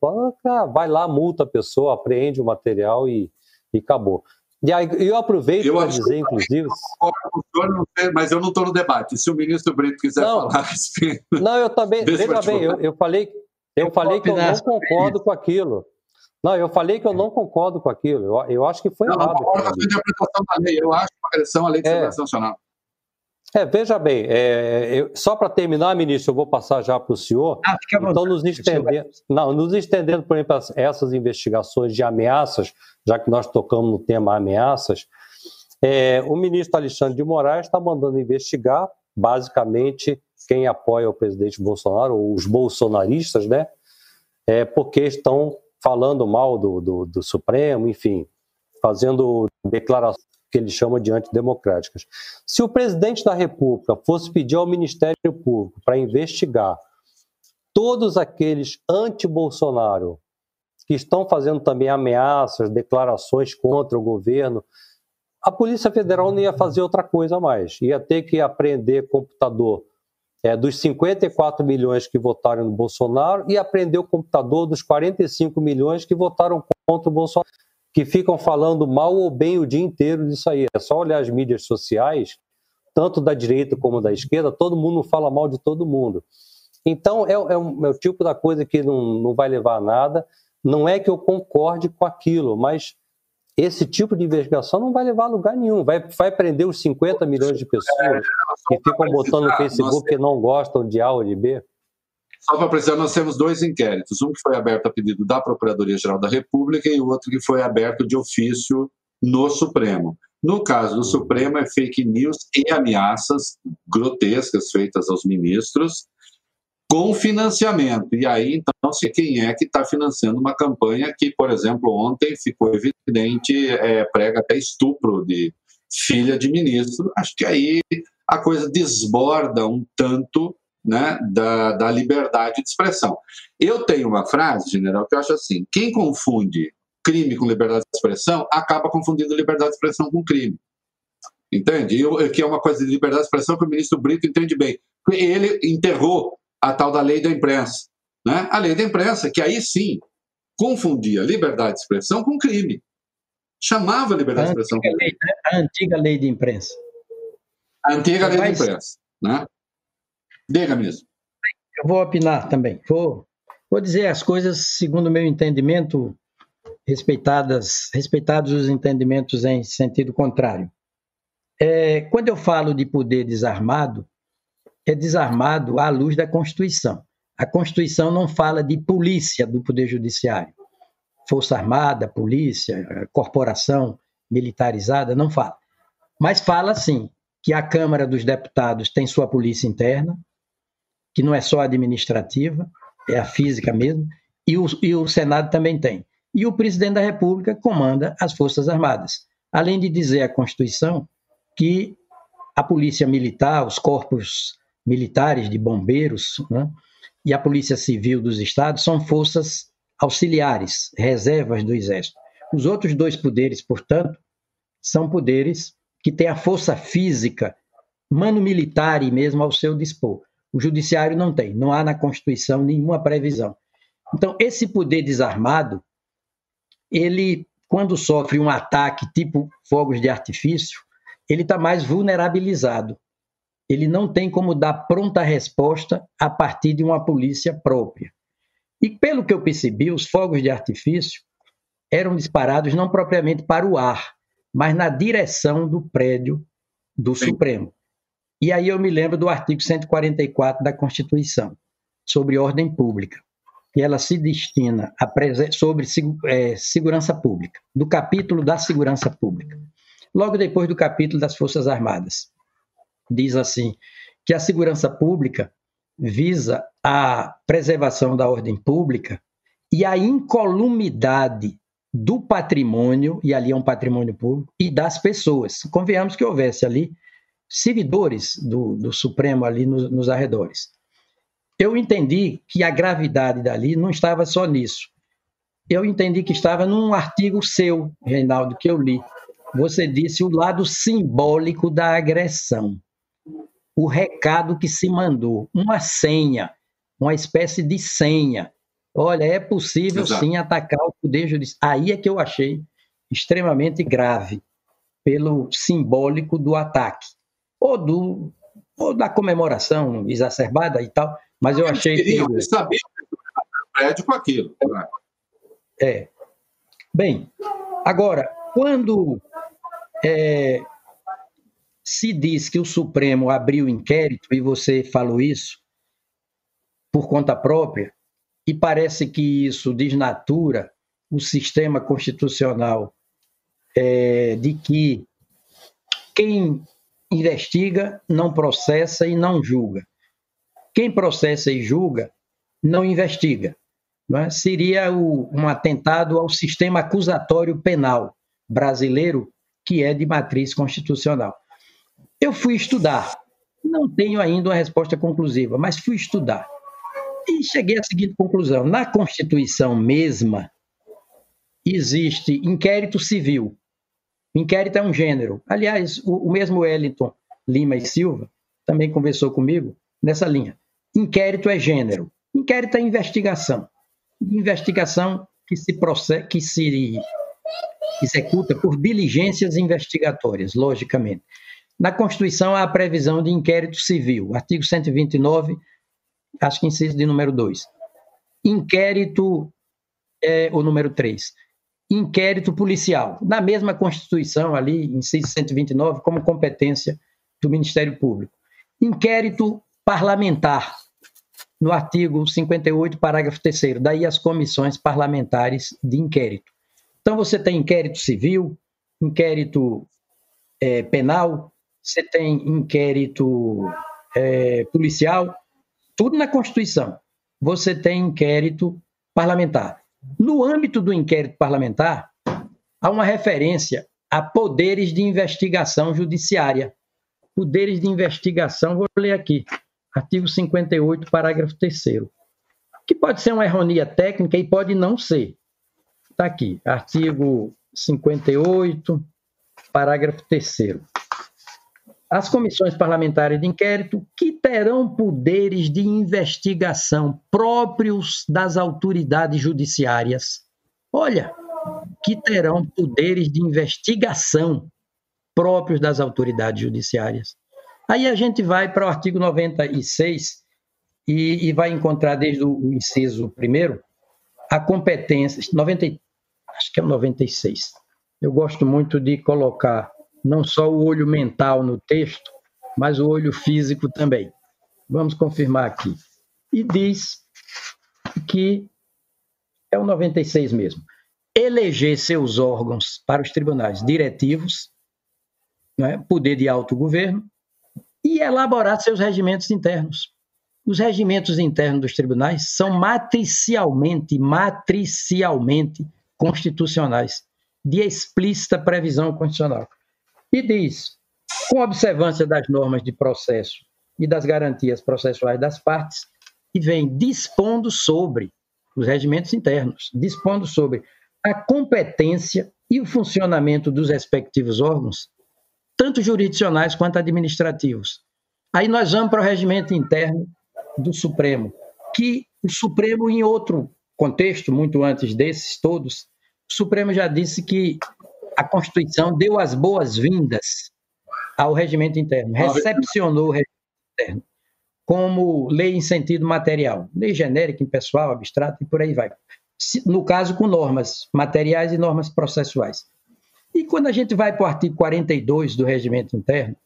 ah, vai lá, multa a pessoa, apreende o material e, e acabou. E aí, eu aproveito para dizer, inclusive. Eu mas eu não estou no debate. Se o ministro Brito quiser não, falar Não, eu também. Veja bem, eu, eu, falei, eu, eu falei que eu não concordo com aquilo. Não, eu falei que eu não concordo com aquilo. Eu, eu acho que foi não, errado. Não concordo com a interpretação da lei. Eu acho uma agressão à lei de é. segurança nacional. É, veja bem, é, eu, só para terminar, ministro, eu vou passar já para o senhor. Ah, então, nos estendendo, não, nos estendendo, por exemplo, essas investigações de ameaças, já que nós tocamos no tema ameaças, é, o ministro Alexandre de Moraes está mandando investigar, basicamente, quem apoia o presidente Bolsonaro, ou os bolsonaristas, né? É, porque estão falando mal do, do, do Supremo, enfim, fazendo declarações que ele chama de antidemocráticas. Se o presidente da República fosse pedir ao Ministério Público para investigar todos aqueles anti-Bolsonaro que estão fazendo também ameaças, declarações contra o governo, a Polícia Federal não ia fazer outra coisa mais. Ia ter que apreender computador é, dos 54 milhões que votaram no Bolsonaro e aprender o computador dos 45 milhões que votaram contra o Bolsonaro que ficam falando mal ou bem o dia inteiro disso aí. É só olhar as mídias sociais, tanto da direita como da esquerda, todo mundo fala mal de todo mundo. Então, é, é, um, é o tipo da coisa que não, não vai levar a nada. Não é que eu concorde com aquilo, mas esse tipo de investigação não vai levar a lugar nenhum. Vai, vai prender os 50 milhões de pessoas que ficam botando no Facebook que não gostam de A ou de B. Só para precisar, nós temos dois inquéritos. Um que foi aberto a pedido da Procuradoria-Geral da República e o outro que foi aberto de ofício no Supremo. No caso do Supremo, é fake news e ameaças grotescas feitas aos ministros com financiamento. E aí, então, se quem é que está financiando uma campanha que, por exemplo, ontem ficou evidente, é, prega até estupro de filha de ministro. Acho que aí a coisa desborda um tanto né, da, da liberdade de expressão. Eu tenho uma frase, general, que eu acho assim: quem confunde crime com liberdade de expressão acaba confundindo liberdade de expressão com crime. Entende? Eu, que é uma coisa de liberdade de expressão que o ministro Brito entende bem. Ele enterrou a tal da lei da imprensa. Né? A lei da imprensa, que aí sim confundia liberdade de expressão com crime. Chamava liberdade de expressão. Lei, né? A antiga lei de imprensa. A antiga lei de imprensa. Né? Diga mesmo. Eu vou opinar também. Vou, vou dizer as coisas segundo o meu entendimento, respeitadas, respeitados os entendimentos em sentido contrário. É, quando eu falo de poder desarmado, é desarmado à luz da Constituição. A Constituição não fala de polícia do Poder Judiciário. Força Armada, polícia, corporação militarizada, não fala. Mas fala, sim, que a Câmara dos Deputados tem sua polícia interna, que não é só administrativa, é a física mesmo, e o, e o Senado também tem. E o presidente da República comanda as Forças Armadas. Além de dizer a Constituição que a Polícia Militar, os corpos militares de bombeiros né, e a Polícia Civil dos Estados são forças auxiliares, reservas do Exército. Os outros dois poderes, portanto, são poderes que têm a força física, mano militar e mesmo ao seu dispor. O judiciário não tem, não há na Constituição nenhuma previsão. Então, esse poder desarmado, ele, quando sofre um ataque tipo fogos de artifício, ele está mais vulnerabilizado. Ele não tem como dar pronta resposta a partir de uma polícia própria. E pelo que eu percebi, os fogos de artifício eram disparados não propriamente para o ar, mas na direção do prédio do Sim. Supremo. E aí eu me lembro do artigo 144 da Constituição, sobre ordem pública, que ela se destina a sobre é, segurança pública, do capítulo da segurança pública. Logo depois do capítulo das Forças Armadas. Diz assim: que a segurança pública visa a preservação da ordem pública e a incolumidade do patrimônio, e ali é um patrimônio público, e das pessoas. Convenhamos que houvesse ali servidores do, do Supremo ali nos, nos arredores. Eu entendi que a gravidade dali não estava só nisso. Eu entendi que estava num artigo seu, Reinaldo, que eu li. Você disse o lado simbólico da agressão. O recado que se mandou, uma senha, uma espécie de senha Olha, é possível Exato. sim atacar o poder judiciário. Aí é que eu achei extremamente grave, pelo simbólico do ataque, ou, do, ou da comemoração exacerbada e tal, mas eu achei. Queriam, que... saber prédio com aquilo. É. Bem, agora, quando é, se diz que o Supremo abriu inquérito, e você falou isso, por conta própria, e parece que isso desnatura o sistema constitucional é, de que quem investiga não processa e não julga. Quem processa e julga não investiga. Não é? Seria o, um atentado ao sistema acusatório penal brasileiro, que é de matriz constitucional. Eu fui estudar, não tenho ainda uma resposta conclusiva, mas fui estudar. E cheguei à seguinte conclusão: na Constituição mesma, existe inquérito civil. Inquérito é um gênero. Aliás, o, o mesmo Wellington Lima e Silva também conversou comigo nessa linha. Inquérito é gênero. Inquérito é investigação. Investigação que se, que se executa por diligências investigatórias, logicamente. Na Constituição há a previsão de inquérito civil, artigo 129 acho que inciso de número 2. Inquérito, é, o número 3. Inquérito policial. Na mesma Constituição, ali, inciso 129, como competência do Ministério Público. Inquérito parlamentar, no artigo 58, parágrafo 3. Daí as comissões parlamentares de inquérito. Então, você tem inquérito civil, inquérito é, penal, você tem inquérito é, policial, tudo na Constituição. Você tem inquérito parlamentar. No âmbito do inquérito parlamentar, há uma referência a poderes de investigação judiciária. Poderes de investigação, vou ler aqui, artigo 58, parágrafo 3 que pode ser uma erronia técnica e pode não ser. Está aqui, artigo 58, parágrafo 3 as comissões parlamentares de inquérito, que terão poderes de investigação próprios das autoridades judiciárias. Olha, que terão poderes de investigação próprios das autoridades judiciárias. Aí a gente vai para o artigo 96 e, e vai encontrar desde o inciso primeiro a competência, 90, acho que é o 96. Eu gosto muito de colocar não só o olho mental no texto, mas o olho físico também. Vamos confirmar aqui. E diz que é o 96 mesmo. Eleger seus órgãos para os tribunais diretivos, né, poder de autogoverno, e elaborar seus regimentos internos. Os regimentos internos dos tribunais são matricialmente, matricialmente constitucionais, de explícita previsão constitucional e diz: com observância das normas de processo e das garantias processuais das partes, e vem dispondo sobre os regimentos internos, dispondo sobre a competência e o funcionamento dos respectivos órgãos, tanto jurisdicionais quanto administrativos. Aí nós vamos para o regimento interno do Supremo, que o Supremo, em outro contexto, muito antes desses todos, o Supremo já disse que a Constituição deu as boas-vindas ao regimento interno, recepcionou o regimento interno como lei em sentido material, lei genérica, impessoal, abstrata e por aí vai. No caso, com normas materiais e normas processuais. E quando a gente vai para o artigo 42 do regimento interno,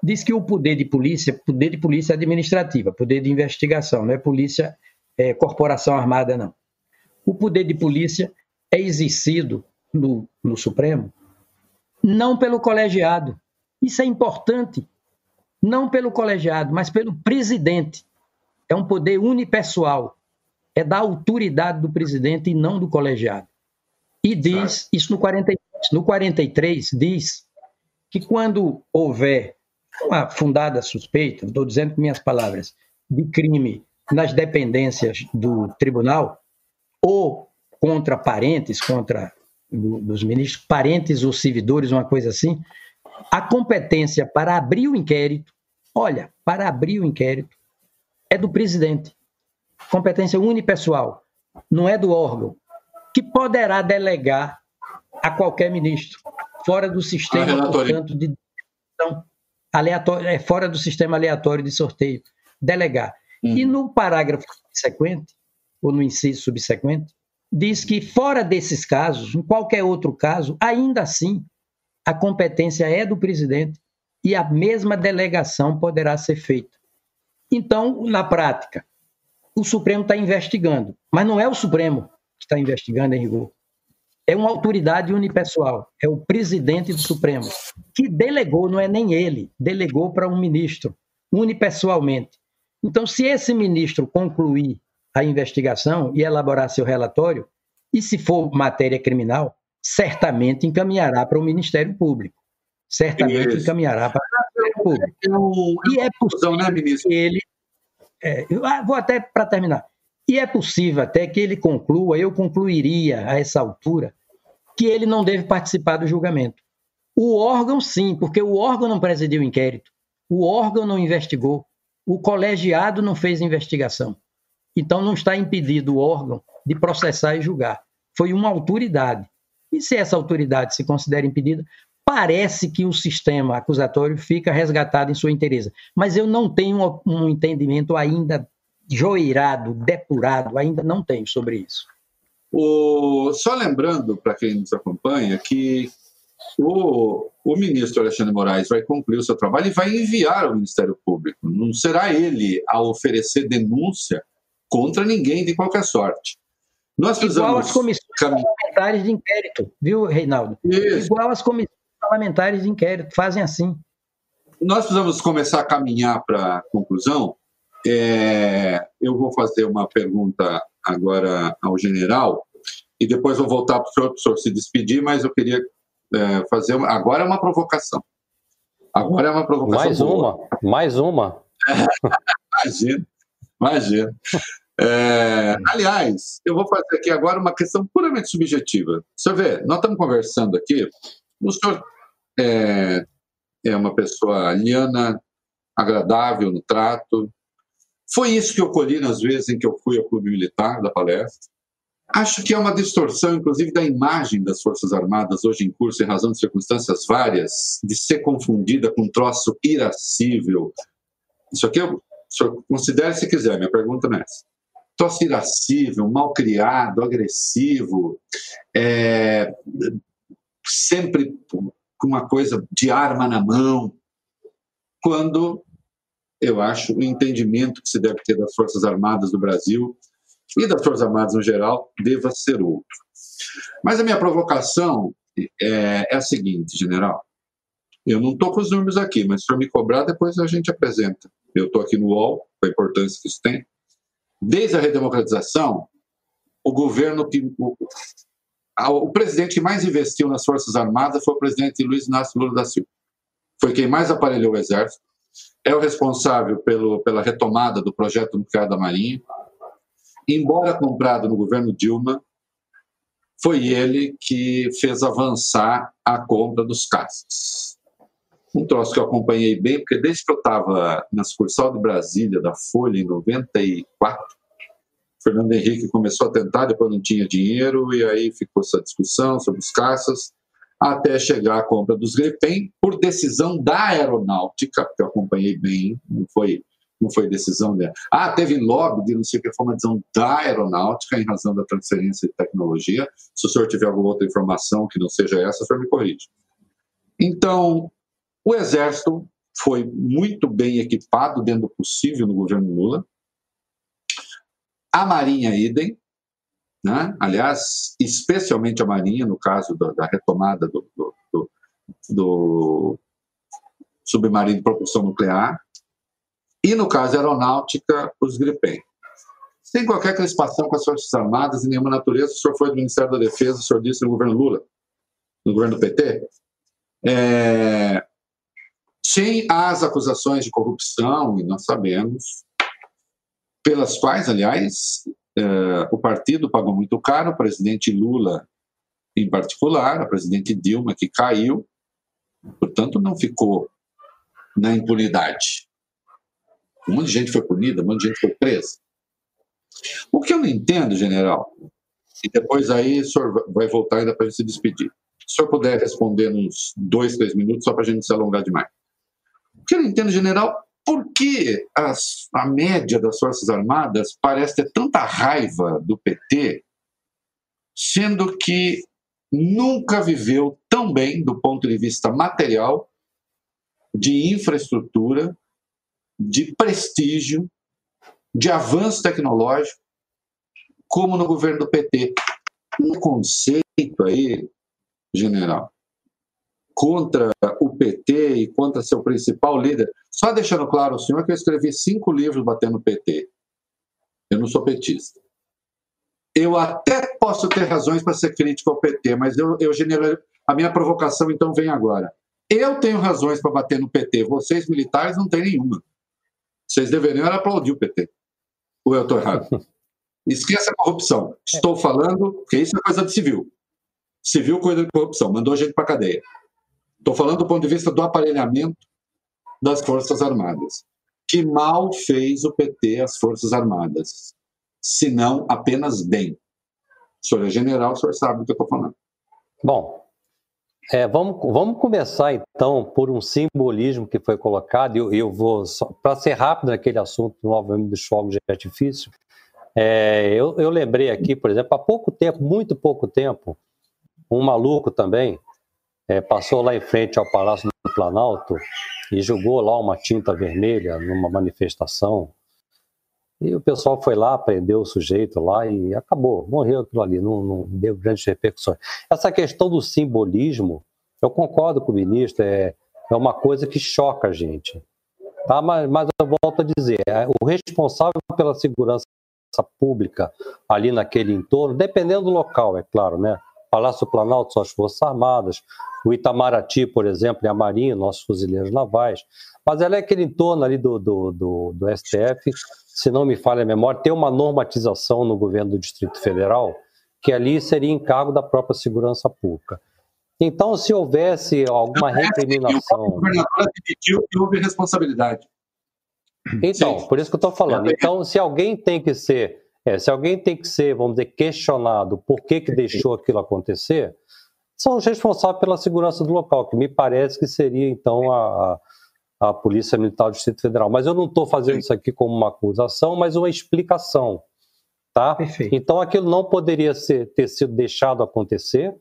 diz que o poder de polícia, poder de polícia administrativa, poder de investigação, não é polícia, é, corporação armada, não. O poder de polícia é exercido no, no Supremo não pelo colegiado. Isso é importante. Não pelo colegiado, mas pelo presidente. É um poder unipessoal. É da autoridade do presidente e não do colegiado. E diz, isso no 43, no 43 diz que quando houver uma fundada suspeita, estou dizendo com minhas palavras, de crime nas dependências do tribunal, ou contra parentes, contra dos ministros, parentes ou servidores, uma coisa assim, a competência para abrir o inquérito, olha, para abrir o inquérito, é do presidente. Competência unipessoal, não é do órgão, que poderá delegar a qualquer ministro, fora do sistema, portanto, de aleatório, é fora do sistema aleatório de sorteio, delegar. Uhum. E no parágrafo subsequente, ou no inciso subsequente, diz que fora desses casos, em qualquer outro caso, ainda assim, a competência é do presidente e a mesma delegação poderá ser feita. Então, na prática, o Supremo está investigando, mas não é o Supremo que está investigando em rigor. É uma autoridade unipessoal, é o presidente do Supremo, que delegou, não é nem ele, delegou para um ministro, unipessoalmente. Então, se esse ministro concluir a investigação e elaborar seu relatório, e se for matéria criminal, certamente encaminhará para o Ministério Público. Certamente Isso. encaminhará para o Ministério Público. E é possível né, que ele. É, ah, vou até para terminar. E é possível até que ele conclua, eu concluiria a essa altura, que ele não deve participar do julgamento. O órgão, sim, porque o órgão não presidiu o inquérito, o órgão não investigou, o colegiado não fez investigação. Então, não está impedido o órgão de processar e julgar. Foi uma autoridade. E se essa autoridade se considera impedida, parece que o sistema acusatório fica resgatado em sua inteireza. Mas eu não tenho um entendimento ainda joeirado, depurado, ainda não tenho sobre isso. O... Só lembrando para quem nos acompanha que o, o ministro Alexandre Moraes vai concluir o seu trabalho e vai enviar ao Ministério Público. Não será ele a oferecer denúncia contra ninguém de qualquer sorte. Nós precisamos... Igual as comissões parlamentares de inquérito, viu, Reinaldo? Isso. Igual as comissões parlamentares de inquérito, fazem assim. Nós precisamos começar a caminhar para a conclusão. É, eu vou fazer uma pergunta agora ao general e depois vou voltar para o senhor, para o senhor se despedir, mas eu queria é, fazer. Uma, agora é uma provocação. Agora é uma provocação. Mais boa. uma, mais uma. imagina, imagina. É, aliás, eu vou fazer aqui agora uma questão puramente subjetiva. Você vê, nós estamos conversando aqui, o senhor é, é uma pessoa liana, agradável no trato. Foi isso que eu colhi nas vezes em que eu fui ao clube militar da palestra. Acho que é uma distorção, inclusive, da imagem das Forças Armadas hoje em curso, em razão de circunstâncias várias, de ser confundida com um troço irascível. Isso aqui eu, considere se quiser, minha pergunta não é essa tosse irascível, mal criado, agressivo, é, sempre com uma coisa de arma na mão, quando eu acho o entendimento que se deve ter das Forças Armadas do Brasil e das Forças Armadas no geral deva ser outro. Mas a minha provocação é, é a seguinte, general. Eu não estou com os números aqui, mas se for me cobrar, depois a gente apresenta. Eu estou aqui no UOL, a importância que isso tem. Desde a redemocratização, o governo que. O, o presidente que mais investiu nas Forças Armadas foi o presidente Luiz Inácio Lula da Silva. Foi quem mais aparelhou o Exército, é o responsável pelo, pela retomada do projeto nuclear da Marinha. Embora comprado no governo Dilma, foi ele que fez avançar a compra dos caças. Um troço que eu acompanhei bem, porque desde que eu estava na sucursal de Brasília, da Folha, em 94, Fernando Henrique começou a tentar, depois não tinha dinheiro, e aí ficou essa discussão sobre os caças, até chegar à compra dos Gripen, por decisão da aeronáutica, que eu acompanhei bem, não foi não foi decisão dela. Ah, teve lobby de não sei o que, foi uma decisão da aeronáutica em razão da transferência de tecnologia. Se o senhor tiver alguma outra informação que não seja essa, o senhor me corrige. Então, o Exército foi muito bem equipado dentro do possível no governo Lula. A Marinha, idem. Né? Aliás, especialmente a Marinha, no caso da, da retomada do, do, do, do submarino de propulsão nuclear, e, no caso aeronáutica, os Gripen. Sem qualquer crispação com as Forças Armadas e nenhuma natureza, o senhor foi do Ministério da Defesa, o senhor disse no governo Lula, no governo PT, é, sem as acusações de corrupção, e nós sabemos, pelas quais, aliás, é, o partido pagou muito caro, o presidente Lula em particular, a presidente Dilma, que caiu, portanto, não ficou na impunidade. Um monte de gente foi punida, um monte de gente foi presa. O que eu não entendo, general, e depois aí o senhor vai voltar ainda para se despedir. Se o senhor puder responder uns dois, três minutos, só para a gente se alongar demais. O que eu não entendo, general, por que as, a média das Forças Armadas parece ter tanta raiva do PT, sendo que nunca viveu tão bem do ponto de vista material, de infraestrutura, de prestígio, de avanço tecnológico, como no governo do PT. Um conceito aí, general, contra PT e contra seu principal líder. Só deixando claro ao senhor que eu escrevi cinco livros batendo no PT. Eu não sou petista. Eu até posso ter razões para ser crítico ao PT, mas eu, eu general... a minha provocação então vem agora. Eu tenho razões para bater no PT, vocês militares não têm nenhuma. Vocês deveriam aplaudir o PT. Ou eu estou errado? Esqueça a corrupção. Estou falando que isso é coisa de civil. Civil coisa de corrupção, mandou gente para cadeia. Estou falando do ponto de vista do aparelhamento das Forças Armadas. Que mal fez o PT às Forças Armadas? Se não apenas bem. O senhor é general, o senhor sabe do que eu estou falando. Bom, é, vamos, vamos começar então por um simbolismo que foi colocado. Eu, eu vou, para ser rápido naquele assunto novamente dos fogos de artifício, é, eu, eu lembrei aqui, por exemplo, há pouco tempo, muito pouco tempo, um maluco também é, passou lá em frente ao Palácio do Planalto e jogou lá uma tinta vermelha numa manifestação e o pessoal foi lá, prendeu o sujeito lá e acabou, morreu aquilo ali, não, não deu grandes repercussões. Essa questão do simbolismo, eu concordo com o ministro, é, é uma coisa que choca a gente. Tá? Mas, mas eu volto a dizer, é, o responsável pela segurança pública ali naquele entorno, dependendo do local, é claro, né? Palácio Planalto são as Forças Armadas, o Itamaraty, por exemplo, e a Marinha, nossos fuzileiros navais, mas ela é aquele entorno ali do, do, do, do STF se não me falha a memória, tem uma normatização no governo do Distrito Federal que ali seria encargo da própria segurança pública. Então, se houvesse alguma recriminação. O governador admitiu que houve responsabilidade. Então, Sim. por isso que eu estou falando. Então, se alguém tem que ser, é, se alguém tem que ser, vamos dizer, questionado por que, que deixou aquilo acontecer, são os responsáveis pela segurança do local, que me parece que seria, então, a, a Polícia Militar do Distrito Federal. Mas eu não estou fazendo isso aqui como uma acusação, mas uma explicação. Tá? Perfeito. Então aquilo não poderia ser, ter sido deixado acontecer.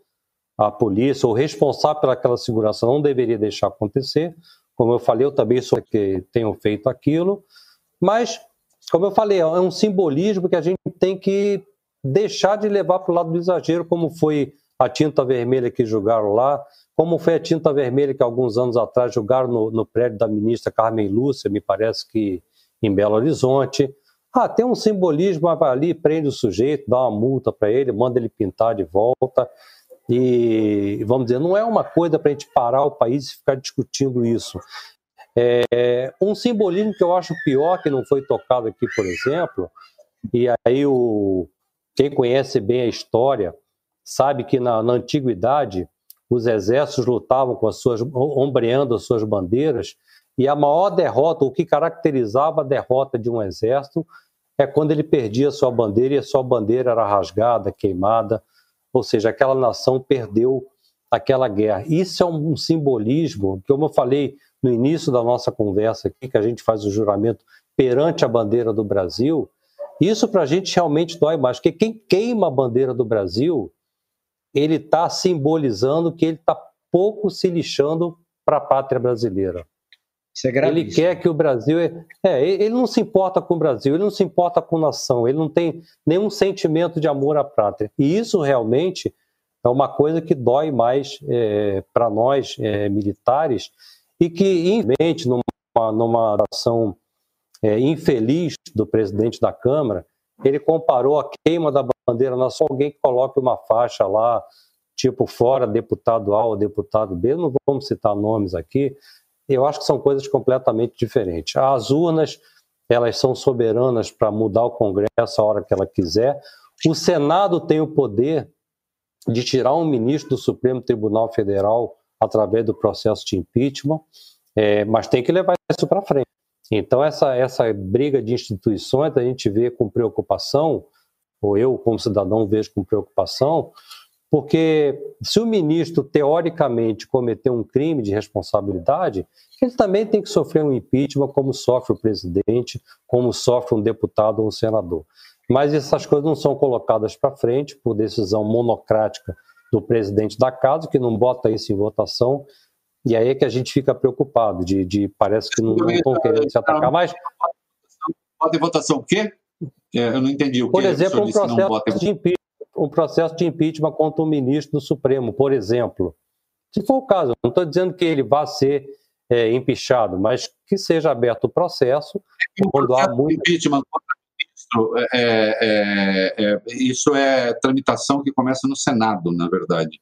A polícia, o responsável pelaquela segurança, não deveria deixar acontecer. Como eu falei, eu também sou que tenho feito aquilo. Mas, como eu falei, é um simbolismo que a gente tem que deixar de levar para o lado do exagero, como foi a tinta vermelha que julgaram lá, como foi a tinta vermelha que alguns anos atrás jogaram no, no prédio da ministra Carmen Lúcia, me parece que em Belo Horizonte. Ah, tem um simbolismo ali, prende o sujeito, dá uma multa para ele, manda ele pintar de volta. E, vamos dizer, não é uma coisa para a gente parar o país e ficar discutindo isso. É, um simbolismo que eu acho pior, que não foi tocado aqui, por exemplo, e aí o, quem conhece bem a história sabe que na, na antiguidade os exércitos lutavam com as suas ombreando as suas bandeiras e a maior derrota, o que caracterizava a derrota de um exército é quando ele perdia sua bandeira e a sua bandeira era rasgada, queimada, ou seja, aquela nação perdeu aquela guerra. Isso é um simbolismo, que como eu falei no início da nossa conversa aqui, que a gente faz o juramento perante a bandeira do Brasil, isso para a gente realmente dói mais, porque quem queima a bandeira do Brasil, ele está simbolizando que ele está pouco se lixando para a pátria brasileira. Isso é Ele quer que o Brasil. É, é, ele não se importa com o Brasil, ele não se importa com nação, ele não tem nenhum sentimento de amor à pátria. E isso realmente é uma coisa que dói mais é, para nós é, militares e que, infelizmente, numa, numa ação é, infeliz do presidente da Câmara, ele comparou a queima da bandeira nacional alguém que coloque uma faixa lá, tipo fora deputado A ou deputado B, não vamos citar nomes aqui, eu acho que são coisas completamente diferentes. As urnas, elas são soberanas para mudar o Congresso a hora que ela quiser. O Senado tem o poder de tirar um ministro do Supremo Tribunal Federal através do processo de impeachment, é, mas tem que levar isso para frente. Então, essa, essa briga de instituições a gente vê com preocupação, ou eu, como cidadão, vejo com preocupação, porque se o ministro, teoricamente, cometeu um crime de responsabilidade, ele também tem que sofrer um impeachment, como sofre o presidente, como sofre um deputado ou um senador. Mas essas coisas não são colocadas para frente por decisão monocrática do presidente da casa, que não bota isso em votação, e aí é que a gente fica preocupado, de, de parece que não estão querendo se atacar mais. Bota em votação o quê? É, eu não entendi o que Por exemplo, um processo de impeachment um processo de impeachment contra um ministro do Supremo, por exemplo. Se for o caso, não estou dizendo que ele vá ser é, empichado, mas que seja aberto o processo é quando há muito. Impeachment contra o ministro, é, é, é, isso é tramitação que começa no Senado, na verdade.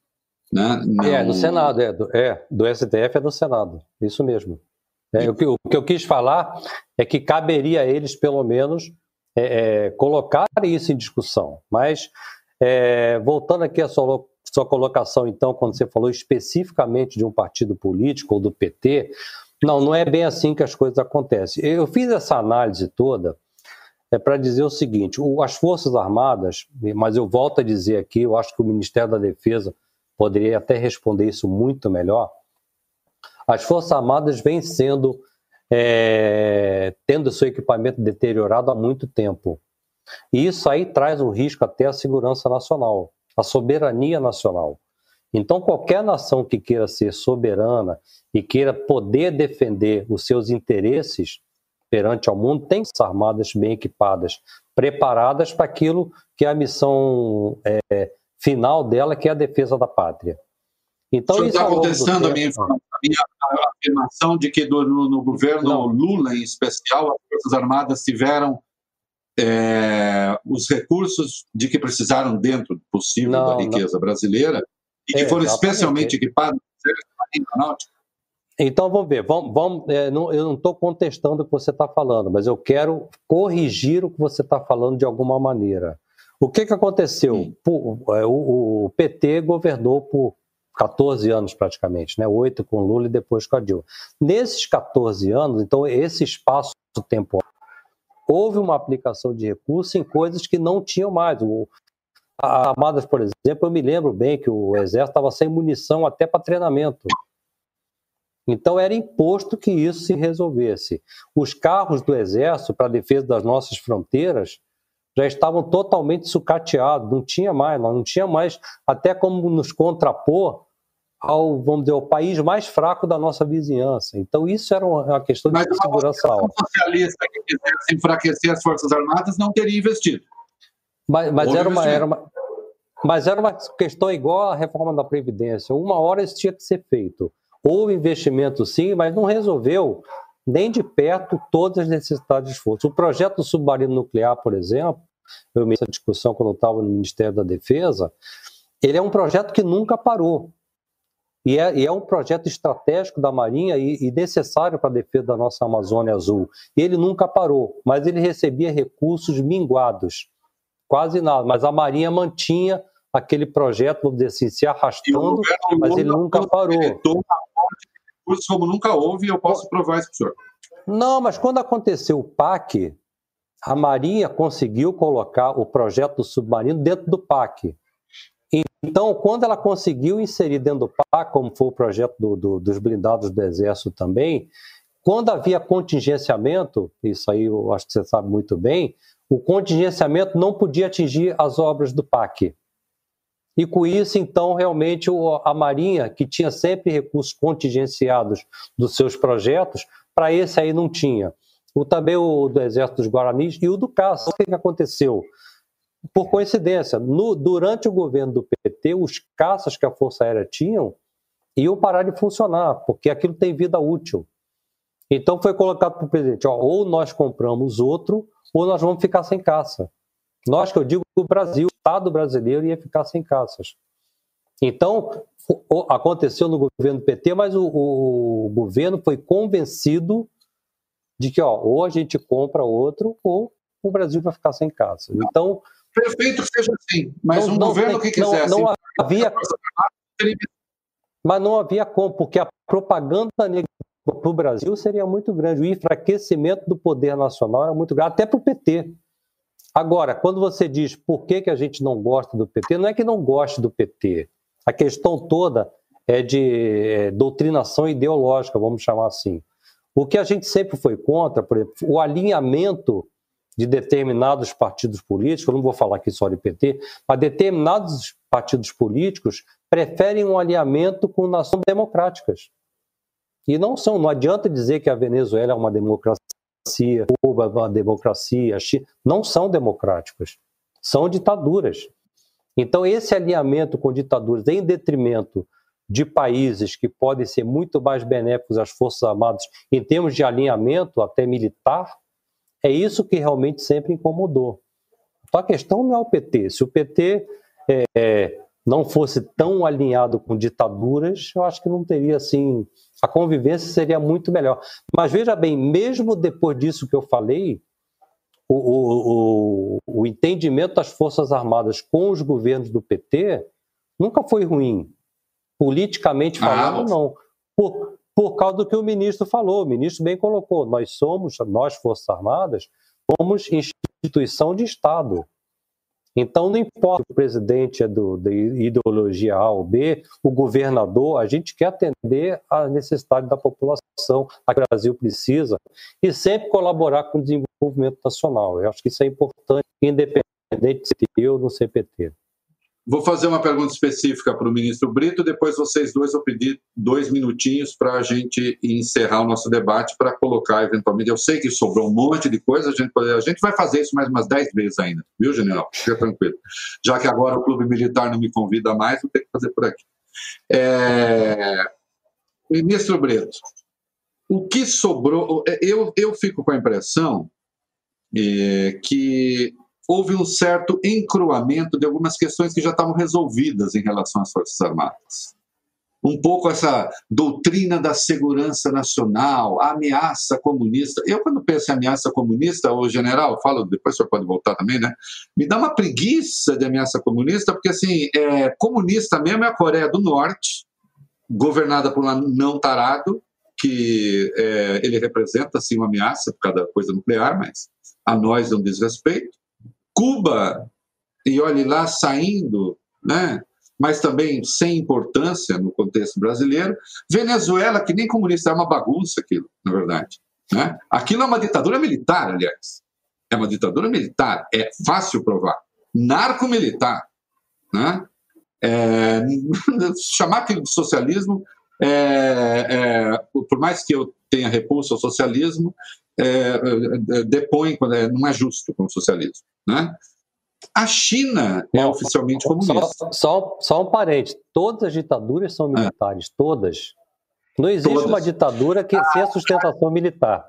Né? Não... É, no Senado, é do, é, do STF é do Senado, isso mesmo. É, o, que, o, que, eu quis falar é que caberia a eles, pelo menos, é, é, colocar isso em discussão. Mas é, voltando aqui à sua, sua colocação, então, quando você falou especificamente de um partido político ou do PT, não, não é bem assim que as coisas acontecem. Eu fiz essa análise toda é para dizer o seguinte: o, as Forças Armadas, mas eu volto a dizer aqui, eu acho que o Ministério da Defesa poderia até responder isso muito melhor. As Forças Armadas vêm sendo, é, tendo seu equipamento deteriorado há muito tempo. E isso aí traz um risco até à segurança nacional, à soberania nacional. Então, qualquer nação que queira ser soberana e queira poder defender os seus interesses perante ao mundo tem armadas bem equipadas, preparadas para aquilo que é a missão é, final dela, que é a defesa da pátria. Então, o senhor está contestando a minha, a minha afirmação de que do, no, no governo Não. Lula, em especial, as Forças Armadas tiveram é, os recursos de que precisaram dentro do possível não, da riqueza não. brasileira e que é, foram especialmente equipados então vamos ver, vamos, vamos é, não, eu não estou contestando o que você está falando, mas eu quero corrigir o que você está falando de alguma maneira. O que, que aconteceu? É, o, o, PT governou por 14 anos praticamente, né? oito com Lula e depois com a Dilma. Nesses 14 anos, então esse espaço temporal houve uma aplicação de recursos em coisas que não tinham mais. O, a Armadas, por exemplo, eu me lembro bem que o Exército estava sem munição até para treinamento. Então era imposto que isso se resolvesse. Os carros do Exército para a defesa das nossas fronteiras já estavam totalmente sucateados, não tinha mais, não tinha mais até como nos contrapor ao, vamos dizer, ao país mais fraco da nossa vizinhança. Então, isso era uma questão de Mas segurança alta. Mas socialista que quisesse enfraquecer as Forças Armadas não teria investido. Mas, mas era, uma, era uma, mas era uma questão igual à reforma da Previdência. Uma hora isso tinha que ser feito. Houve investimento sim, mas não resolveu nem de perto todas as necessidades de esforço. O projeto do submarino nuclear, por exemplo, eu me essa discussão quando eu estava no Ministério da Defesa, ele é um projeto que nunca parou. E é, e é, um projeto estratégico da Marinha e, e necessário para a defesa da nossa Amazônia Azul. E ele nunca parou, mas ele recebia recursos minguados, quase nada. Mas a Marinha mantinha aquele projeto, vamos dizer assim, se arrastando, mas ele nunca parou. Como nunca houve, eu posso provar isso para o senhor. Não, mas quando aconteceu o PAC, a Marinha conseguiu colocar o projeto do submarino dentro do PAC. Então, quando ela conseguiu inserir dentro do PAC, como foi o projeto do, do, dos blindados do Exército também, quando havia contingenciamento, isso aí eu acho que você sabe muito bem, o contingenciamento não podia atingir as obras do PAC. E com isso, então, realmente a Marinha, que tinha sempre recursos contingenciados dos seus projetos, para esse aí não tinha. O, também o do Exército dos Guaranis e o do caça. O que aconteceu? Por coincidência, no, durante o governo do PT, os caças que a Força Aérea tinham iam parar de funcionar, porque aquilo tem vida útil. Então foi colocado para o presidente: ó, ou nós compramos outro, ou nós vamos ficar sem caça. Nós, que eu digo, o Brasil, o Estado brasileiro ia ficar sem caças. Então, aconteceu no governo do PT, mas o, o, governo foi convencido de que ó, ou a gente compra outro, ou o Brasil vai ficar sem caça. Então. Perfeito que seja assim, mas não, um não governo que quisesse. Não, não havia. Mas não havia como, porque a propaganda para o Brasil seria muito grande. O enfraquecimento do poder nacional era muito grande, até para o PT. Agora, quando você diz por que, que a gente não gosta do PT, não é que não goste do PT. A questão toda é de é, doutrinação ideológica, vamos chamar assim. O que a gente sempre foi contra, por exemplo, o alinhamento de determinados partidos políticos, não vou falar aqui só de PT, mas determinados partidos políticos preferem um alinhamento com nações democráticas. E não são, não adianta dizer que a Venezuela é uma democracia, Cuba uma democracia, China, não são democráticas, são ditaduras. Então, esse alinhamento com ditaduras em detrimento de países que podem ser muito mais benéficos às Forças Armadas em termos de alinhamento, até militar, é isso que realmente sempre incomodou. Então, a questão não é o PT. Se o PT é, não fosse tão alinhado com ditaduras, eu acho que não teria assim. A convivência seria muito melhor. Mas veja bem, mesmo depois disso que eu falei, o, o, o, o entendimento das Forças Armadas com os governos do PT nunca foi ruim. Politicamente ah, falando, ah, não. Por, por causa do que o ministro falou. O ministro bem colocou: nós somos, nós, Forças Armadas, somos instituição de Estado. Então, não importa se o presidente é do, ideologia A ou B, o governador, a gente quer atender à necessidade da população, a que o Brasil precisa, e sempre colaborar com o desenvolvimento nacional. Eu acho que isso é importante, independente de ser eu no CPT. Vou fazer uma pergunta específica para o ministro Brito, depois vocês dois vou pedir dois minutinhos para a gente encerrar o nosso debate para colocar eventualmente. Eu sei que sobrou um monte de coisa, a gente, a gente vai fazer isso mais umas dez vezes ainda, viu, general? Fica tranquilo. Já que agora o Clube Militar não me convida mais, vou ter que fazer por aqui. É... Ministro Brito, o que sobrou. Eu, eu fico com a impressão é, que houve um certo encruamento de algumas questões que já estavam resolvidas em relação às Forças Armadas. Um pouco essa doutrina da segurança nacional, a ameaça comunista. Eu, quando penso em ameaça comunista, o general, falo, depois o senhor pode voltar também, né? Me dá uma preguiça de ameaça comunista, porque, assim, é, comunista mesmo é a Coreia do Norte, governada por um não tarado, que é, ele representa, assim, uma ameaça por cada coisa nuclear, mas a nós não diz respeito. Cuba, e olhe lá saindo, né? mas também sem importância no contexto brasileiro. Venezuela, que nem comunista, é uma bagunça aquilo, na verdade. Né? Aquilo é uma ditadura militar, aliás. É uma ditadura militar, é fácil provar. Narco-militar. Né? É, chamar aquilo de socialismo, é, é, por mais que eu tenha repulso ao socialismo, é, é, depõe, é, não é justo com o socialismo. Né? A China é oficialmente comunista. Só, só, só um parente: todas as ditaduras são militares, é. todas. Não existe todas. uma ditadura que sem a sustentação militar.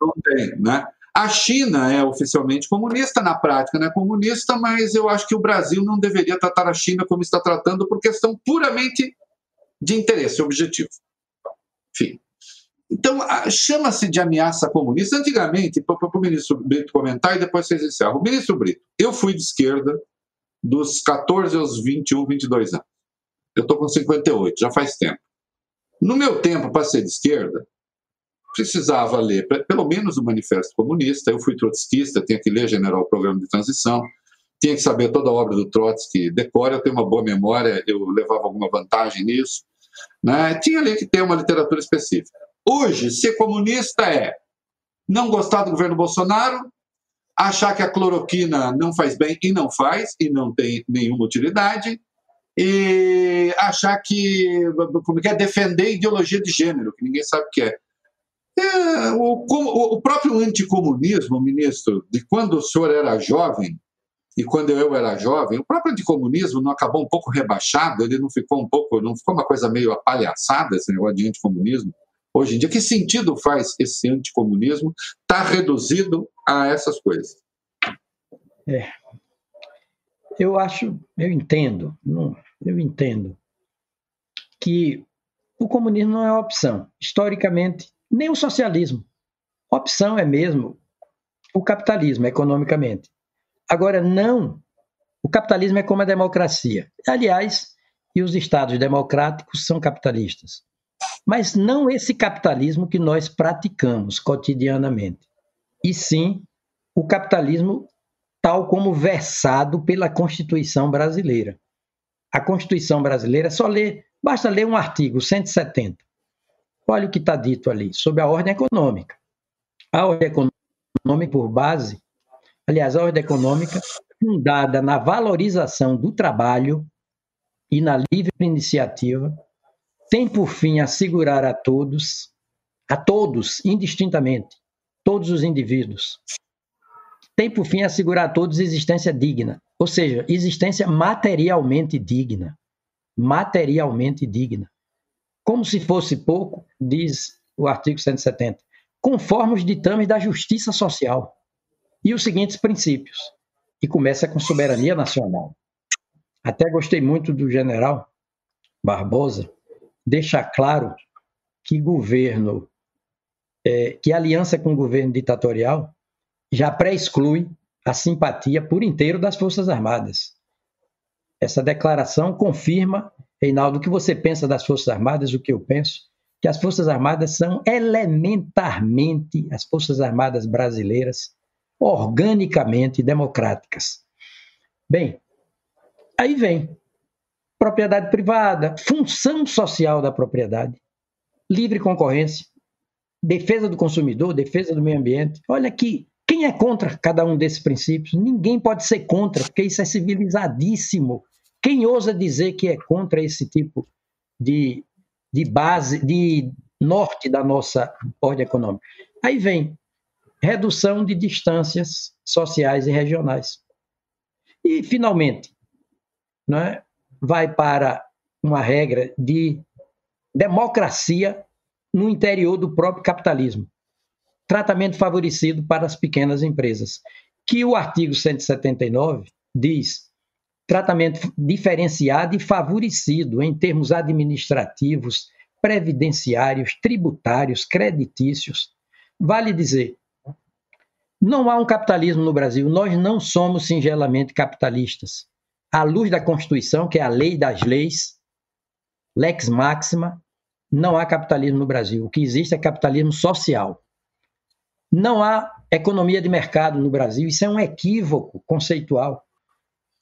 Não tem, né? A China é oficialmente comunista, na prática não é comunista, mas eu acho que o Brasil não deveria tratar a China como está tratando por questão puramente de interesse objetivo. Enfim. Então, chama-se de ameaça comunista. Antigamente, para o ministro Brito comentar e depois vocês encerram. O ministro Brito, eu fui de esquerda, dos 14 aos 21, 22 anos. Eu estou com 58, já faz tempo. No meu tempo, para ser de esquerda, precisava ler pelo menos o Manifesto Comunista. Eu fui trotskista, tinha que ler General Programa de Transição, tinha que saber toda a obra do Trotsky decora. Eu tenho uma boa memória, eu levava alguma vantagem nisso. Né? Tinha ali que ter uma literatura específica. Hoje, ser comunista é não gostar do governo Bolsonaro, achar que a cloroquina não faz bem e não faz, e não tem nenhuma utilidade, e achar que, como é que é, defender ideologia de gênero, que ninguém sabe o que é. é o, o, próprio anticomunismo, ministro, de quando o senhor era jovem, e quando eu era jovem, o próprio anticomunismo não acabou um pouco rebaixado, ele não ficou um pouco, não ficou uma coisa meio apalhaçada, esse negócio de anticomunismo? Hoje em dia, que sentido faz esse anticomunismo estar tá reduzido a essas coisas? É. Eu acho, eu entendo, eu entendo que o comunismo não é opção. Historicamente, nem o socialismo. Opção é mesmo o capitalismo, economicamente. Agora, não. O capitalismo é como a democracia. Aliás, e os estados democráticos são capitalistas. Mas não esse capitalismo que nós praticamos cotidianamente, e sim o capitalismo tal como versado pela Constituição brasileira. A Constituição brasileira só lê, basta ler um artigo 170. Olha o que está dito ali sobre a ordem econômica. A ordem econômica por base, aliás, a ordem econômica fundada na valorização do trabalho e na livre iniciativa, tem por fim assegurar a todos, a todos, indistintamente, todos os indivíduos, tem por fim assegurar a todos existência digna, ou seja, existência materialmente digna. Materialmente digna. Como se fosse pouco, diz o artigo 170, conforme os ditames da justiça social e os seguintes princípios. E começa com soberania nacional. Até gostei muito do general Barbosa, deixar claro que governo, é, que aliança com o governo ditatorial já pré-exclui a simpatia por inteiro das Forças Armadas. Essa declaração confirma, Reinaldo, o que você pensa das Forças Armadas, o que eu penso, que as Forças Armadas são elementarmente, as Forças Armadas brasileiras, organicamente democráticas. Bem, aí vem propriedade privada, função social da propriedade, livre concorrência, defesa do consumidor, defesa do meio ambiente. Olha aqui, quem é contra cada um desses princípios? Ninguém pode ser contra, porque isso é civilizadíssimo. Quem ousa dizer que é contra esse tipo de, de base, de norte da nossa ordem econômica? Aí vem redução de distâncias sociais e regionais. E, finalmente, não é? Vai para uma regra de democracia no interior do próprio capitalismo. Tratamento favorecido para as pequenas empresas, que o artigo 179 diz tratamento diferenciado e favorecido em termos administrativos, previdenciários, tributários, creditícios. Vale dizer, não há um capitalismo no Brasil, nós não somos singelamente capitalistas à luz da Constituição, que é a lei das leis, lex máxima, não há capitalismo no Brasil. O que existe é capitalismo social. Não há economia de mercado no Brasil. Isso é um equívoco conceitual.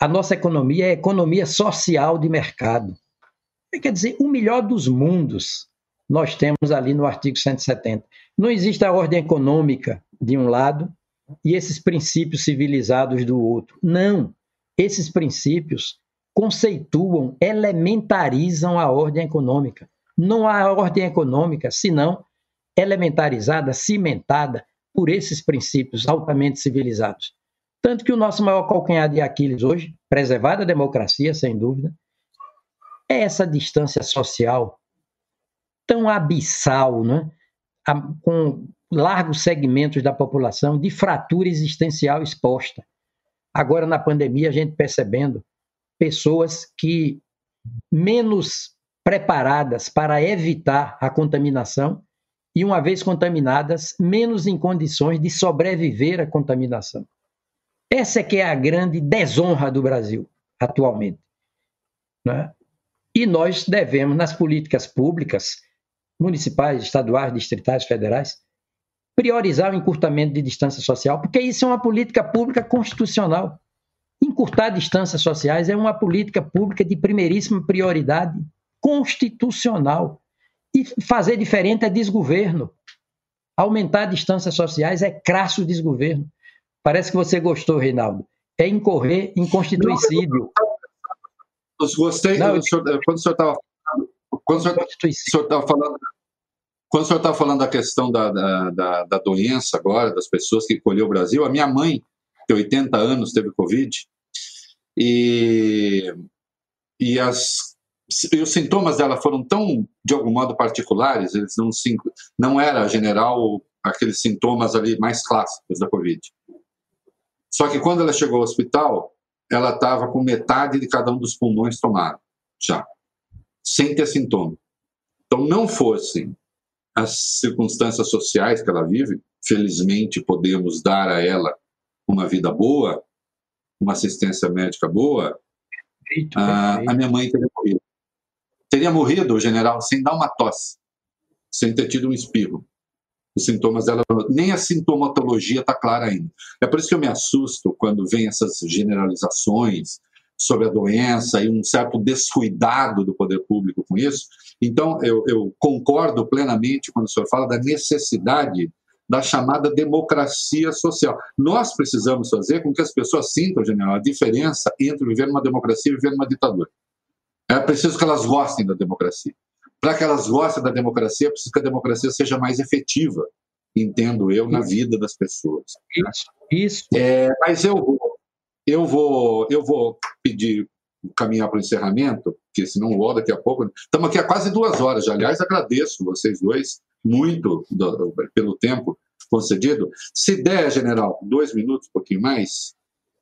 A nossa economia é economia social de mercado. Quer dizer, o melhor dos mundos nós temos ali no artigo 170. Não existe a ordem econômica de um lado e esses princípios civilizados do outro. Não. Esses princípios conceituam, elementarizam a ordem econômica. Não há ordem econômica senão elementarizada, cimentada por esses princípios altamente civilizados. Tanto que o nosso maior calcanhar de Aquiles hoje, preservada a democracia, sem dúvida, é essa distância social tão abissal, né? com largos segmentos da população de fratura existencial exposta. Agora, na pandemia, a gente percebendo pessoas que menos preparadas para evitar a contaminação e, uma vez contaminadas, menos em condições de sobreviver à contaminação. Essa é que é a grande desonra do Brasil. atualmente. Né? E nós devemos, nas políticas públicas, municipais, estaduais, distritais, federais, priorizar o encurtamento de distância social, porque isso é uma política pública constitucional. Encurtar distâncias sociais é uma política pública de primeiríssima prioridade constitucional. E fazer diferente é desgoverno. Aumentar distâncias sociais é crasso desgoverno. Parece que você gostou, Reinaldo. É incorrer em constituicídio. Eu gostei Não, eu... quando o senhor estava quando o senhor estava falando quando o senhor estava falando da questão da, da, da, doença agora, das pessoas que colheu o Brasil, a minha mãe, que 80 anos teve Covid, e, e, as, e os sintomas dela foram tão, de algum modo, particulares, eles não, não era general aqueles sintomas ali mais clássicos da Covid. Só que quando ela chegou ao hospital, ela estava com metade de cada um dos pulmões tomado, já, sem ter sintoma. Então, não fossem as circunstâncias sociais que ela vive, felizmente podemos dar a ela uma vida boa, uma assistência médica boa, perfeito, a, perfeito. a minha mãe teria morrido. Teria morrido, o general, sem dar uma tosse, sem ter tido um espirro os sintomas dela, nem a sintomatologia está clara ainda. É por isso que eu me assusto quando vem essas generalizações sobre a doença e um certo descuidado do poder público com isso. Então, eu, eu concordo plenamente quando o senhor fala da necessidade da chamada democracia social. Nós precisamos fazer com que as pessoas sintam, general, a diferença entre viver numa democracia e viver numa ditadura. É preciso que elas gostem da democracia para que elas gostem da democracia, é preciso que a democracia seja mais efetiva, entendo eu, na vida das pessoas. Isso. É, mas eu vou, eu vou, eu vou pedir caminhar para o encerramento, porque senão o daqui a pouco. Estamos aqui há quase duas horas. Já. Aliás, agradeço vocês dois muito do, pelo tempo concedido. Se der, general, dois minutos, um pouquinho mais,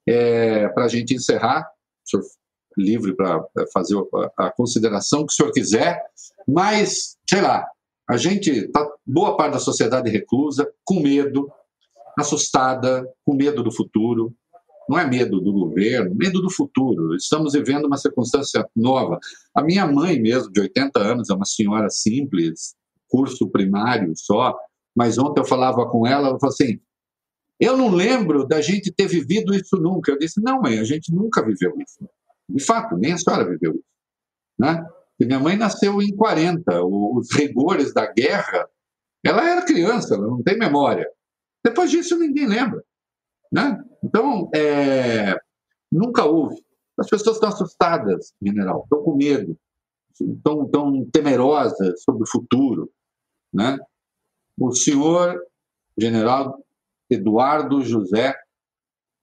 é, para a gente encerrar. O senhor livre para fazer a, a, consideração que o senhor quiser, mas, sei lá, a gente está, boa parte da sociedade reclusa, com medo, assustada, com medo do futuro. Não é medo do governo, medo do futuro. Estamos vivendo uma circunstância nova. A minha mãe, mesmo, de 80 anos, é uma senhora simples, curso primário só, mas ontem eu falava com ela, ela falou assim: eu não lembro da gente ter vivido isso nunca. Eu disse: não, mãe, a gente nunca viveu isso. De fato, nem a senhora viveu isso. Né? E minha mãe nasceu em 40, os rigores da guerra, ela era criança, ela não tem memória. Depois disso, ninguém lembra. Né? Então, é, nunca houve. As pessoas estão assustadas, general, estão com medo, estão, estão temerosas sobre o futuro. Né? O senhor, general Eduardo José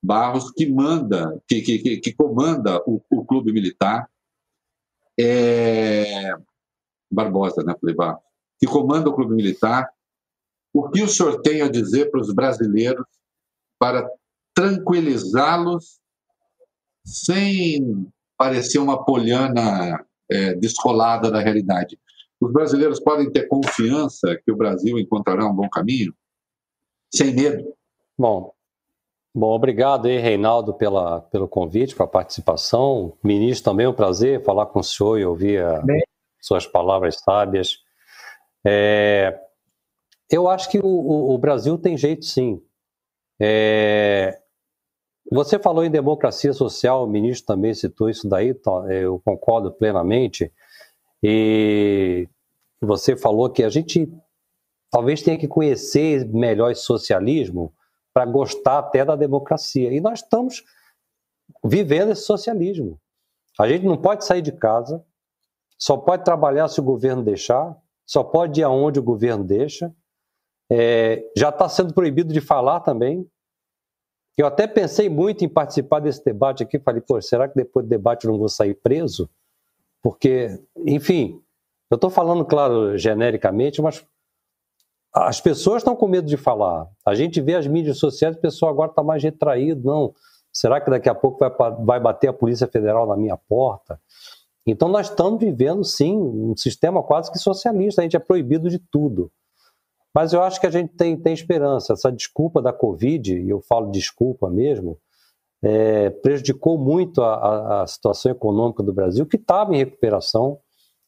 Barros, que manda, que, que, que comanda o, o, clube militar, é, Barbosa, né, Barros, que comanda o clube militar, o que o senhor tem a dizer para os brasileiros para tranquilizá-los sem parecer uma poliana é, descolada da realidade? Os brasileiros podem ter confiança que o Brasil encontrará um bom caminho? Sem medo? Bom, Bom, obrigado aí, Reinaldo, pela, pelo convite, pela participação. Ministro, também é um prazer falar com o senhor e ouvir a, suas palavras sábias. É, eu acho que o, o, o, Brasil tem jeito, sim. É, você falou em democracia social, o ministro também citou isso daí, tá, eu concordo plenamente. E você falou que a gente talvez tenha que conhecer melhor esse socialismo para gostar até da democracia. E nós estamos vivendo esse socialismo. A gente não pode sair de casa, só pode trabalhar se o governo deixar, só pode ir aonde o governo deixa. É, já está sendo proibido de falar também. Eu até pensei muito em participar desse debate aqui. Falei, pô, será que depois do debate eu não vou sair preso? Porque, enfim, eu estou falando, claro, genericamente, mas as pessoas estão com medo de falar. A gente vê as mídias sociais, o pessoal agora está mais retraído. Não, será que daqui a pouco vai, vai bater a Polícia Federal na minha porta? Então nós estamos vivendo, sim, um sistema quase que socialista. A gente é proibido de tudo. Mas eu acho que a gente tem, tem esperança. Essa desculpa da Covid, e eu falo desculpa mesmo, é, prejudicou muito a, a, situação econômica do Brasil, que estava em recuperação.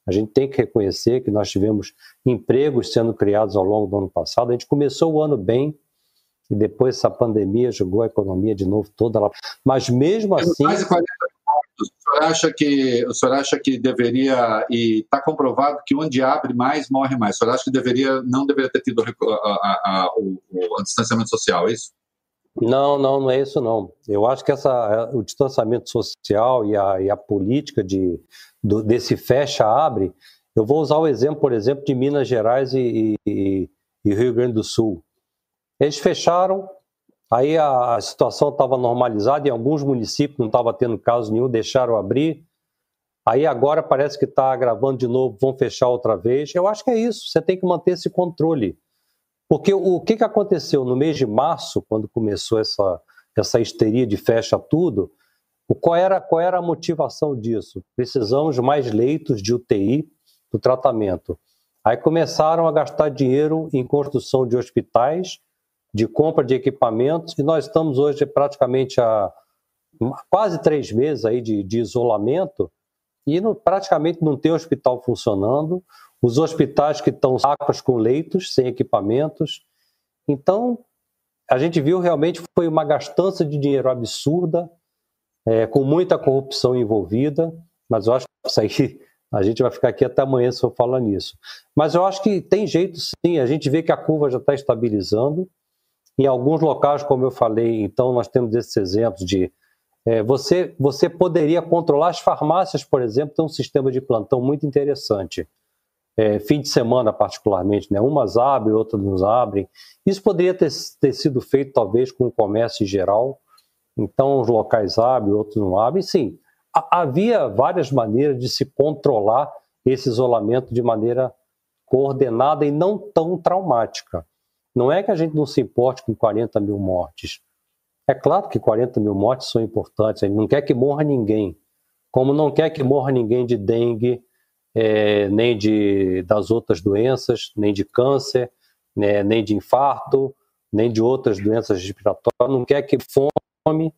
A gente tem que reconhecer que nós tivemos empregos sendo criados ao longo do ano passado. A gente começou o ano bem, e depois essa pandemia jogou a economia de novo toda lá. Mas mesmo assim. Mais de 40 o senhor acha que o senhor acha que deveria e está comprovado que onde abre mais morre mais. O senhor acha que deveria não deveria ter tido a, a, a, o, o distanciamento social, é isso? Não, não, não é isso não. Eu acho que essa, o distanciamento social e a, e política de, do, desse fecha-abre, eu vou usar o exemplo, por exemplo, de Minas Gerais e, e, e Rio Grande do Sul. Eles fecharam, aí a, situação estava normalizada, em alguns municípios não estava tendo caso nenhum, deixaram abrir. Aí agora parece que está agravando de novo, vão fechar outra vez. Eu acho que é isso, você tem que manter esse controle. Porque o que, que aconteceu no mês de março, quando começou essa, essa histeria de fecha tudo, qual era, qual era a motivação disso? Precisamos de mais leitos de UTI do tratamento. Aí começaram a gastar dinheiro em construção de hospitais, de compra de equipamentos, e nós estamos hoje praticamente há quase três meses aí de, de isolamento, e não, praticamente não tem hospital funcionando, os hospitais que estão sacos com leitos, sem equipamentos. Então, a gente viu realmente foi uma gastança de dinheiro absurda, é, com muita corrupção envolvida, mas eu acho que isso aí a gente vai ficar aqui até amanhã se eu falar nisso. Mas eu acho que tem jeito sim, a gente vê que a curva já está estabilizando. Em alguns locais, como eu falei, então nós temos esses exemplos de é, você, você poderia controlar as farmácias, por exemplo, tem um sistema de plantão muito interessante é, fim de semana particularmente, né? Umas abrem, outras não abrem. Isso poderia ter, ter sido feito talvez com o comércio em geral. Então, os locais abrem, outros não abrem. Sim, havia várias maneiras de se controlar esse isolamento de maneira coordenada e não tão traumática. Não é que a gente não se importe com 40 mil mortes. É claro que 40 mil mortes são importantes, a gente não quer que morra ninguém. Como não quer que morra ninguém de dengue, é, nem de, das outras doenças, nem de câncer, né, nem de infarto, nem de outras doenças respiratórias, não quer que fome.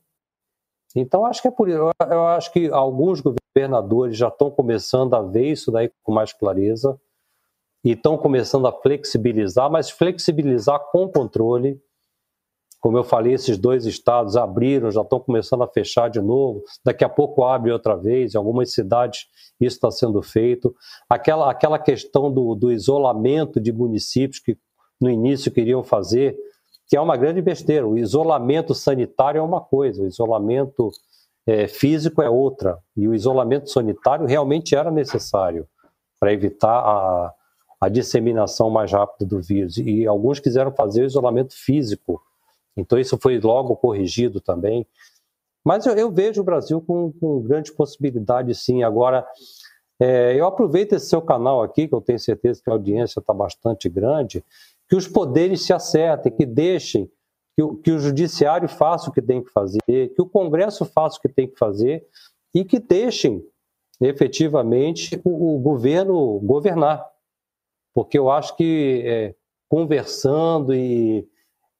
Então, acho que é por isso. Eu acho que alguns governadores já estão começando a ver isso daí com mais clareza e estão começando a flexibilizar, mas flexibilizar com controle, como eu falei, esses dois estados abriram, já estão começando a fechar de novo. Daqui a pouco abre outra vez. Em algumas cidades isso está sendo feito. Aquela, aquela questão do, do isolamento de municípios que no início queriam fazer, que é uma grande besteira. O isolamento sanitário é uma coisa, o isolamento é, físico é outra. E o isolamento sanitário realmente era necessário para evitar a, a disseminação mais rápida do vírus. E alguns quiseram fazer o isolamento físico então isso foi logo corrigido também. Mas eu, eu vejo o Brasil com, com grande possibilidade, sim. Agora, é, eu aproveito esse seu canal aqui, que eu tenho certeza que a audiência está bastante grande, que os poderes se acertem, que deixem que o, que o judiciário faça o que tem que fazer, que o Congresso faça o que tem que fazer e que deixem efetivamente o, o governo governar. Porque eu acho que é, conversando e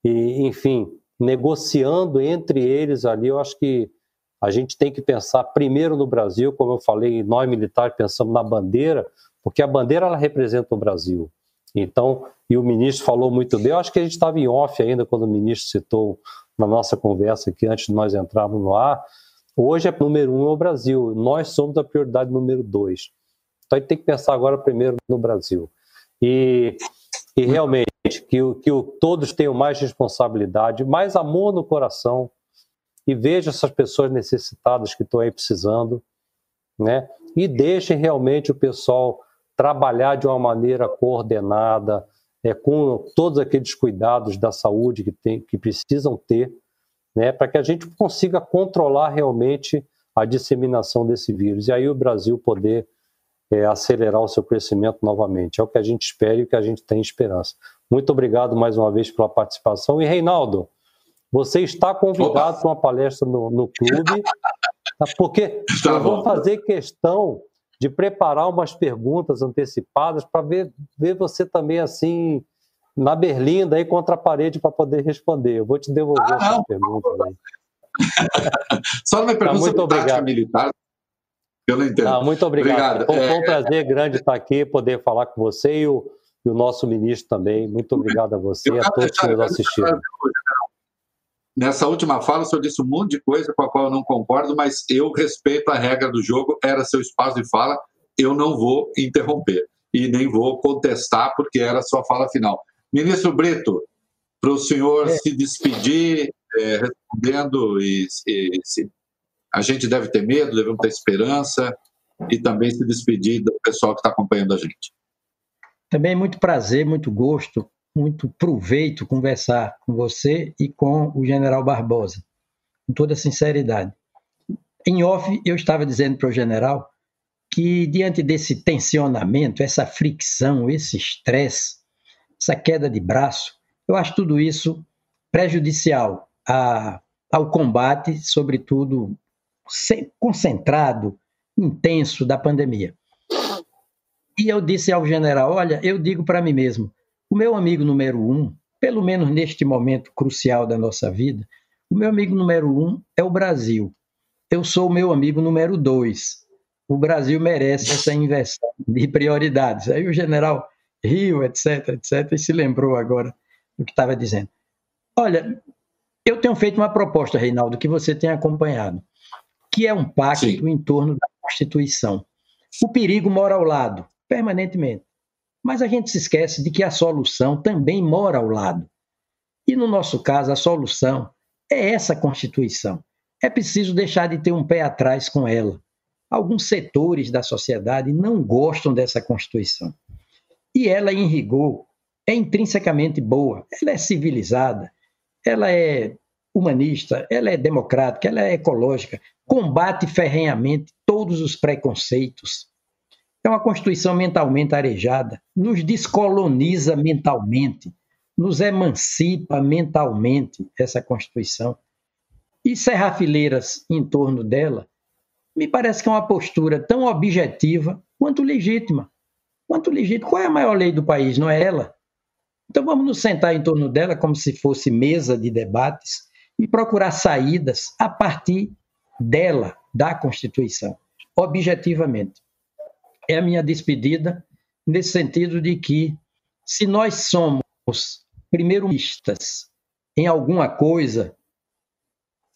e, enfim, negociando entre eles ali, eu acho que a gente tem que pensar primeiro no Brasil, como eu falei, nós militares pensamos na bandeira, porque a bandeira ela representa o Brasil. Então, e o ministro falou muito bem, eu acho que a gente estava em off ainda quando o ministro citou na nossa conversa aqui, antes de nós entrarmos no ar, hoje é número um é o Brasil, nós somos a prioridade número dois. Então a gente tem que pensar agora primeiro no Brasil. E, e realmente, que, que todos tenham mais responsabilidade, mais amor no coração e vejam essas pessoas necessitadas que estão aí precisando, né? E deixem realmente o pessoal trabalhar de uma maneira coordenada, é, com todos aqueles cuidados da saúde que, tem, que precisam ter, né, para que a gente consiga controlar realmente a disseminação desse vírus. E aí o Brasil poder é, acelerar o seu crescimento novamente. É o que a gente espera e o que a gente tem esperança. Muito obrigado mais uma vez pela participação. E Reinaldo, você está convidado para uma palestra no, no clube, tá? porque tá eu vou fazer questão de preparar umas perguntas antecipadas para ver, ver você também assim na berlinda aí contra a parede para poder responder. Eu vou te devolver ah, essas perguntas aí. Só não me pergunta muito sobre obrigado. militar. Não entendo. Ah, muito obrigado. Foi, foi um É, prazer grande estar aqui, poder falar com você e o, e o nosso ministro também. Muito obrigado a você e a todos que nos assistiram. Nessa última fala, o senhor disse um monte de coisa com a qual eu não concordo, mas eu respeito a regra do jogo, era seu espaço de fala, eu não vou interromper e nem vou contestar, porque era a sua fala final. Ministro Brito, para o senhor É. se despedir, é, respondendo, e, e se- a gente deve ter medo, devemos ter esperança, e também se despedir do pessoal que está acompanhando a gente. Também muito prazer, muito gosto, muito proveito conversar com você e com o general Barbosa, com toda sinceridade. Em off, eu estava dizendo para o general que, diante desse tensionamento, essa fricção, esse estresse, essa queda de braço, eu acho tudo isso prejudicial a, ao combate, sobretudo concentrado, intenso da pandemia. E eu disse ao general: Olha, eu digo para mim mesmo, o meu amigo número um, pelo menos neste momento crucial da nossa vida, o meu amigo número um é o Brasil. Eu sou o meu amigo número dois. O Brasil merece essa inversão de prioridades. Aí o general riu, etc, etc, e se lembrou agora do que estava dizendo. Olha, eu tenho feito uma proposta, Reinaldo, que você tem acompanhado, que é um pacto Sim. em torno da Constituição. O perigo mora ao lado, permanentemente. Mas a gente se esquece de que a solução também mora ao lado. E no nosso caso, a solução é essa Constituição. É preciso deixar de ter um pé atrás com ela. Alguns setores da sociedade não gostam dessa Constituição. E ela, em rigor, é intrinsecamente boa. Ela é civilizada, ela é humanista, ela é democrática, ela é ecológica, combate ferrenhamente todos os preconceitos. É uma Constituição mentalmente arejada, nos descoloniza mentalmente, nos emancipa mentalmente, essa Constituição. E cerrar fileiras em torno dela, me parece que é uma postura tão objetiva quanto legítima. Quanto legítima. Qual é a maior lei do país? Não é ela? Então vamos nos sentar em torno dela como se fosse mesa de debates e procurar saídas a partir dela, da Constituição, objetivamente. É a minha despedida nesse sentido de que se nós somos primeiristas em alguma coisa,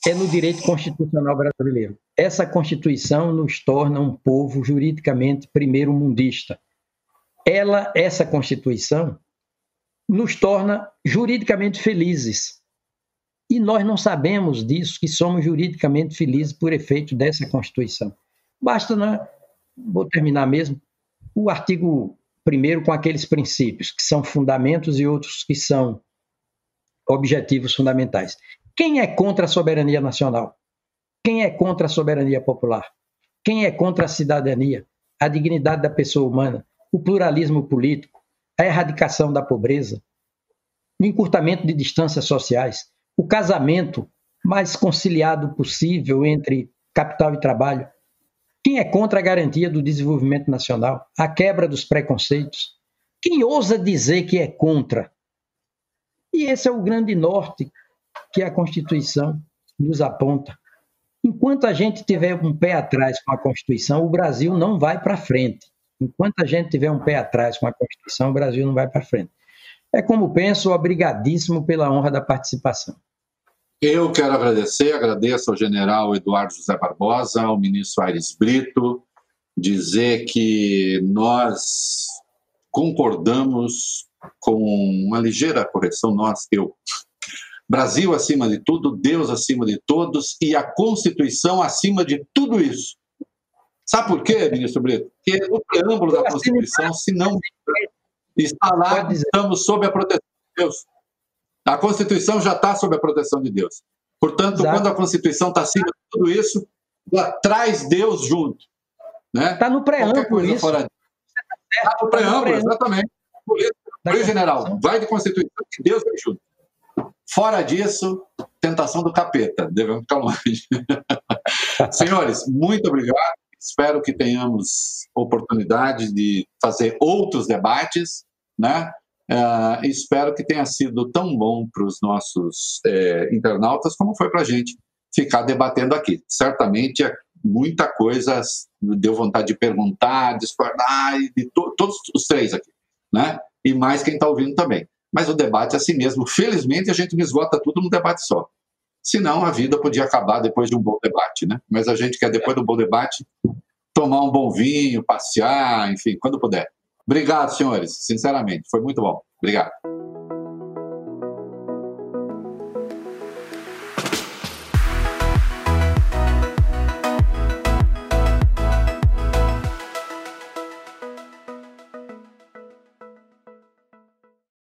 é no direito constitucional brasileiro. Essa Constituição nos torna um povo juridicamente primeiro-mundista. Ela, essa Constituição, nos torna juridicamente felizes. E nós não sabemos disso, que somos juridicamente felizes por efeito dessa Constituição. Basta, né? vou terminar mesmo, o artigo 1 com aqueles princípios, que são fundamentos e outros que são objetivos fundamentais. Quem é contra a soberania nacional? Quem é contra a soberania popular? Quem é contra a cidadania, a dignidade da pessoa humana, o pluralismo político, a erradicação da pobreza, o encurtamento de distâncias sociais, o casamento mais conciliado possível entre capital e trabalho? Quem é contra a garantia do desenvolvimento nacional, a quebra dos preconceitos? Quem ousa dizer que é contra? E esse é o grande norte que a Constituição nos aponta. Enquanto a gente tiver um pé atrás com a Constituição, o Brasil não vai para frente. Enquanto a gente tiver um pé atrás com a Constituição, o Brasil não vai para frente. É como penso, obrigadíssimo pela honra da participação. Eu quero agradecer, agradeço ao general Eduardo José Barbosa, ao ministro Aires Brito, dizer que nós concordamos com uma ligeira correção, nós, eu. Brasil acima de tudo, Deus acima de todos e a Constituição acima de tudo isso. Sabe por quê, ministro Brito? Porque no preâmbulo da Constituição, se não está lá, estamos sob a proteção de Deus. A Constituição já está sob a proteção de Deus. Portanto, Exato. quando a Constituição está acima de tudo isso, ela traz Deus junto. Está né? Tá no preâmbulo isso. Fora... Está no preâmbulo, exatamente. Por isso, por isso general, vai de Constituição que Deus junto. Fora disso, tentação do capeta. Devemos ficar longe. Senhores, muito obrigado. Espero que tenhamos oportunidade de fazer outros debates, né? Uh, espero que tenha sido tão bom para os nossos é, internautas como foi para a gente ficar debatendo aqui. Certamente é muita coisa deu vontade de perguntar, discordar, de to todos os três aqui, né? E mais quem está ouvindo também. Mas o debate é assim mesmo. Felizmente a gente me esgota tudo num debate só. Senão a vida podia acabar depois de um bom debate, né? Mas a gente quer, depois do bom debate, tomar um bom vinho, passear, enfim, quando puder. Obrigado, senhores, sinceramente, foi muito bom. Obrigado.